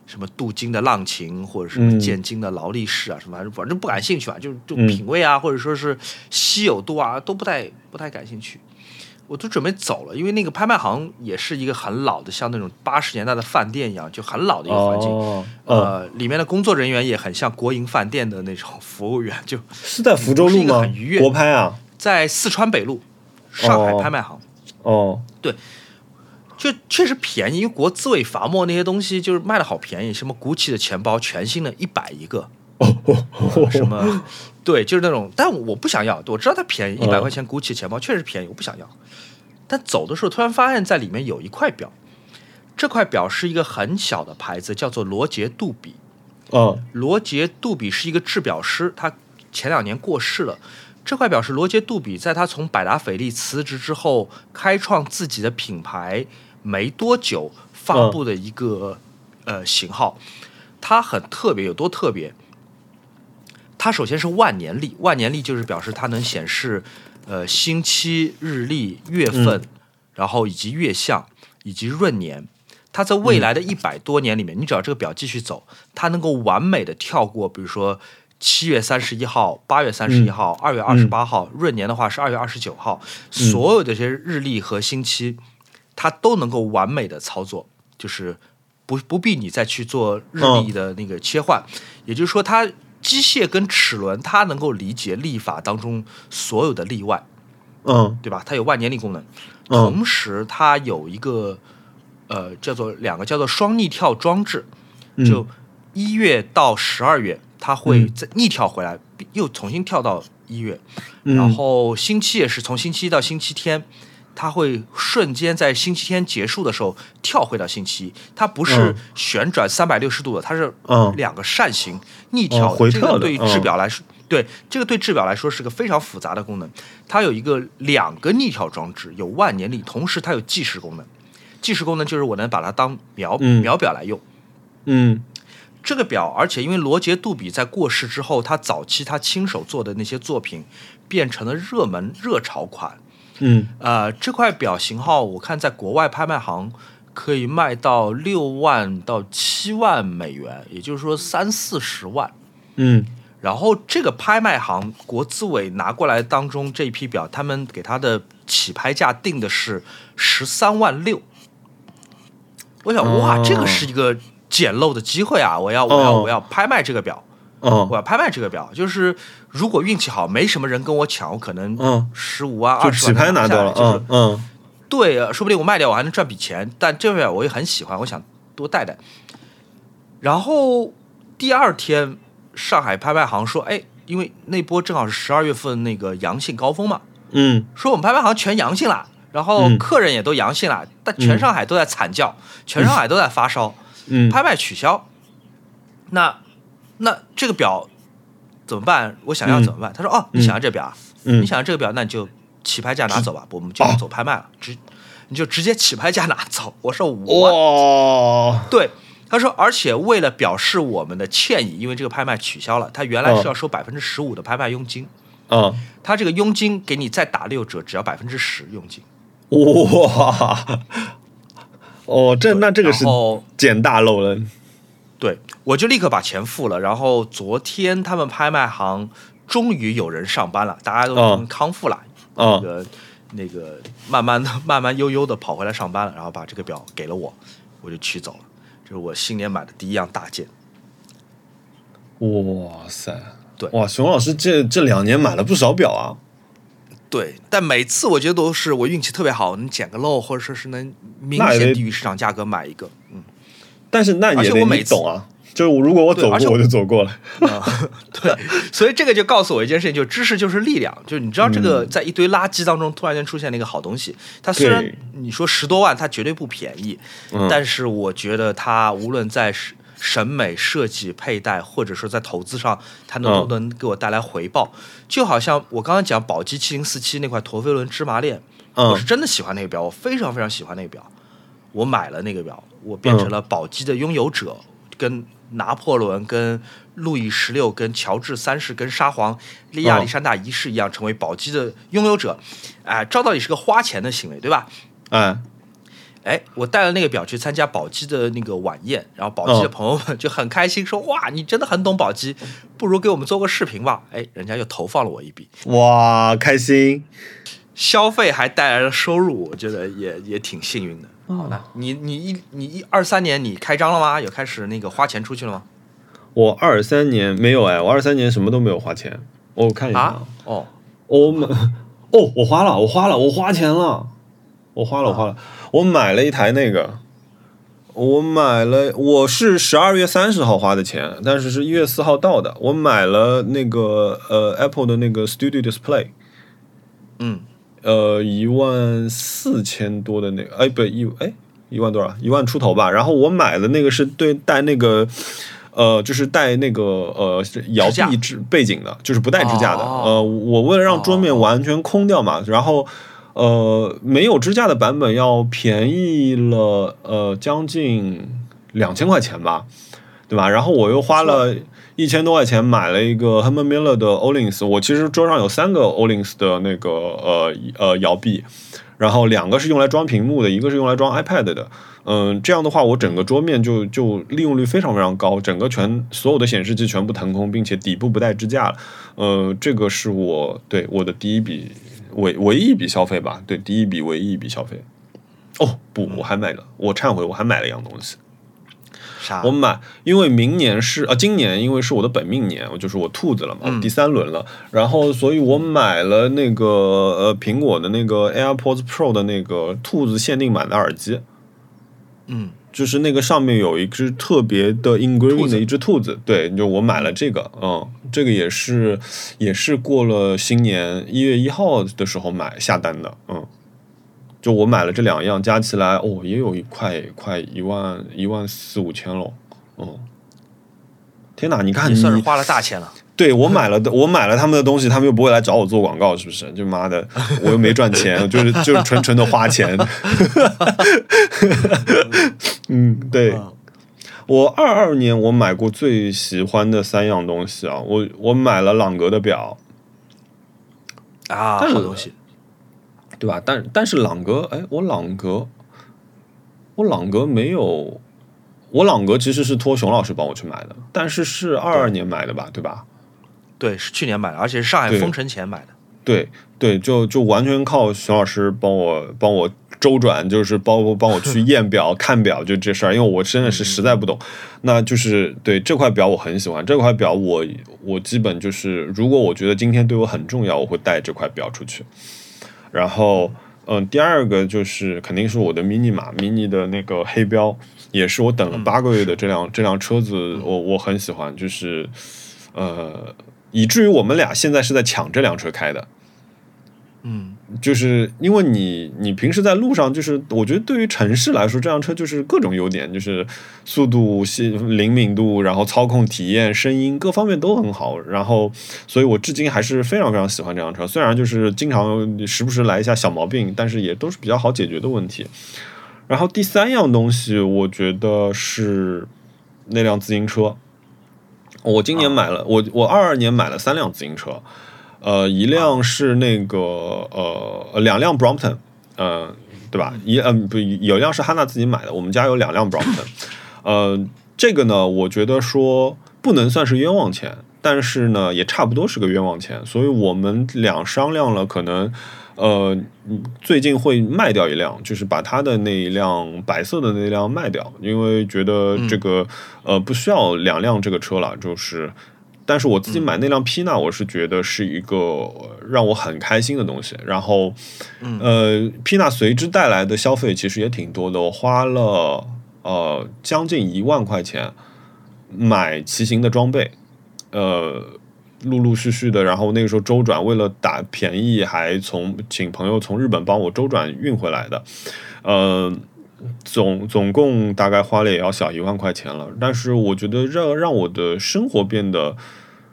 B: 什么镀金的浪琴，或者什么建金的劳力士啊，什么反正不感兴趣啊，就就品味啊，或者说是稀有度啊，都不太不太感兴趣。我都准备走了，因为那个拍卖行也是一个很老的，像那种八十年代的饭店一样，就很老的一个环境。呃，里面的工作人员也很像国营饭店的那种服务员，就
A: 是在福州路吗？国拍啊，
B: 在四川北路上海拍卖行。
A: 哦，
B: 对。就确实便宜，因为国资委罚没那些东西就是卖的好便宜，什么 GUCCI 的钱包全新的一百一个，什么对，就是那种，但我不想要，我知道它便宜，一百块钱 GUCCI 钱包确实便宜，我不想要。但走的时候突然发现，在里面有一块表，这块表是一个很小的牌子，叫做罗杰杜比。
A: 嗯，
B: 罗杰杜比是一个制表师，他前两年过世了。这块表是罗杰杜比在他从百达翡丽辞职之后开创自己的品牌。没多久发布的一个呃型号，它很特别，有多特别？它首先是万年历，万年历就是表示它能显示呃星期、日历、月份，然后以及月相以及闰年。它在未来的一百多年里面，你只要这个表继续走，它能够完美的跳过，比如说七月三十一号、八月三十一号、二月二十八号，闰年的话是二月二十九号，所有的这些日历和星期。它都能够完美的操作，就是不不必你再去做日历的那个切换，也就是说，它机械跟齿轮它能够理解历法当中所有的例外，
A: 嗯，
B: 对吧？它有万年历功能，同时它有一个呃叫做两个叫做双逆跳装置，就一月到十二月，它会再逆跳回来，又重新跳到一月，然后星期也是从星期一到星期天。它会瞬间在星期天结束的时候跳回到星期一，它不是旋转三百六十度的，它是两个扇形逆跳。这个对于制表来说，对这个对制表来说是个非常复杂的功能。它有一个两个逆跳装置，有万年历，同时它有计时功能。计时功能就是我能把它当秒秒表来用。
A: 嗯，
B: 这个表，而且因为罗杰杜比在过世之后，他早期他亲手做的那些作品变成了热门热潮款。
A: 嗯，
B: 呃，这块表型号我看在国外拍卖行可以卖到六万到七万美元，也就是说三四十万。
A: 嗯
B: 然后这个拍卖行国资委拿过来当中这一批表，他们给它的起拍价定的是十三万六。我想，哇，
A: 哦
B: 这个是一个捡漏的机会啊！我要，我要，
A: 哦
B: 我要拍卖这个表，
A: 嗯
B: 我要拍卖这个表。就是如果运气好，没什么人跟我抢，我可能
A: 嗯，
B: 十五万、二十万
A: 起拍拿到了，
B: 下来就是
A: 嗯嗯
B: 对，呃说不定我卖掉我还能赚笔钱。但这表我也很喜欢，我想多带带。然后第二天，上海拍卖行说，哎，因为那波正好是十二月份那个阳性高峰嘛，
A: 嗯
B: 说我们拍卖行全阳性了，然后
A: 嗯
B: 客人也都阳性了，但全上海都在惨叫，全上海都在发烧，
A: 嗯，
B: 拍卖取消。那那这个表怎么办？我想要怎么办？他说，哦，你想要这表啊？
A: 嗯
B: 你想要这个表，那你就起拍价拿走吧，我们就
A: 哦
B: 走拍卖了，直你就直接起拍价拿走。我说我
A: 哇，
B: 对，他说，而且为了表示我们的歉意，因为这个拍卖取消了，他原来是要收百分之十五的拍卖佣金，
A: 嗯，
B: 他这个佣金给你再打六折，只要百分之十佣金。
A: 哇，哦，这那这个是捡大漏了，
B: 对，我就立刻把钱付了。然后昨天他们拍卖行终于有人上班了，大家都
A: 哦
B: 已经康复了，那
A: 嗯
B: 个那个慢慢的、慢慢悠悠的跑回来上班了，然后把这个表给了我，我就取走了。这是我新年买的第一样大件。
A: 哇塞，
B: 对
A: 哇，熊老师这这两年买了不少表啊，
B: 对，但每次我觉得都是我运气特别好，能捡个漏，或者说是能明显低于市场价格买一个。嗯，
A: 但是那也得
B: 而且我每次
A: 你懂啊，就是如果我走过我就走过了，
B: 啊，对，所以这个就告诉我一件事情，就是知识就是力量。就是你知道，这个在一堆垃圾当中突然间出现了一个好东西，它虽然你说十多万，它绝对不便宜，
A: 嗯
B: 但是我觉得它无论在审审美、设计、佩戴，或者说在投资上，它能不能给我带来回报。就好像我刚刚讲宝鸡七零四七那块陀飞轮芝麻链，我
A: 嗯
B: 是真的喜欢那个表，我非常非常喜欢那个表，我买了那个表，我变成了宝鸡的拥有者，跟拿破仑、跟路易十六、跟乔治三世、跟沙皇、利亚历山大一世一样，成为宝鸡的拥有者。哎、照道理是个花钱的行为，对吧？
A: 嗯，
B: 哎，我带了那个表去参加宝鸡的那个晚宴，然后宝鸡的
A: 嗯
B: 朋友们就很开心，说：“哇，你真的很懂宝鸡，不如给我们做个视频吧。”哎，人家又投放了我一笔，
A: 哇，开心，
B: 消费还带来了收入，我觉得也也挺幸运的。好的，你你一你一二三年你开张了吗？有开始那个花钱出去了吗？
A: 我二三年没有哎，我二三年什么都没有花钱，我看一下
B: 啊，哦，
A: 我买哦，我花了，我花了，我花钱了，我花了，我花了，我买了一台那个，我买了，我是十二月三十号花的钱，但是是一月四号到的。我买了那个呃 Apple 的那个 Studio Display，
B: 嗯，
A: 呃一万四千多的那个，哎不一哎一万多少？一万出头吧。然后我买的那个是对带那个。呃，就是带那个呃摇臂支背景的，就是不带支架的。
B: 哦
A: 呃，我为了让桌面完全空掉嘛，然后呃没有支架的版本要便宜了呃将近两千块钱吧，对吧？然后我又花了一千多块钱买了一个 Herman Miller 的 Olins，我其实桌上有三个 Olins 的那个呃呃摇臂，然后两个是用来装屏幕的，一个是用来装 iPad 的。嗯，这样的话，我整个桌面就就利用率非常非常高，整个全所有的显示器全部腾空，并且底部不带支架了。呃，这个是我对我的第一笔唯唯一一笔消费吧，对，第一笔唯一一笔消费。哦不，我还买了，我忏悔，我还买了一样东西。
B: 啥？
A: 我买，因为明年是啊，今年因为是我的本命年，我就是我兔子了嘛，
B: 嗯。
A: 第三轮了，然后所以我买了那个呃苹果的那个 AirPods Pro 的那个兔子限定版的耳机，
B: 嗯，
A: 就是那个上面有一只特别的 engraving 的一只兔子，对，就我买了这个，嗯，这个也是也是过了新年一月一号的时候买下单的，嗯，就我买了这两样，加起来哦，也有一块快一万一万四五千了，嗯，天哪，你看你
B: 算是花了大钱了。
A: 对我买了的，我买了他们的东西，他们又不会来找我做广告，是不是？就妈的，我又没赚钱，就是就是纯纯的花钱。嗯，对。
B: 嗯
A: 我二二年我买过最喜欢的三样东西啊，我我买了朗格的表，
B: 啊，好东西。
A: 对吧？但但是朗格，哎，我朗格，我朗格没有，我朗格其实是托熊老师帮我去买的，但是是二二年买的吧，对吧？
B: 对，是去年买的，而且是上海封城前买的。
A: 对对，就就完全靠熊老师帮我帮我周转，就是包括帮我去 验表、看表，就这事儿。因为我真的是实在不懂，那就是对这块表我很喜欢，这块表我我基本就是，如果我觉得今天对我很重要，我会带这块表出去。然后，嗯，第二个就是肯定是我的 mini 嘛，mini 的那个黑标，也是我等了八个月的这辆这辆车子，我我很喜欢，就是呃。以至于我们俩现在是在抢这辆车开的，
B: 嗯，
A: 就是因为你你平时在路上，就是我觉得对于城市来说，这辆车就是各种优点，就是速度、灵敏度，然后操控体验、声音各方面都很好。然后，所以我至今还是非常非常喜欢这辆车。虽然就是经常时不时来一下小毛病，但是也都是比较好解决的问题。然后第三样东西，我觉得是那辆自行车。我今年买了，我我二二年买了三辆自行车，呃，一辆是那个呃两辆 Brompton，嗯，对吧？一嗯不有一辆是哈娜自己买的，我们家有两辆 Brompton，呃，这个呢，我觉得说不能算是冤枉钱，但是呢，也差不多是个冤枉钱，所以我们俩商量了，可能。呃，最近会卖掉一辆，就是把他的那一辆白色的那辆卖掉，因为觉得这个呃不需要两辆这个车了。就是，但是我自己买那辆 P 呢，我是觉得是一个让我很开心的东西。然后，呃，P 那随之带来的消费其实也挺多的，我花了呃将近一万块钱买骑行的装备，呃。陆陆续续的，然后那个时候周转，为了打便宜，还从请朋友从日本帮我周转运回来的，呃，总总共大概花了也要小一万块钱了。但是我觉得让让我的生活变得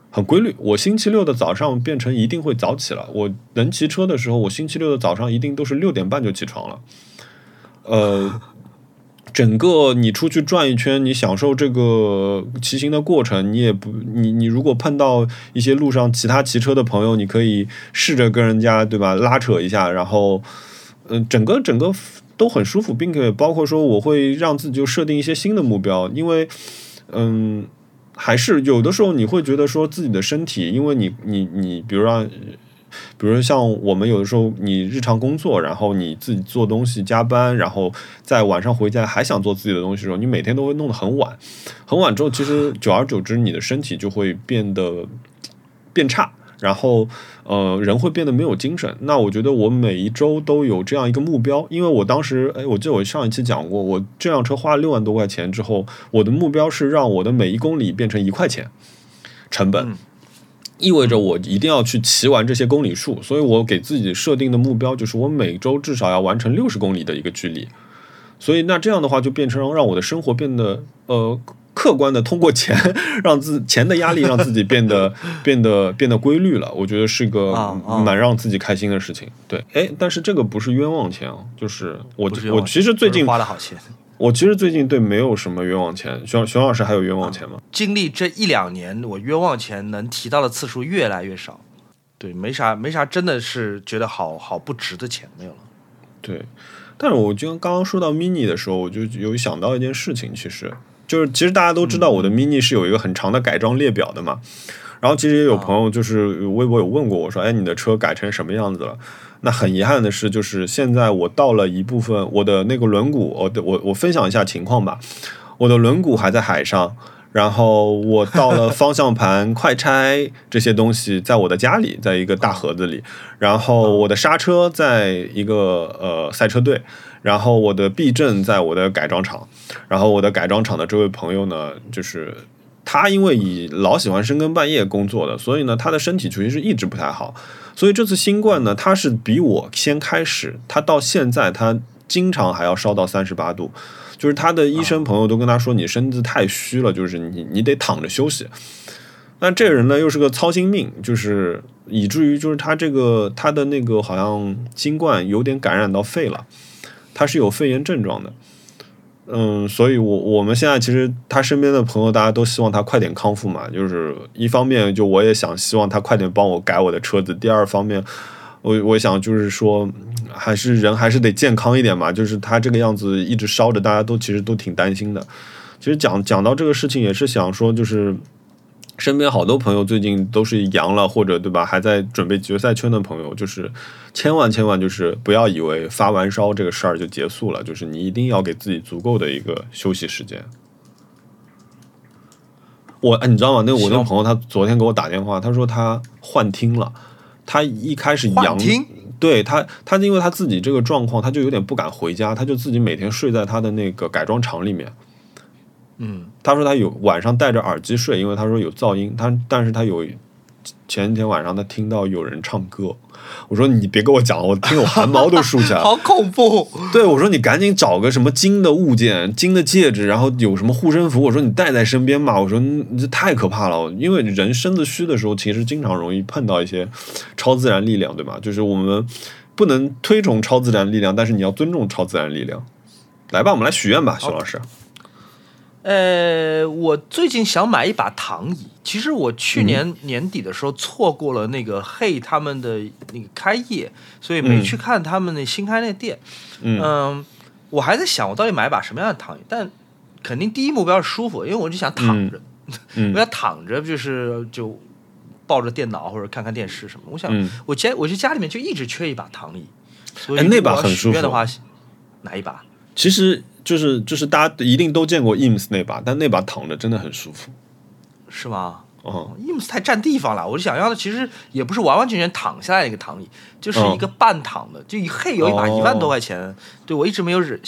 A: 很规律，我星期六的早上变成一定会早起了。我能骑车的时候，我星期六的早上一定都是六点半就起床了，呃。整个你出去转一圈，你享受这个骑行的过程，你也不你你如果碰到一些路上其他骑车的朋友，你可以试着跟人家对吧拉扯一下，然后嗯，整个整个都很舒服，并且包括说我会让自己就设定一些新的目标，因为嗯，还是有的时候你会觉得说自己的身体，因为你你你比如让。比如说像我们有的时候，你日常工作，然后你自己做东西加班，然后在晚上回家还想做自己的东西的时候，你每天都会弄得很晚，很晚之后，其实久而久之，你的身体就会变得变差，然后呃，人会变得没有精神。那我觉得我每一周都有这样一个目标，因为我当时，哎，我记得我上一期讲过，我这辆车花了六万多块钱之后，我的目标是让我的每一公里变成一块钱成本。意味着我一定要去骑完这些公里数，所以我给自己设定的目标就是我每周至少要完成六十公里的一个距离。所以那这样的话就变成让我的生活变得呃客观的通过钱 让自钱的压力让自己变得 变得变得规律了。我觉得是个蛮让自己开心的事情。对，哎，但是这个不是冤枉钱啊，就是我我其实最近
B: 花了好钱。
A: 我其实最近对没有什么冤枉钱，熊熊老师还有冤枉钱吗？
B: 经历这一两年，我冤枉钱能提到的次数越来越少，对，没啥没啥，真的是觉得好好不值的钱没有了。
A: 对，但是我就刚刚说到 mini 的时候，我就有想到一件事情，其实就是其实大家都知道我的 mini 是有一个很长的改装列表的嘛，然后其实也有朋友就是微博有问过我说，哎，你的车改成什么样子了？那很遗憾的是，就是现在我到了一部分，我的那个轮毂，我的我我分享一下情况吧。我的轮毂还在海上，然后我到了方向盘、快拆这些东西，在我的家里，在一个大盒子里。然后我的刹车在一个呃赛车队，然后我的避震在我的改装厂。然后我的改装厂的这位朋友呢，就是他因为以老喜欢深更半夜工作的，所以呢，他的身体其实是一直不太好。所以这次新冠呢，他是比我先开始，他到现在他经常还要烧到三十八度，就是他的医生朋友都跟他说，你身子太虚了，就是你你得躺着休息。那这个人呢，又是个操心命，就是以至于就是他这个他的那个好像新冠有点感染到肺了，他是有肺炎症状的。嗯，所以，我我们现在其实他身边的朋友，大家都希望他快点康复嘛。就是一方面，就我也想希望他快点帮我改我的车子；第二方面，我我想就是说，还是人还是得健康一点嘛。就是他这个样子一直烧着，大家都其实都挺担心的。其实讲讲到这个事情，也是想说，就是身边好多朋友最近都是阳了，或者对吧，还在准备决赛圈的朋友，就是千万千万就是不要以为发完烧这个事儿就结束了，就是你一定要给自己足够的一个休息时间。我哎，你知道吗？那我那个朋友他昨天给我打电话，他说他幻听了。他一开始阳，对他，他因为他自己这个状况，他就有点不敢回家，他就自己每天睡在他的那个改装厂里面。
B: 嗯，
A: 他说他有晚上戴着耳机睡，因为他说有噪音。他但是他有。前一天晚上，他听到有人唱歌，我说你别跟我讲了，我听我汗毛都竖起来了，
B: 好恐怖。
A: 对，我说你赶紧找个什么金的物件、金的戒指，然后有什么护身符，我说你带在身边嘛。我说你这太可怕了，因为人身子虚的时候，其实经常容易碰到一些超自然力量，对吧？就是我们不能推崇超自然力量，但是你要尊重超自然力量。来吧，我们来许愿吧，徐老师。
B: 呃，我最近想买一把躺椅。其实我去年年底的时候错过了那个嘿他们的那个开业，所以没去看他们那新开那店。嗯，我还在想我到底买一把什么样的躺椅，但肯定第一目标是舒服，因为我就想躺着，我要躺着就是就抱着电脑或者看看电视什么。我想我家我就家里面就一直缺一把躺椅，所以
A: 那把很舒
B: 服的话，哪一把？
A: 其实。就是就是大家一定都见过 IMS 那把，但那把躺着真的很舒服，
B: 是吗？
A: 哦
B: ，IMS 太占地方了。我就想要的其实也不是完完全全躺下来一个躺椅，就是一个半躺的。就一嘿有一把一万多块钱，对我一直没有忍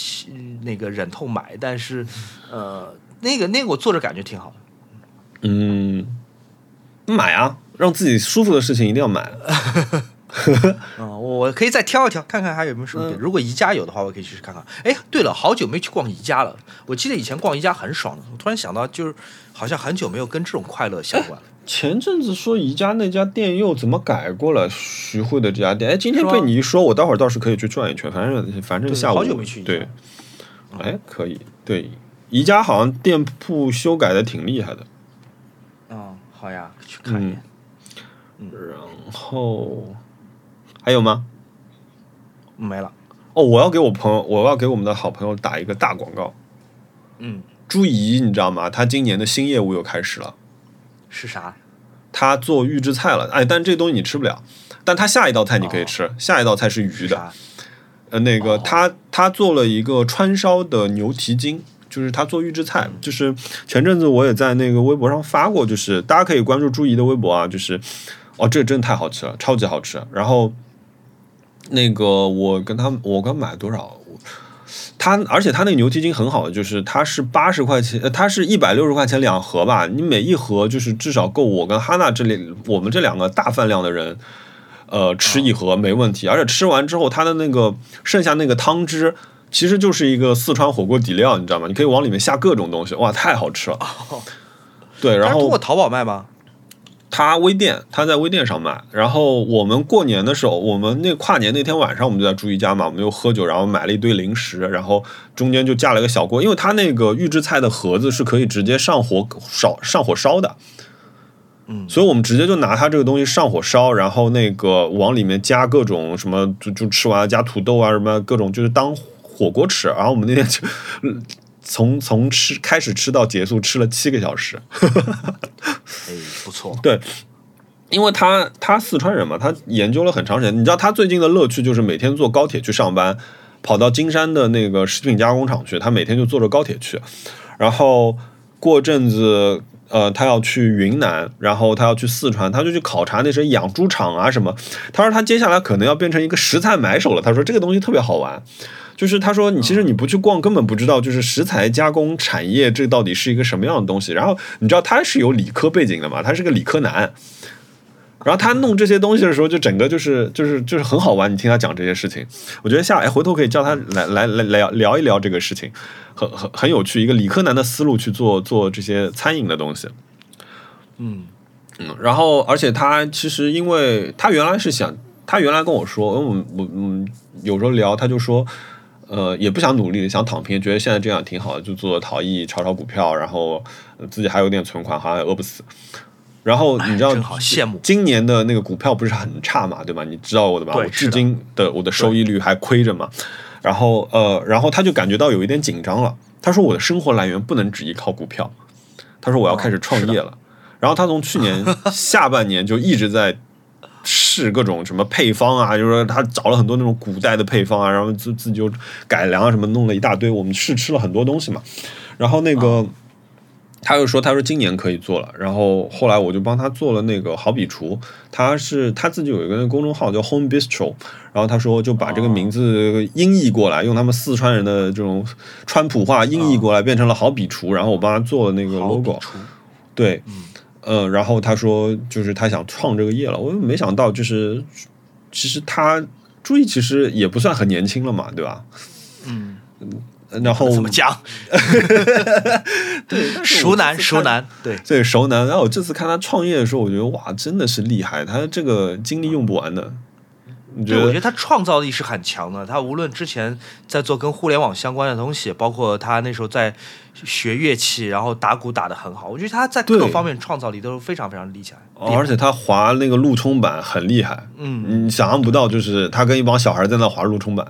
B: 那个忍痛买，但是呃，那个那个我坐着感觉挺好的。
A: 嗯，买啊，让自己舒服的事情一定要买。
B: 嗯，我可以再挑一挑，看看还有没有什么。如果宜家有的话，我可以去看看。哎，对了，好久没去逛宜家了。我记得以前逛宜家很爽的。我突然想到，就是好像很久没有跟这种快乐相关了。
A: 前阵子说宜家那家店又怎么改过了？徐汇的这家店，哎，今天被你一说，我待会儿倒是可以去转一圈。反正反正下午
B: 好久没去。
A: 对，哎，可以。对，宜家好像店铺修改的挺厉害的。
B: 嗯，好呀，去看一眼。
A: 嗯，然后。还有吗？
B: 没了。
A: 哦，我要给我朋友，我要给我们的好朋友打一个大广告。
B: 嗯，
A: 朱怡，你知道吗？他今年的新业务又开始了。
B: 是啥？
A: 他做预制菜了。哎，但这东西你吃不了。但他下一道菜你可以吃。下一道菜是鱼的。呃，那个他他做了一个川烧的牛蹄筋，就是他做预制菜。就是前阵子我也在那个微博上发过，就是大家可以关注朱怡的微博啊。就是哦，这个真的太好吃了，超级好吃。然后。那个我跟他，我刚买多少？他而且他那个牛蹄筋很好的，就是它是八十块钱，呃，它是一百六十块钱两盒吧。你每一盒就是至少够我跟哈娜这里我们这两个大饭量的人，呃，吃一盒没问题。而且吃完之后，它的那个剩下那个汤汁，其实就是一个四川火锅底料，你知道吗？你可以往里面下各种东西，哇，太好吃了。对，然后
B: 通过淘宝卖吗？
A: 他微店，他在微店上卖。然后我们过年的时候，我们那跨年那天晚上，我们就在朱一家嘛，我们又喝酒，然后买了一堆零食，然后中间就架了一个小锅，因为他那个预制菜的盒子是可以直接上火烧上火烧的，
B: 嗯，
A: 所以我们直接就拿它这个东西上火烧，然后那个往里面加各种什么，就就吃完了加土豆啊什么各种，就是当火锅吃。然后我们那天就。从从吃开始吃到结束，吃了七个小时。
B: 哎，不错。
A: 对，因为他他四川人嘛，他研究了很长时间。你知道他最近的乐趣就是每天坐高铁去上班，跑到金山的那个食品加工厂去。他每天就坐着高铁去，然后过阵子，呃，他要去云南，然后他要去四川，他就去考察那些养猪场啊什么。他说他接下来可能要变成一个食材买手了。他说这个东西特别好玩。就是他说，你其实你不去逛，根本不知道，就是食材加工产业这到底是一个什么样的东西。然后你知道他是有理科背景的嘛？他是个理科男。然后他弄这些东西的时候，就整个就是就是就是很好玩。你听他讲这些事情，我觉得下来回头可以叫他来来来聊聊一聊这个事情，很很很有趣。一个理科男的思路去做做这些餐饮的东西。
B: 嗯
A: 嗯，然后而且他其实因为他原来是想，他原来跟我说，因为我我嗯有时候聊，他就说。呃，也不想努力，想躺平，觉得现在这样挺好的，就做陶艺，炒炒股票，然后自己还有点存款，好像也饿不死。然后你知道，
B: 好羡慕。
A: 今年的那个股票不是很差嘛，对吧？你知道我的吧？我至今的我的收益率还亏着嘛。然后呃，然后他就感觉到有一点紧张了。他说我的生活来源不能只依靠股票。他说我要开始创业了。然后他从去年 下半年就一直在试各种什么配方啊，就是说他找了很多那种古代的配方啊，然后自自己就改良啊什么，弄了一大堆。我们试吃了很多东西嘛。然后那个。他又说：“他说今年可以做了。”然后后来我就帮他做了那个好笔厨。他是他自己有一个公众号叫 Home Bistro。然后他说就把这个名字音译过来，用他们四川人的这种川普话音译过来，变成了好笔厨。然后我帮他做了那个 logo。对，嗯，然后他说就是他想创这个业了。我没想到就是其实他朱毅其实也不算很年轻了嘛，对吧？嗯嗯。然后
B: 怎么讲？
A: 对，
B: 熟男熟男，对
A: 对熟男。然后我这次看他创业的时候，我觉得哇，真的是厉害，他这个精力用不完的。
B: 对，我觉得他创造力是很强的。他无论之前在做跟互联网相关的东西，包括他那时候在学乐器，然后打鼓打得很好。我觉得他在各方面创造力都是非常非常厉害。
A: 而且他滑那个路冲板很厉害，嗯，你想象不到，就是他跟一帮小孩在那滑路冲板。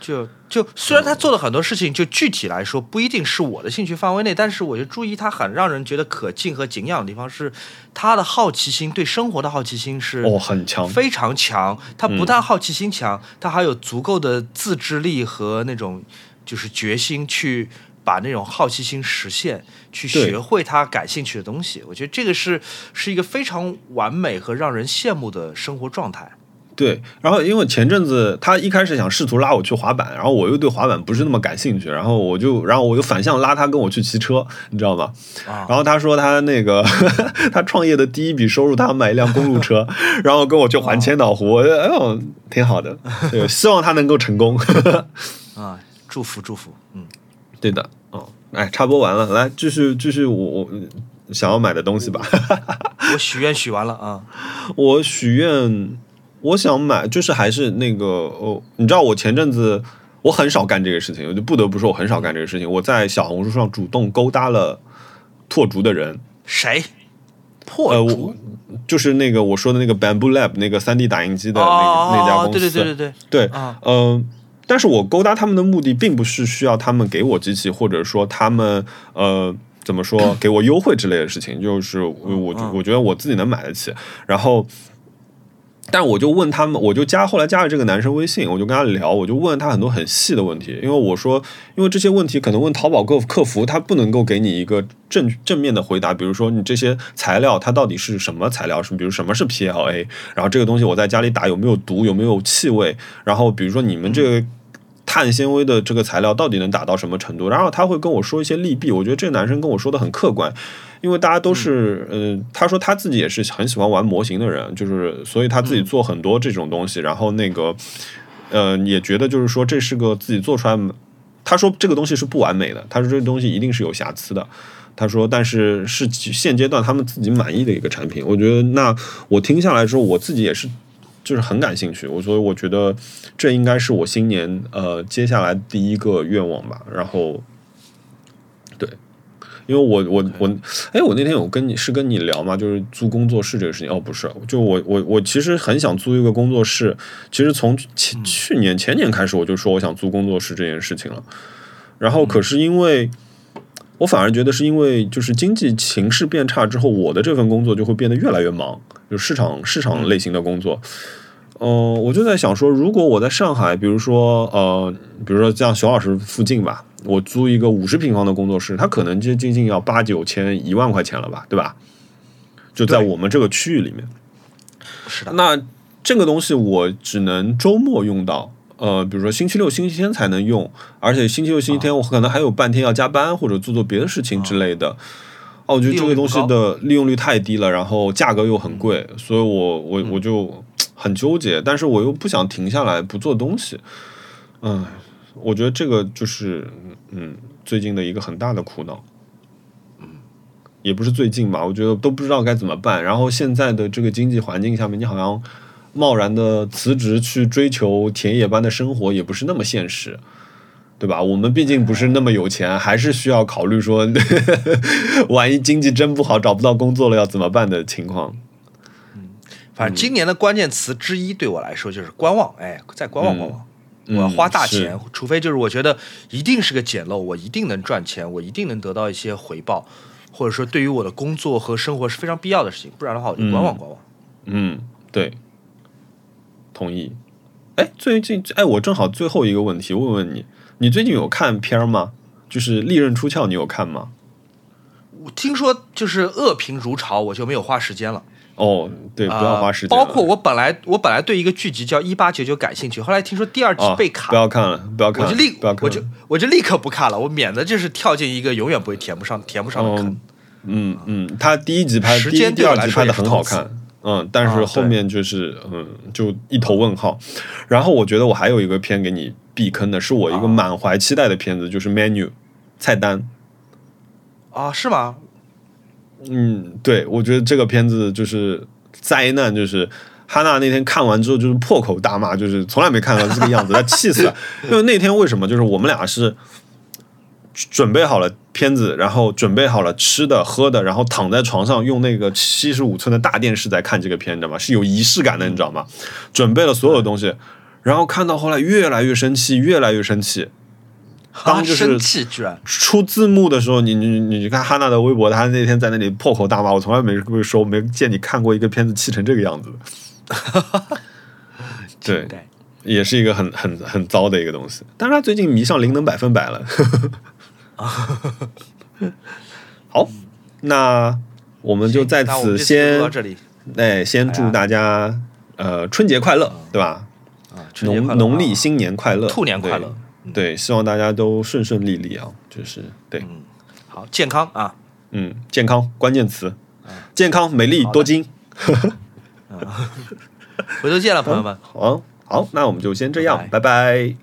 B: 就就虽然他做的很多事情，就具体来说不一定是我的兴趣范围内，但是我就注意他很让人觉得可敬和敬仰的地方是他的好奇心，对生活的好奇心是
A: 哦很强，
B: 非常强。他不但好奇心强，他还有足够的自制力和那种就是决心去把那种好奇心实现，去学会他感兴趣的东西。我觉得这个是是一个非常完美和让人羡慕的生活状态。
A: 对，然后因为前阵子他一开始想试图拉我去滑板，然后我又对滑板不是那么感兴趣，然后我就，然后我又反向拉他跟我去骑车，你知道吗？然后他说他那个 他创业的第一笔收入，他买一辆公路车，然后跟我去环千岛湖，哎呦，挺好的，对，希望他能够成功。
B: 啊，祝福祝福，嗯，
A: 对的，哦，哎，插播完了，来继续继续我我想要买的东西吧。
B: 我许愿许完了啊，
A: 我许愿。我想买，就是还是那个哦，你知道我前阵子我很少干这个事情，我就不得不说我很少干这个事情。我在小红书上主动勾搭了拓竹的人，
B: 谁？拓
A: 竹就是那个我说的那个 Bamboo Lab 那个三 D 打印机的那个那家公
B: 司，对对对对
A: 对对，嗯，但是我勾搭他们的目的并不是需要他们给我机器，或者说他们呃怎么说给我优惠之类的事情，就是我我觉得我自己能买得起，然后。但我就问他们，我就加后来加了这个男生微信，我就跟他聊，我就问他很多很细的问题，因为我说，因为这些问题可能问淘宝客客服，他不能够给你一个正正面的回答，比如说你这些材料它到底是什么材料，是比如什么是 PLA，然后这个东西我在家里打有没有毒，有没有气味，然后比如说你们这个碳纤维的这个材料到底能打到什么程度，然后他会跟我说一些利弊，我觉得这个男生跟我说的很客观。因为大家都是，嗯，他说他自己也是很喜欢玩模型的人，就是所以他自己做很多这种东西，然后那个，呃，也觉得就是说这是个自己做出来，他说这个东西是不完美的，他说这个东西一定是有瑕疵的，他说但是是现阶段他们自己满意的一个产品，我觉得那我听下来之后，我自己也是就是很感兴趣，我所以我觉得这应该是我新年呃接下来第一个愿望吧，然后。因为我我我，哎，我那天有跟你是跟你聊嘛？就是租工作室这个事情。哦，不是，就我我我其实很想租一个工作室。其实从前去年前年开始，我就说我想租工作室这件事情了。然后，可是因为我反而觉得是因为就是经济形势变差之后，我的这份工作就会变得越来越忙，就市场市场类型的工作。嗯，我就在想说，如果我在上海，比如说呃，比如说像熊老师附近吧。我租一个五十平方的工作室，它可能就接近要八九千、一万块钱了吧，对吧？就在我们这个区域里面。
B: 是的。
A: 那这个东西我只能周末用到，呃，比如说星期六、星期天才能用，而且星期六、星期天我可能还有半天要加班或者做做别的事情之类的。哦，我觉得这个东西的利用率太低了，然后价格又很贵，所以我我我就很纠结，但是我又不想停下来不做东西，嗯。我觉得这个就是，嗯，最近的一个很大的苦恼，嗯，也不是最近吧，我觉得都不知道该怎么办。然后现在的这个经济环境下面，你好像贸然的辞职去追求田野般的生活，也不是那么现实。对吧？我们毕竟不是那么有钱，还是需要考虑说，万一经济真不好，找不到工作了要怎么办的情况。
B: 嗯，反正今年的关键词之一对我来说就是观望，哎，再观望观望。我要花大钱，除非就是我觉得一定是个捡漏，我一定能赚钱，我一定能得到一些回报，或者说对于我的工作和生活是非常必要的事情，不然的话我就观望观望。
A: 嗯，对，同意。哎，最近哎，我正好最后一个问题问问你。你最近有看片儿吗？就是《利刃出鞘》，你有看吗？
B: 我听说就是恶评如潮，我就没有花时间了。
A: 哦，对，不要花时间。
B: 包括我本来我本来对一个剧集叫《一八九九》感兴趣，后来听说第二季被卡，
A: 不要看了，不要看，
B: 我就立，
A: 我
B: 就我就立刻不看了，我免得就是跳进一个永远不会填不上、填不上的坑。
A: 嗯嗯，他第一集拍，
B: 时间
A: 第二集拍的很好看。嗯，但是后面就是嗯，就一头问号。然后我觉得我还有一个片给你避坑的，是我一个满怀期待的片子，就是 menu 菜单。
B: 啊，是吗？
A: 嗯，对，我觉得这个片子就是灾难，就是哈娜那天看完之后就是破口大骂，就是从来没看到这个样子，她气死了。因为那天为什么？就是我们俩是。准备好了片子，然后准备好了吃的喝的，然后躺在床上用那个七十五寸的大电视在看这个片，你知道吗？是有仪式感的，你知道吗？准备了所有东西，然后看到后来越来越生气，越来越生气。当就是
B: 生气居然。
A: 出字幕的时候，你你你看哈娜的微博，她那天在那里破口大骂，我从来没没说，没见你看过一个片子气成这个样子。对，也是一个很很很糟的一个东西。但是他最近迷上灵能百分百了。好，那我们就在此先哎，先祝大家呃春节快乐，对吧？
B: 啊，
A: 农农历新年快乐，
B: 兔年快乐，
A: 对，希望大家都顺顺利利啊，就是对，嗯。
B: 好，健康啊，
A: 嗯，健康关键词，健康美丽多金，
B: 回头见了，朋友们，
A: 好，好，那我们就先这样，拜拜。